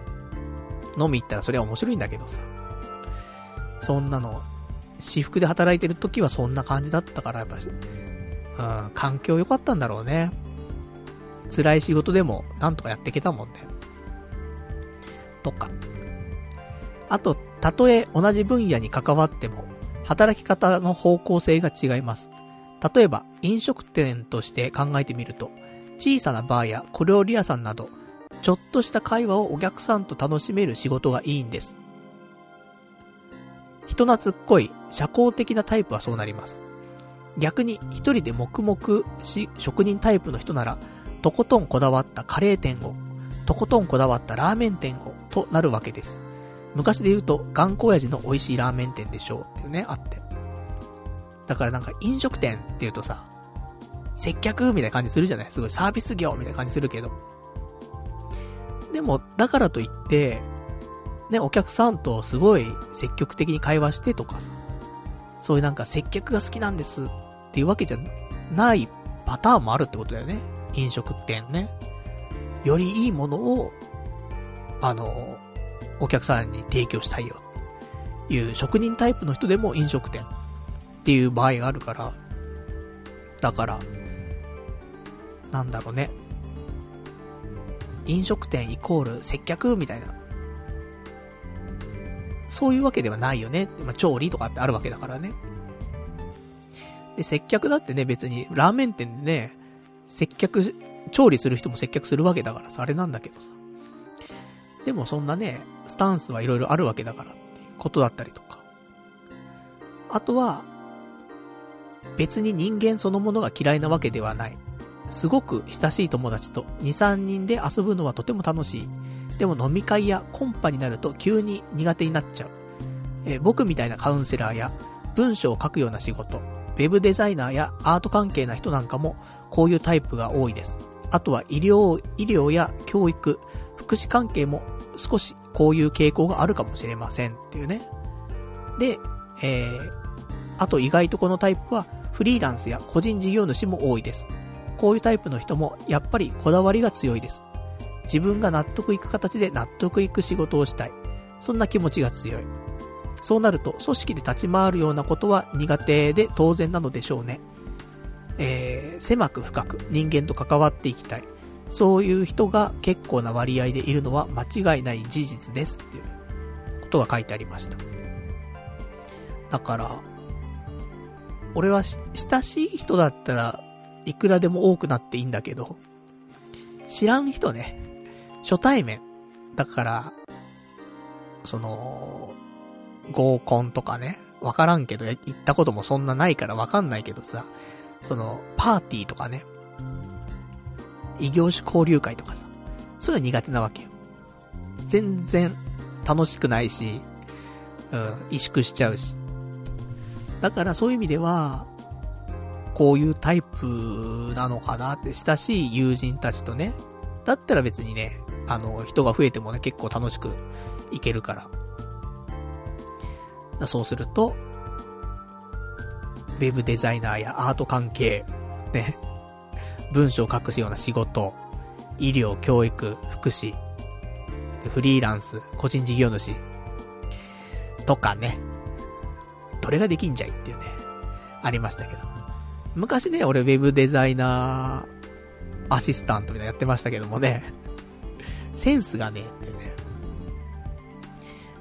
飲み行ったらそれは面白いんだけどさ。そんなの、私服で働いてる時はそんな感じだったから、やっぱ、うん、環境良かったんだろうね。辛い仕事でもなんとかやっていけたもんね。とか。あと、たとえ同じ分野に関わっても、働き方の方向性が違います。例えば、飲食店として考えてみると、小さなバーや小料理屋さんなど、ちょっとした会話をお客さんと楽しめる仕事がいいんです。人懐っこい、社交的なタイプはそうなります。逆に、一人で黙々し、職人タイプの人なら、とことんこだわったカレー店を、とことんこだわったラーメン店を、となるわけです。昔で言うと、頑固親父の美味しいラーメン店でしょうっていうね、あって。だからなんか飲食店って言うとさ、接客みたいな感じするじゃない？すごいサービス業みたいな感じするけど。でも、だからといって、ね、お客さんとすごい積極的に会話してとかさ、そういうなんか接客が好きなんですっていうわけじゃないパターンもあるってことだよね。飲食店ね。よりいいものを、あの、お客さんに提供したいよ。いう職人タイプの人でも飲食店っていう場合があるから、だから、なんだろうね。飲食店イコール接客みたいな。そういうわけではないよね。まあ、調理とかってあるわけだからね。で、接客だってね、別に、ラーメン店でね、接客、調理する人も接客するわけだからさ、あれなんだけどさ。でもそんなね、スタンスはいろいろあるわけだからっていうことだったりとか。あとは、別に人間そのものが嫌いなわけではない。すごく親しい友達と2、3人で遊ぶのはとても楽しい。でも飲み会やコンパになると急に苦手になっちゃう。え、僕みたいなカウンセラーや文章を書くような仕事、ウェブデザイナーやアート関係な人なんかもこういうタイプが多いです。あとは医療、医療や教育、福祉関係も少しこういう傾向があるかもしれませんっていうね。で、えー、あと意外とこのタイプはフリーランスや個人事業主も多いです。こういうタイプの人もやっぱりこだわりが強いです。自分が納得いく形で納得いく仕事をしたい。そんな気持ちが強い。そうなると、組織で立ち回るようなことは苦手で当然なのでしょうね。えー、狭く深く人間と関わっていきたい。そういう人が結構な割合でいるのは間違いない事実ですっていうことが書いてありました。だから、俺は親しい人だったらいくらでも多くなっていいんだけど、知らん人ね、初対面。だから、その、合コンとかね、わからんけど、行ったこともそんなないからわかんないけどさ、その、パーティーとかね、異業種交流会とかさ、そういうの苦手なわけよ。全然楽しくないし、うん、萎縮しちゃうし。だからそういう意味では、こういうタイプなのかなって、親しい友人たちとね、だったら別にね、あの、人が増えてもね、結構楽しくいけるから。そうすると、ウェブデザイナーやアート関係、ね、文章を書くような仕事、医療、教育、福祉、フリーランス、個人事業主、とかね、どれができんじゃいっていうね、ありましたけど。昔ね、俺ウェブデザイナーアシスタントみたいなやってましたけどもね、センスがねっていうね。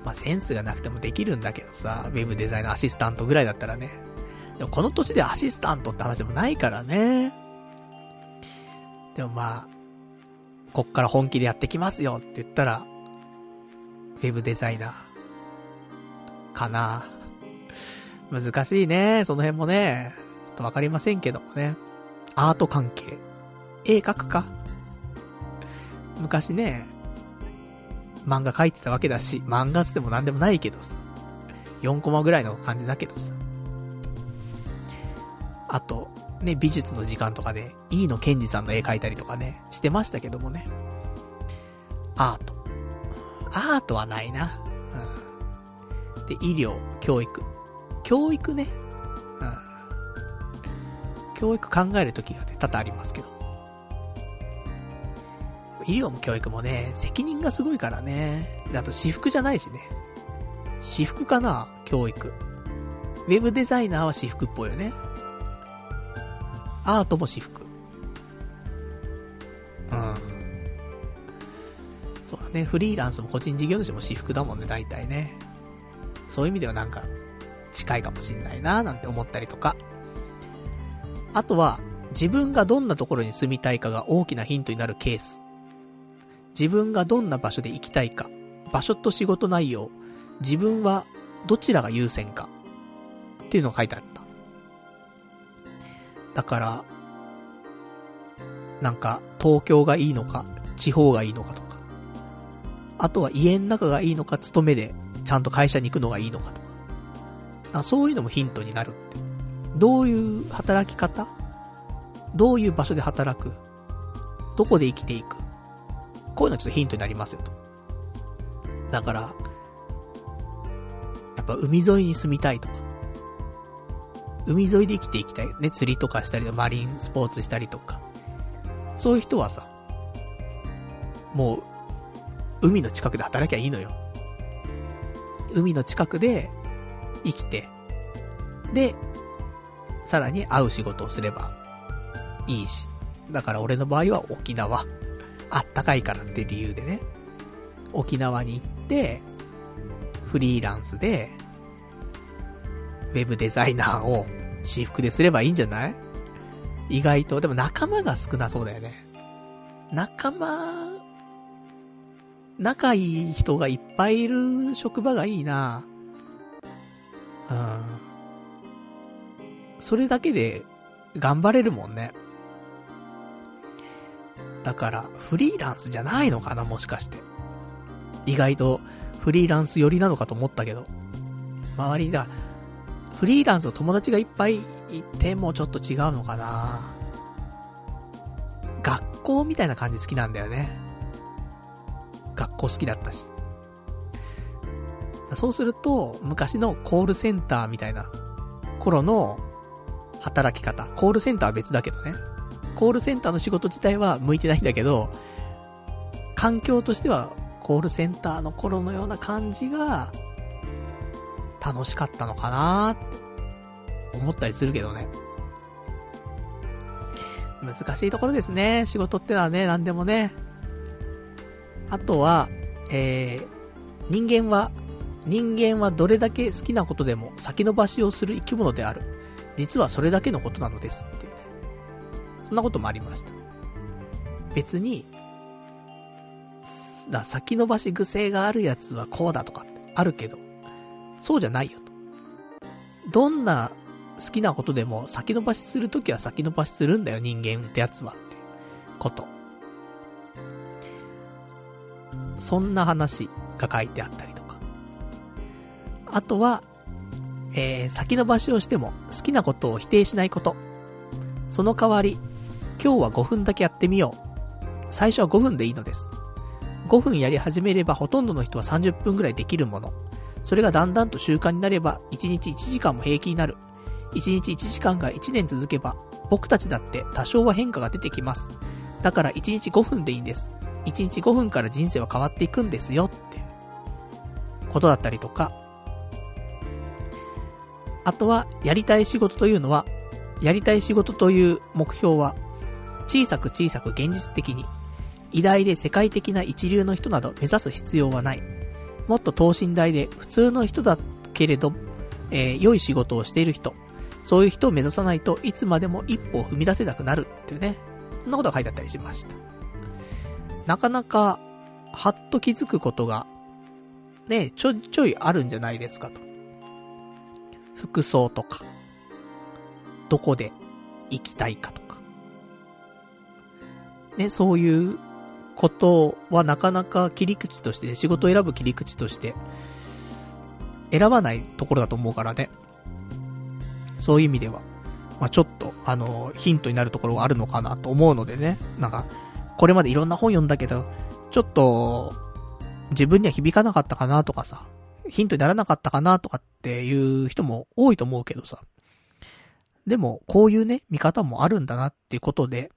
まあ、センスがなくてもできるんだけどさ、ウェブデザイナーアシスタントぐらいだったらね。でもこの土地でアシスタントって話でもないからね。でもまあ、こっから本気でやってきますよって言ったら、ウェブデザイナー、かな。難しいね、その辺もね。ちょっとわかりませんけどもね。アート関係。絵描くか昔ね、漫画描いてたわけだし、漫画つっても何でもないけどさ。4コマぐらいの感じだけどさ。あと、ね、美術の時間とかで、飯野健二さんの絵描いたりとかね、してましたけどもね。アート。アートはないな。うん。で、医療、教育。教育ね。うん。教育考えるときがね、多々ありますけど。医療も教育もね、責任がすごいからね。あと私服じゃないしね。私服かな教育。ウェブデザイナーは私服っぽいよね。アートも私服。うん。そうだね、フリーランスも個人事業主も私服だもんね、大体ね。そういう意味ではなんか、近いかもしんないななんて思ったりとか。あとは、自分がどんなところに住みたいかが大きなヒントになるケース。自分がどんな場所で行きたいか、場所と仕事内容、自分はどちらが優先か、っていうのが書いてあった。だから、なんか、東京がいいのか、地方がいいのかとか。あとは家の中がいいのか、勤めで、ちゃんと会社に行くのがいいのかとか。あそういうのもヒントになるって。どういう働き方どういう場所で働くどこで生きていくこういうのちょっとヒントになりますよと。だから、やっぱ海沿いに住みたいとか、海沿いで生きていきたい。ね、釣りとかしたり、マリンスポーツしたりとか。そういう人はさ、もう、海の近くで働きゃいいのよ。海の近くで生きて、で、さらに会う仕事をすればいいし。だから俺の場合は沖縄。あったかいからって理由でね。沖縄に行って、フリーランスで、ウェブデザイナーを私服ですればいいんじゃない？意外と。でも仲間が少なそうだよね。仲間、仲いい人がいっぱいいる職場がいいなうん。それだけで頑張れるもんね。だから、フリーランスじゃないのかな、もしかして。意外と、フリーランス寄りなのかと思ったけど。周りだ、フリーランスの友達がいっぱいいてもちょっと違うのかな学校みたいな感じ好きなんだよね。学校好きだったし。そうすると、昔のコールセンターみたいな頃の働き方。コールセンターは別だけどね。コールセンターの仕事自体は向いてないんだけど、環境としてはコールセンターの頃のような感じが、楽しかったのかなって思ったりするけどね。難しいところですね。仕事ってのはね、何でもね。あとは、えー、人間は、人間はどれだけ好きなことでも先延ばしをする生き物である。実はそれだけのことなのですっていう。そんなこともありました。別に、先延ばし癖があるやつはこうだとかってあるけど、そうじゃないよと。どんな好きなことでも先延ばしするときは先延ばしするんだよ、人間ってやつはってこと。そんな話が書いてあったりとか。あとは、えー、先延ばしをしても好きなことを否定しないこと。その代わり、今日は5分だけやってみよう。最初は5分でいいのです。5分やり始めればほとんどの人は30分くらいできるもの。それがだんだんと習慣になれば、1日1時間も平気になる。1日1時間が1年続けば、僕たちだって多少は変化が出てきます。だから1日5分でいいんです。1日5分から人生は変わっていくんですよって、ことだったりとか。あとは、やりたい仕事というのは、やりたい仕事という目標は、小さく小さく現実的に、偉大で世界的な一流の人など目指す必要はない。もっと等身大で普通の人だけれど、えー、良い仕事をしている人。そういう人を目指さないといつまでも一歩を踏み出せなくなるっていうね。そんなことが書いてあったりしました。なかなか、はっと気づくことが、ね、ちょいちょいあるんじゃないですかと。服装とか、どこで行きたいかと。ね、そういうことはなかなか切り口として、仕事を選ぶ切り口として、選ばないところだと思うからね。そういう意味では、まあ、ちょっと、あの、ヒントになるところがあるのかなと思うのでね。なんか、これまでいろんな本読んだけど、ちょっと、自分には響かなかったかなとかさ、ヒントにならなかったかなとかっていう人も多いと思うけどさ。でも、こういうね、見方もあるんだなっていうことで、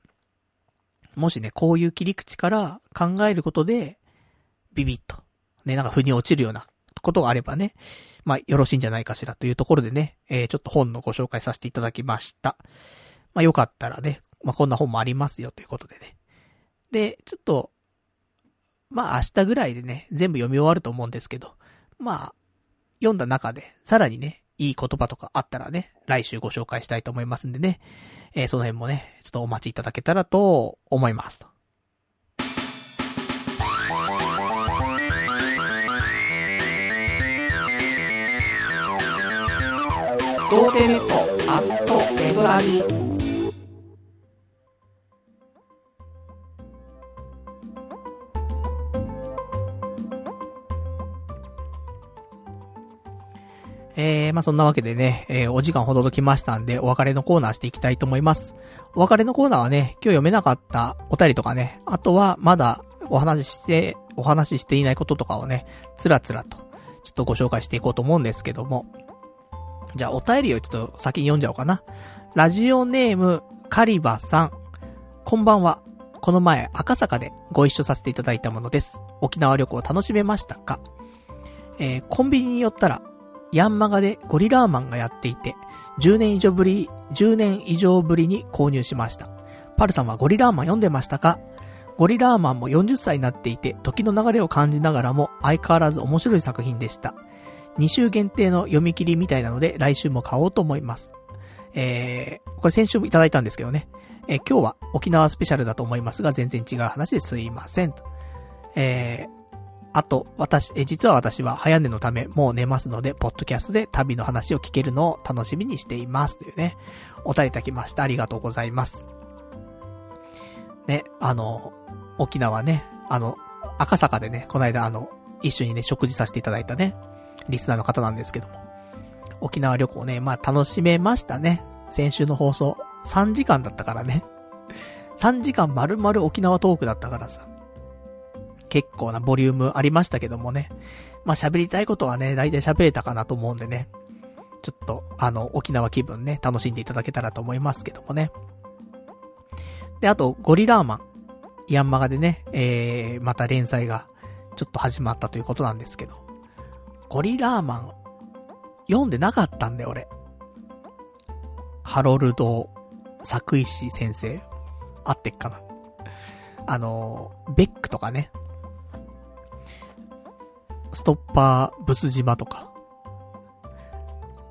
もしね、こういう切り口から考えることで、ビビッと、ね、なんか腑に落ちるようなことがあればね、まあ、よろしいんじゃないかしらというところでね、えー、ちょっと本のご紹介させていただきました。まあ、よかったらね、まあ、こんな本もありますよということでね。で、ちょっと、まあ、明日ぐらいでね、全部読み終わると思うんですけど、まあ、読んだ中で、さらにね、いい言葉とかあったらね、来週ご紹介したいと思いますんでね、えー、その辺もね、ちょっとお待ちいただけたらと思いますと。童貞ネットアットネトラジえー、まあ、そんなわけでね、えー、お時間ほどときましたんで、お別れのコーナーしていきたいと思います。お別れのコーナーはね、今日読めなかったお便りとかね、あとはまだお話しして、お話ししていないこととかをね、つらつらと、ちょっとご紹介していこうと思うんですけども。じゃあ、お便りをちょっと先に読んじゃおうかな。ラジオネーム、カリバさん。こんばんは。この前、赤坂でご一緒させていただいたものです。沖縄旅行楽しめましたか？えー、コンビニに寄ったら、ヤンマガでゴリラーマンがやっていて、10年以上ぶり、10年以上ぶりに購入しました。パルさんはゴリラーマン読んでましたか？ゴリラーマンも40歳になっていて、時の流れを感じながらも相変わらず面白い作品でした。2週限定の読み切りみたいなので、来週も買おうと思います。えー、これ先週もいただいたんですけどね。えー、今日は沖縄スペシャルだと思いますが、全然違う話ですいません。えー、あと、私、え、実は私は早寝のためもう寝ますので、ポッドキャストで旅の話を聞けるのを楽しみにしています。というね、お便りいただきました。ありがとうございます。ね、あの、沖縄ね、あの、赤坂でね、この間あの、一緒にね、食事させていただいたね、リスナーの方なんですけども。沖縄旅行ね、まあ楽しめましたね。先週の放送、3時間だったからね。3時間丸々沖縄トークだったからさ。結構なボリュームありましたけどもね。まあ、喋りたいことはね、大体喋れたかなと思うんでね。ちょっと、あの、沖縄気分ね、楽しんでいただけたらと思いますけどもね。で、あと、ゴリラーマン。ヤンマガでね、えー、また連載が、ちょっと始まったということなんですけど。ゴリラーマン、読んでなかったんだよ、俺。ハロルド、作石先生。合ってっかな。あの、ベックとかね。ストッパーブス島とか。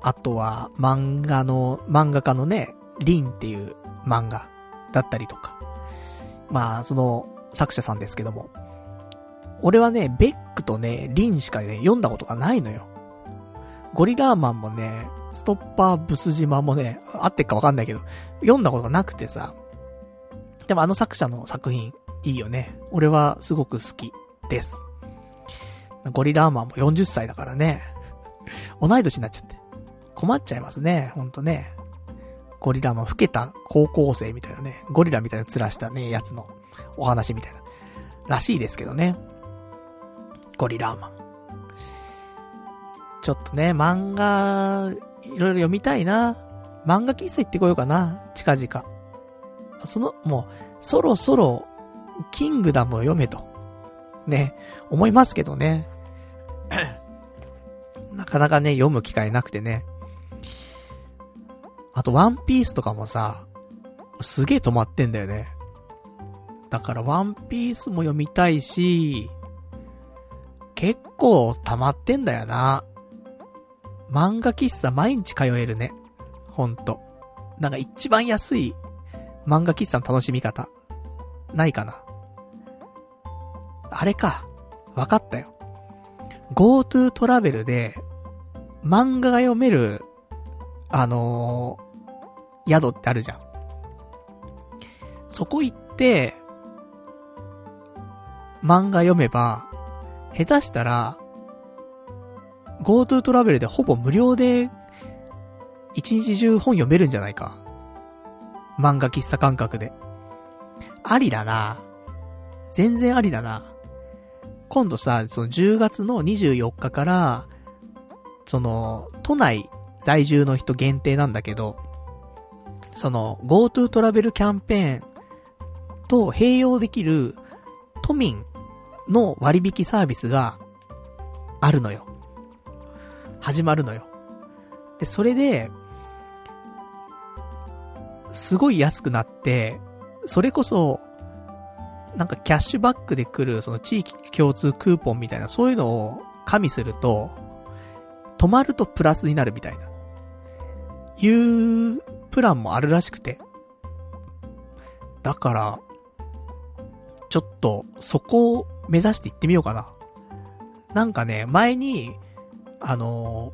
あとは、漫画の、漫画家のね、リンっていう漫画だったりとか。まあ、その、作者さんですけども。俺はね、ベックとね、リンしかね、読んだことがないのよ。ゴリラーマンもね、ストッパーブス島もね、合ってっかわかんないけど、読んだことがなくてさ。でもあの作者の作品、いいよね。俺はすごく好きです。ゴリラーマンも40歳だからね。同い年になっちゃって。困っちゃいますね、ほんとね。ゴリラーマン、老けた高校生みたいなね、ゴリラみたいな面したね、やつのお話みたいな。らしいですけどね。ゴリラーマン。ちょっとね、漫画、いろいろ読みたいな。漫画喫茶行ってこようかな、近々。その、もう、そろそろ、キングダムを読めと。ね、思いますけどね。なかなかね、読む機会なくてね。あと、ワンピースとかもさ、すげえ止まってんだよね。だから、ワンピースも読みたいし、結構溜まってんだよな。漫画喫茶毎日通えるね。ほんと。なんか一番安い漫画喫茶の楽しみ方。ないかな。あれか。わかったよ。GoTo トラベルで、漫画が読める、あのー、宿ってあるじゃん。そこ行って、漫画読めば、下手したら、GoTo トラベルでほぼ無料で、一日中本読めるんじゃないか。漫画喫茶感覚で。ありだな。全然ありだな。今度さ、その10月の24日から、その、都内在住の人限定なんだけど、その、GoTo トラベルキャンペーンと併用できる都民の割引サービスがあるのよ。始まるのよ。で、それで、すごい安くなって、それこそ、なんかキャッシュバックで来る、その地域共通クーポンみたいな、そういうのを加味すると、泊まるとプラスになるみたいな、いうプランもあるらしくて。だから、ちょっと、そこを目指して行ってみようかな。なんかね、前に、あの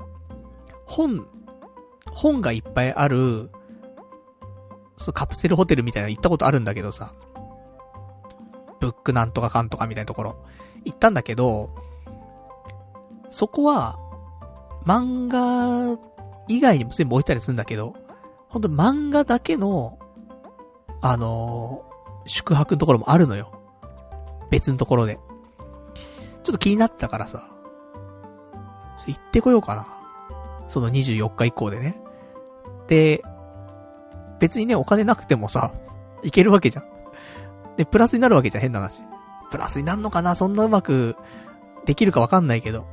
本、本がいっぱいある、そうカプセルホテルみたいなの行ったことあるんだけどさ、ブックなんとかかんとかみたいなところ、行ったんだけど、そこは、漫画以外にも全部置いたりするんだけど、ほんと漫画だけの、あのー、宿泊のところもあるのよ。別のところで。ちょっと気になってたからさ、行ってこようかな。その24日以降でね。で、別にね、お金なくてもさ、行けるわけじゃん。で、プラスになるわけじゃん、変な話。プラスになるのかなそんなうまくできるかわかんないけど。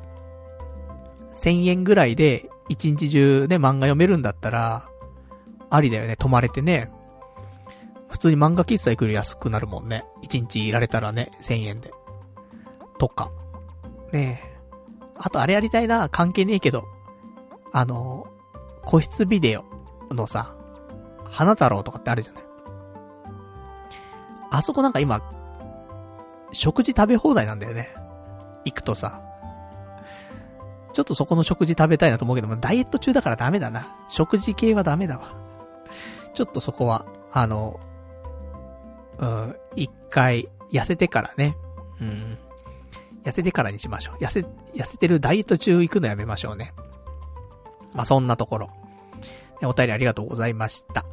1000円ぐらいで一日中ね、漫画読めるんだったら、ありだよね、泊まれてね。普通に漫画喫茶行くより安くなるもんね。一日いられたらね、1000円で。とか。ねえ。あとあれやりたいな、関係ねえけど。あの、個室ビデオのさ、花太郎とかってあるじゃない。あそこなんか今、食事食べ放題なんだよね。行くとさ。ちょっとそこの食事食べたいなと思うけども、ダイエット中だからダメだな。食事系はダメだわ。ちょっとそこは、あの、うん、一回、痩せてからね。うん。痩せてからにしましょう。痩せ、痩せてるダイエット中行くのやめましょうね。まあ、そんなところ。お便りありがとうございました。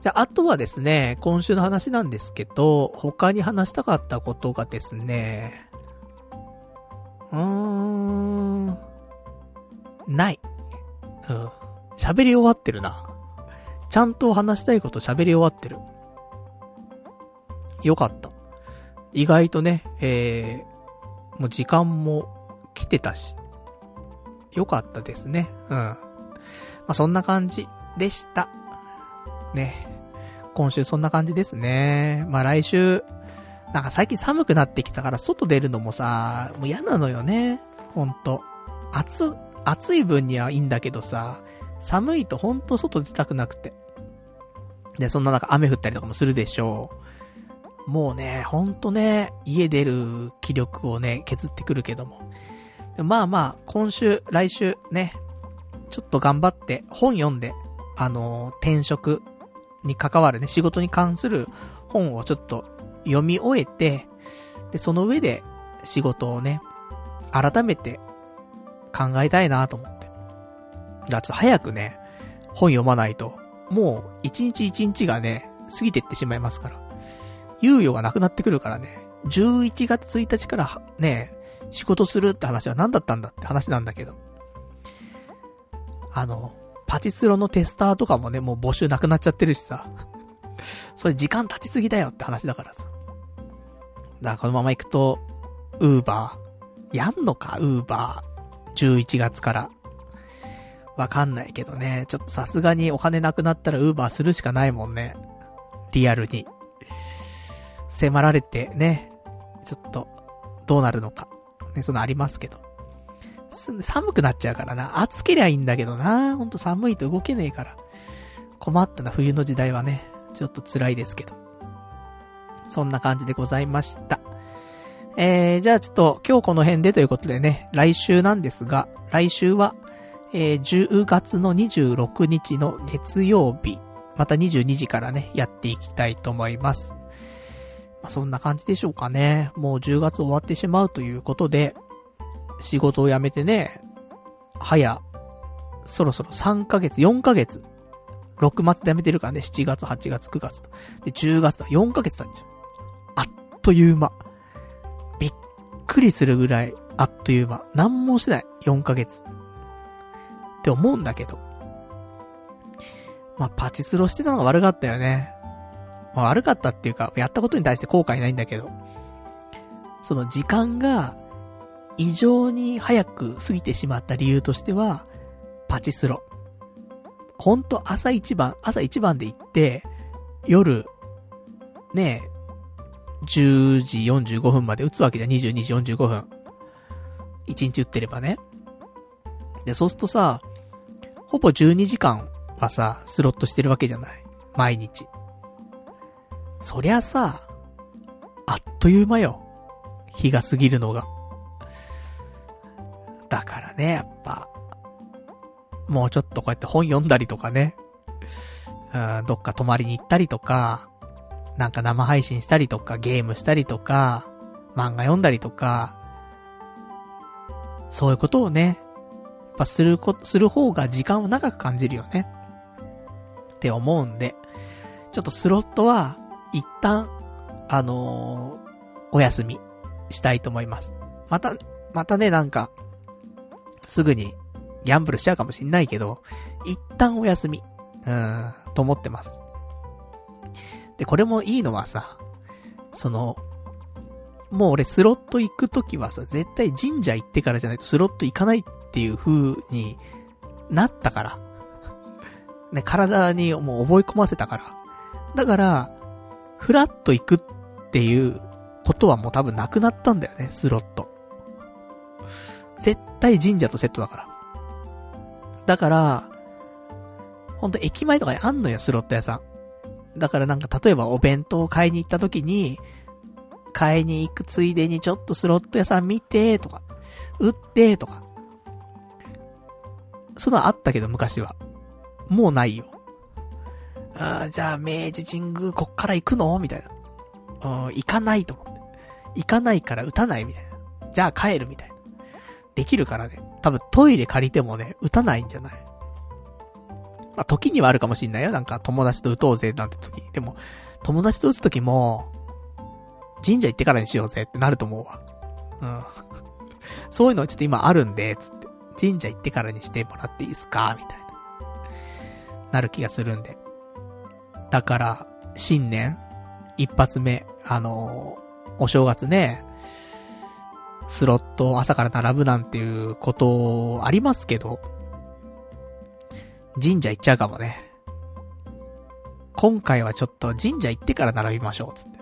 じゃあ、あとはですね、今週の話なんですけど、他に話したかったことがですね、うーん、ない。うん。喋り終わってるな。ちゃんと話したいこと喋り終わってる。よかった。意外とね、えー、もう時間も来てたし、よかったですね。うん。まあ、そんな感じでした。ね。今週そんな感じですね。まあ、来週、なんか最近寒くなってきたから外出るのもさ、もう嫌なのよね。ほんと。暑、暑い分にはいいんだけどさ、寒いとほんと外出たくなくて。で、そんな中雨降ったりとかもするでしょう。もうね、ほんとね、家出る気力をね、削ってくるけども。まあまあ、今週、来週ね、ちょっと頑張って本読んで、あのー、転職に関わるね、仕事に関する本をちょっと読み終えて、で、その上で仕事をね、改めて考えたいなと思って。だからちょっと早くね、本読まないと、もう一日一日がね、過ぎてってしまいますから。猶予がなくなってくるからね、11月1日からね、仕事するって話は何だったんだって話なんだけど。あの、パチスロのテスターとかもね、もう募集なくなっちゃってるしさ。それ時間経ちすぎだよって話だからさ。だからこのまま行くと、ウーバー、やんのか、ウーバー、11月から。わかんないけどね、ちょっとさすがにお金なくなったらウーバーするしかないもんね。リアルに。迫られてね、ちょっと、どうなるのか。ね、そのありますけど。寒くなっちゃうからな。暑けりゃいいんだけどな。ほんと寒いと動けねえから。困ったな、冬の時代はね。ちょっと辛いですけど。そんな感じでございました。えー、じゃあちょっと今日この辺でということでね、来週なんですが、来週は、えー、10月の26日の月曜日、また22時からね、やっていきたいと思います。まあ、そんな感じでしょうかね。もう10月終わってしまうということで、仕事を辞めてね、早、そろそろ3ヶ月、4ヶ月、6月で辞めてるからね、7月、8月、9月と。で、10月だ、4ヶ月経っちゃう。あっという間。びっくりするぐらい、あっという間。何もしてない、4ヶ月。って思うんだけど。まあ、パチスロしてたのが悪かったよね。まあ、悪かったっていうか、やったことに対して後悔ないんだけど。その時間が、異常に早く過ぎてしまった理由としては、パチスロ。ほんと朝一番、朝一番で行って、夜、ねえ、10時45分まで打つわけじゃん、22時45分。1日打ってればね。で、そうするとさ、ほぼ12時間はさ、スロットしてるわけじゃない。毎日。そりゃさ、あっという間よ。日が過ぎるのが。だからね、やっぱ、もうちょっとこうやって本読んだりとかね、うん、どっか泊まりに行ったりとか、なんか生配信したりとか、ゲームしたりとか、漫画読んだりとか、そういうことをね、やっぱするこ、する方が時間を長く感じるよね。って思うんで、ちょっとスロットは、一旦、あのー、お休みしたいと思います。また、またね、なんか、すぐにギャンブルしちゃうかもしんないけど、一旦お休み、うん、と思ってます。で、これもいいのはさ、その、もう俺スロット行くときはさ、絶対神社行ってからじゃないとスロット行かないっていう風になったから。ね、体にもう覚え込ませたから。だから、フラッと行くっていうことはもう多分なくなったんだよね、スロット。絶対神社とセットだから。だから、ほんと駅前とかにあんのよ、スロット屋さん。だからなんか例えばお弁当を買いに行った時に、買いに行くついでにちょっとスロット屋さん見て、とか、売って、とか。そのあったけど昔は。もうないよ。あじゃあ明治神宮こっから行くの？みたいな。うん、行かないと思って。行かないから打たないみたいな。じゃあ帰るみたいな。できるからね。多分トイレ借りてもね、打たないんじゃない？まあ、時にはあるかもしんないよ。なんか友達と打とうぜなんて時。でも、友達と打つ時も、神社行ってからにしようぜってなると思うわ。うん。そういうのちょっと今あるんで、つって。神社行ってからにしてもらっていいですか？みたいな。なる気がするんで。だから、新年、一発目、あのー、お正月ね、スロットを朝から並ぶなんていうことありますけど、神社行っちゃうかもね。今回はちょっと神社行ってから並びましょう、つって。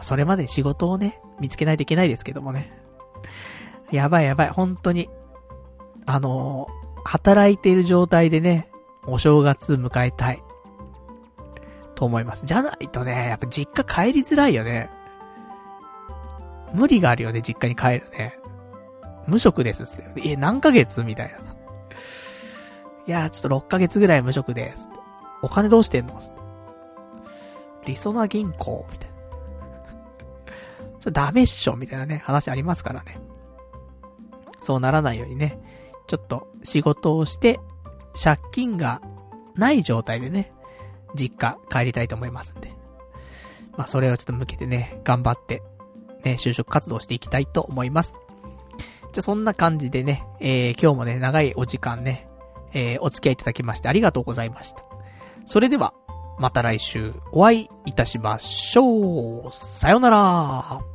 それまで仕事をね、見つけないといけないですけどもね。やばいやばい、本当に。あの、働いている状態でね、お正月迎えたい。と思います。じゃないとね、やっぱ実家帰りづらいよね。無理があるよね、実家に帰るね。無職ですっよ。え、何ヶ月みたいな。いやちょっと6ヶ月ぐらい無職です。お金どうしてんのリソナ銀行みたいな。それダメっしょみたいなね、話ありますからね。そうならないようにね、ちょっと仕事をして、借金がない状態でね、実家帰りたいと思いますんで。まあ、それをちょっと向けてね、頑張って、ね、就職活動していきたいと思います。じゃあ、そんな感じでね、えー、今日もね、長いお時間ね、えー、お付き合いいただきましてありがとうございました。それでは、また来週お会いいたしましょう。さよなら。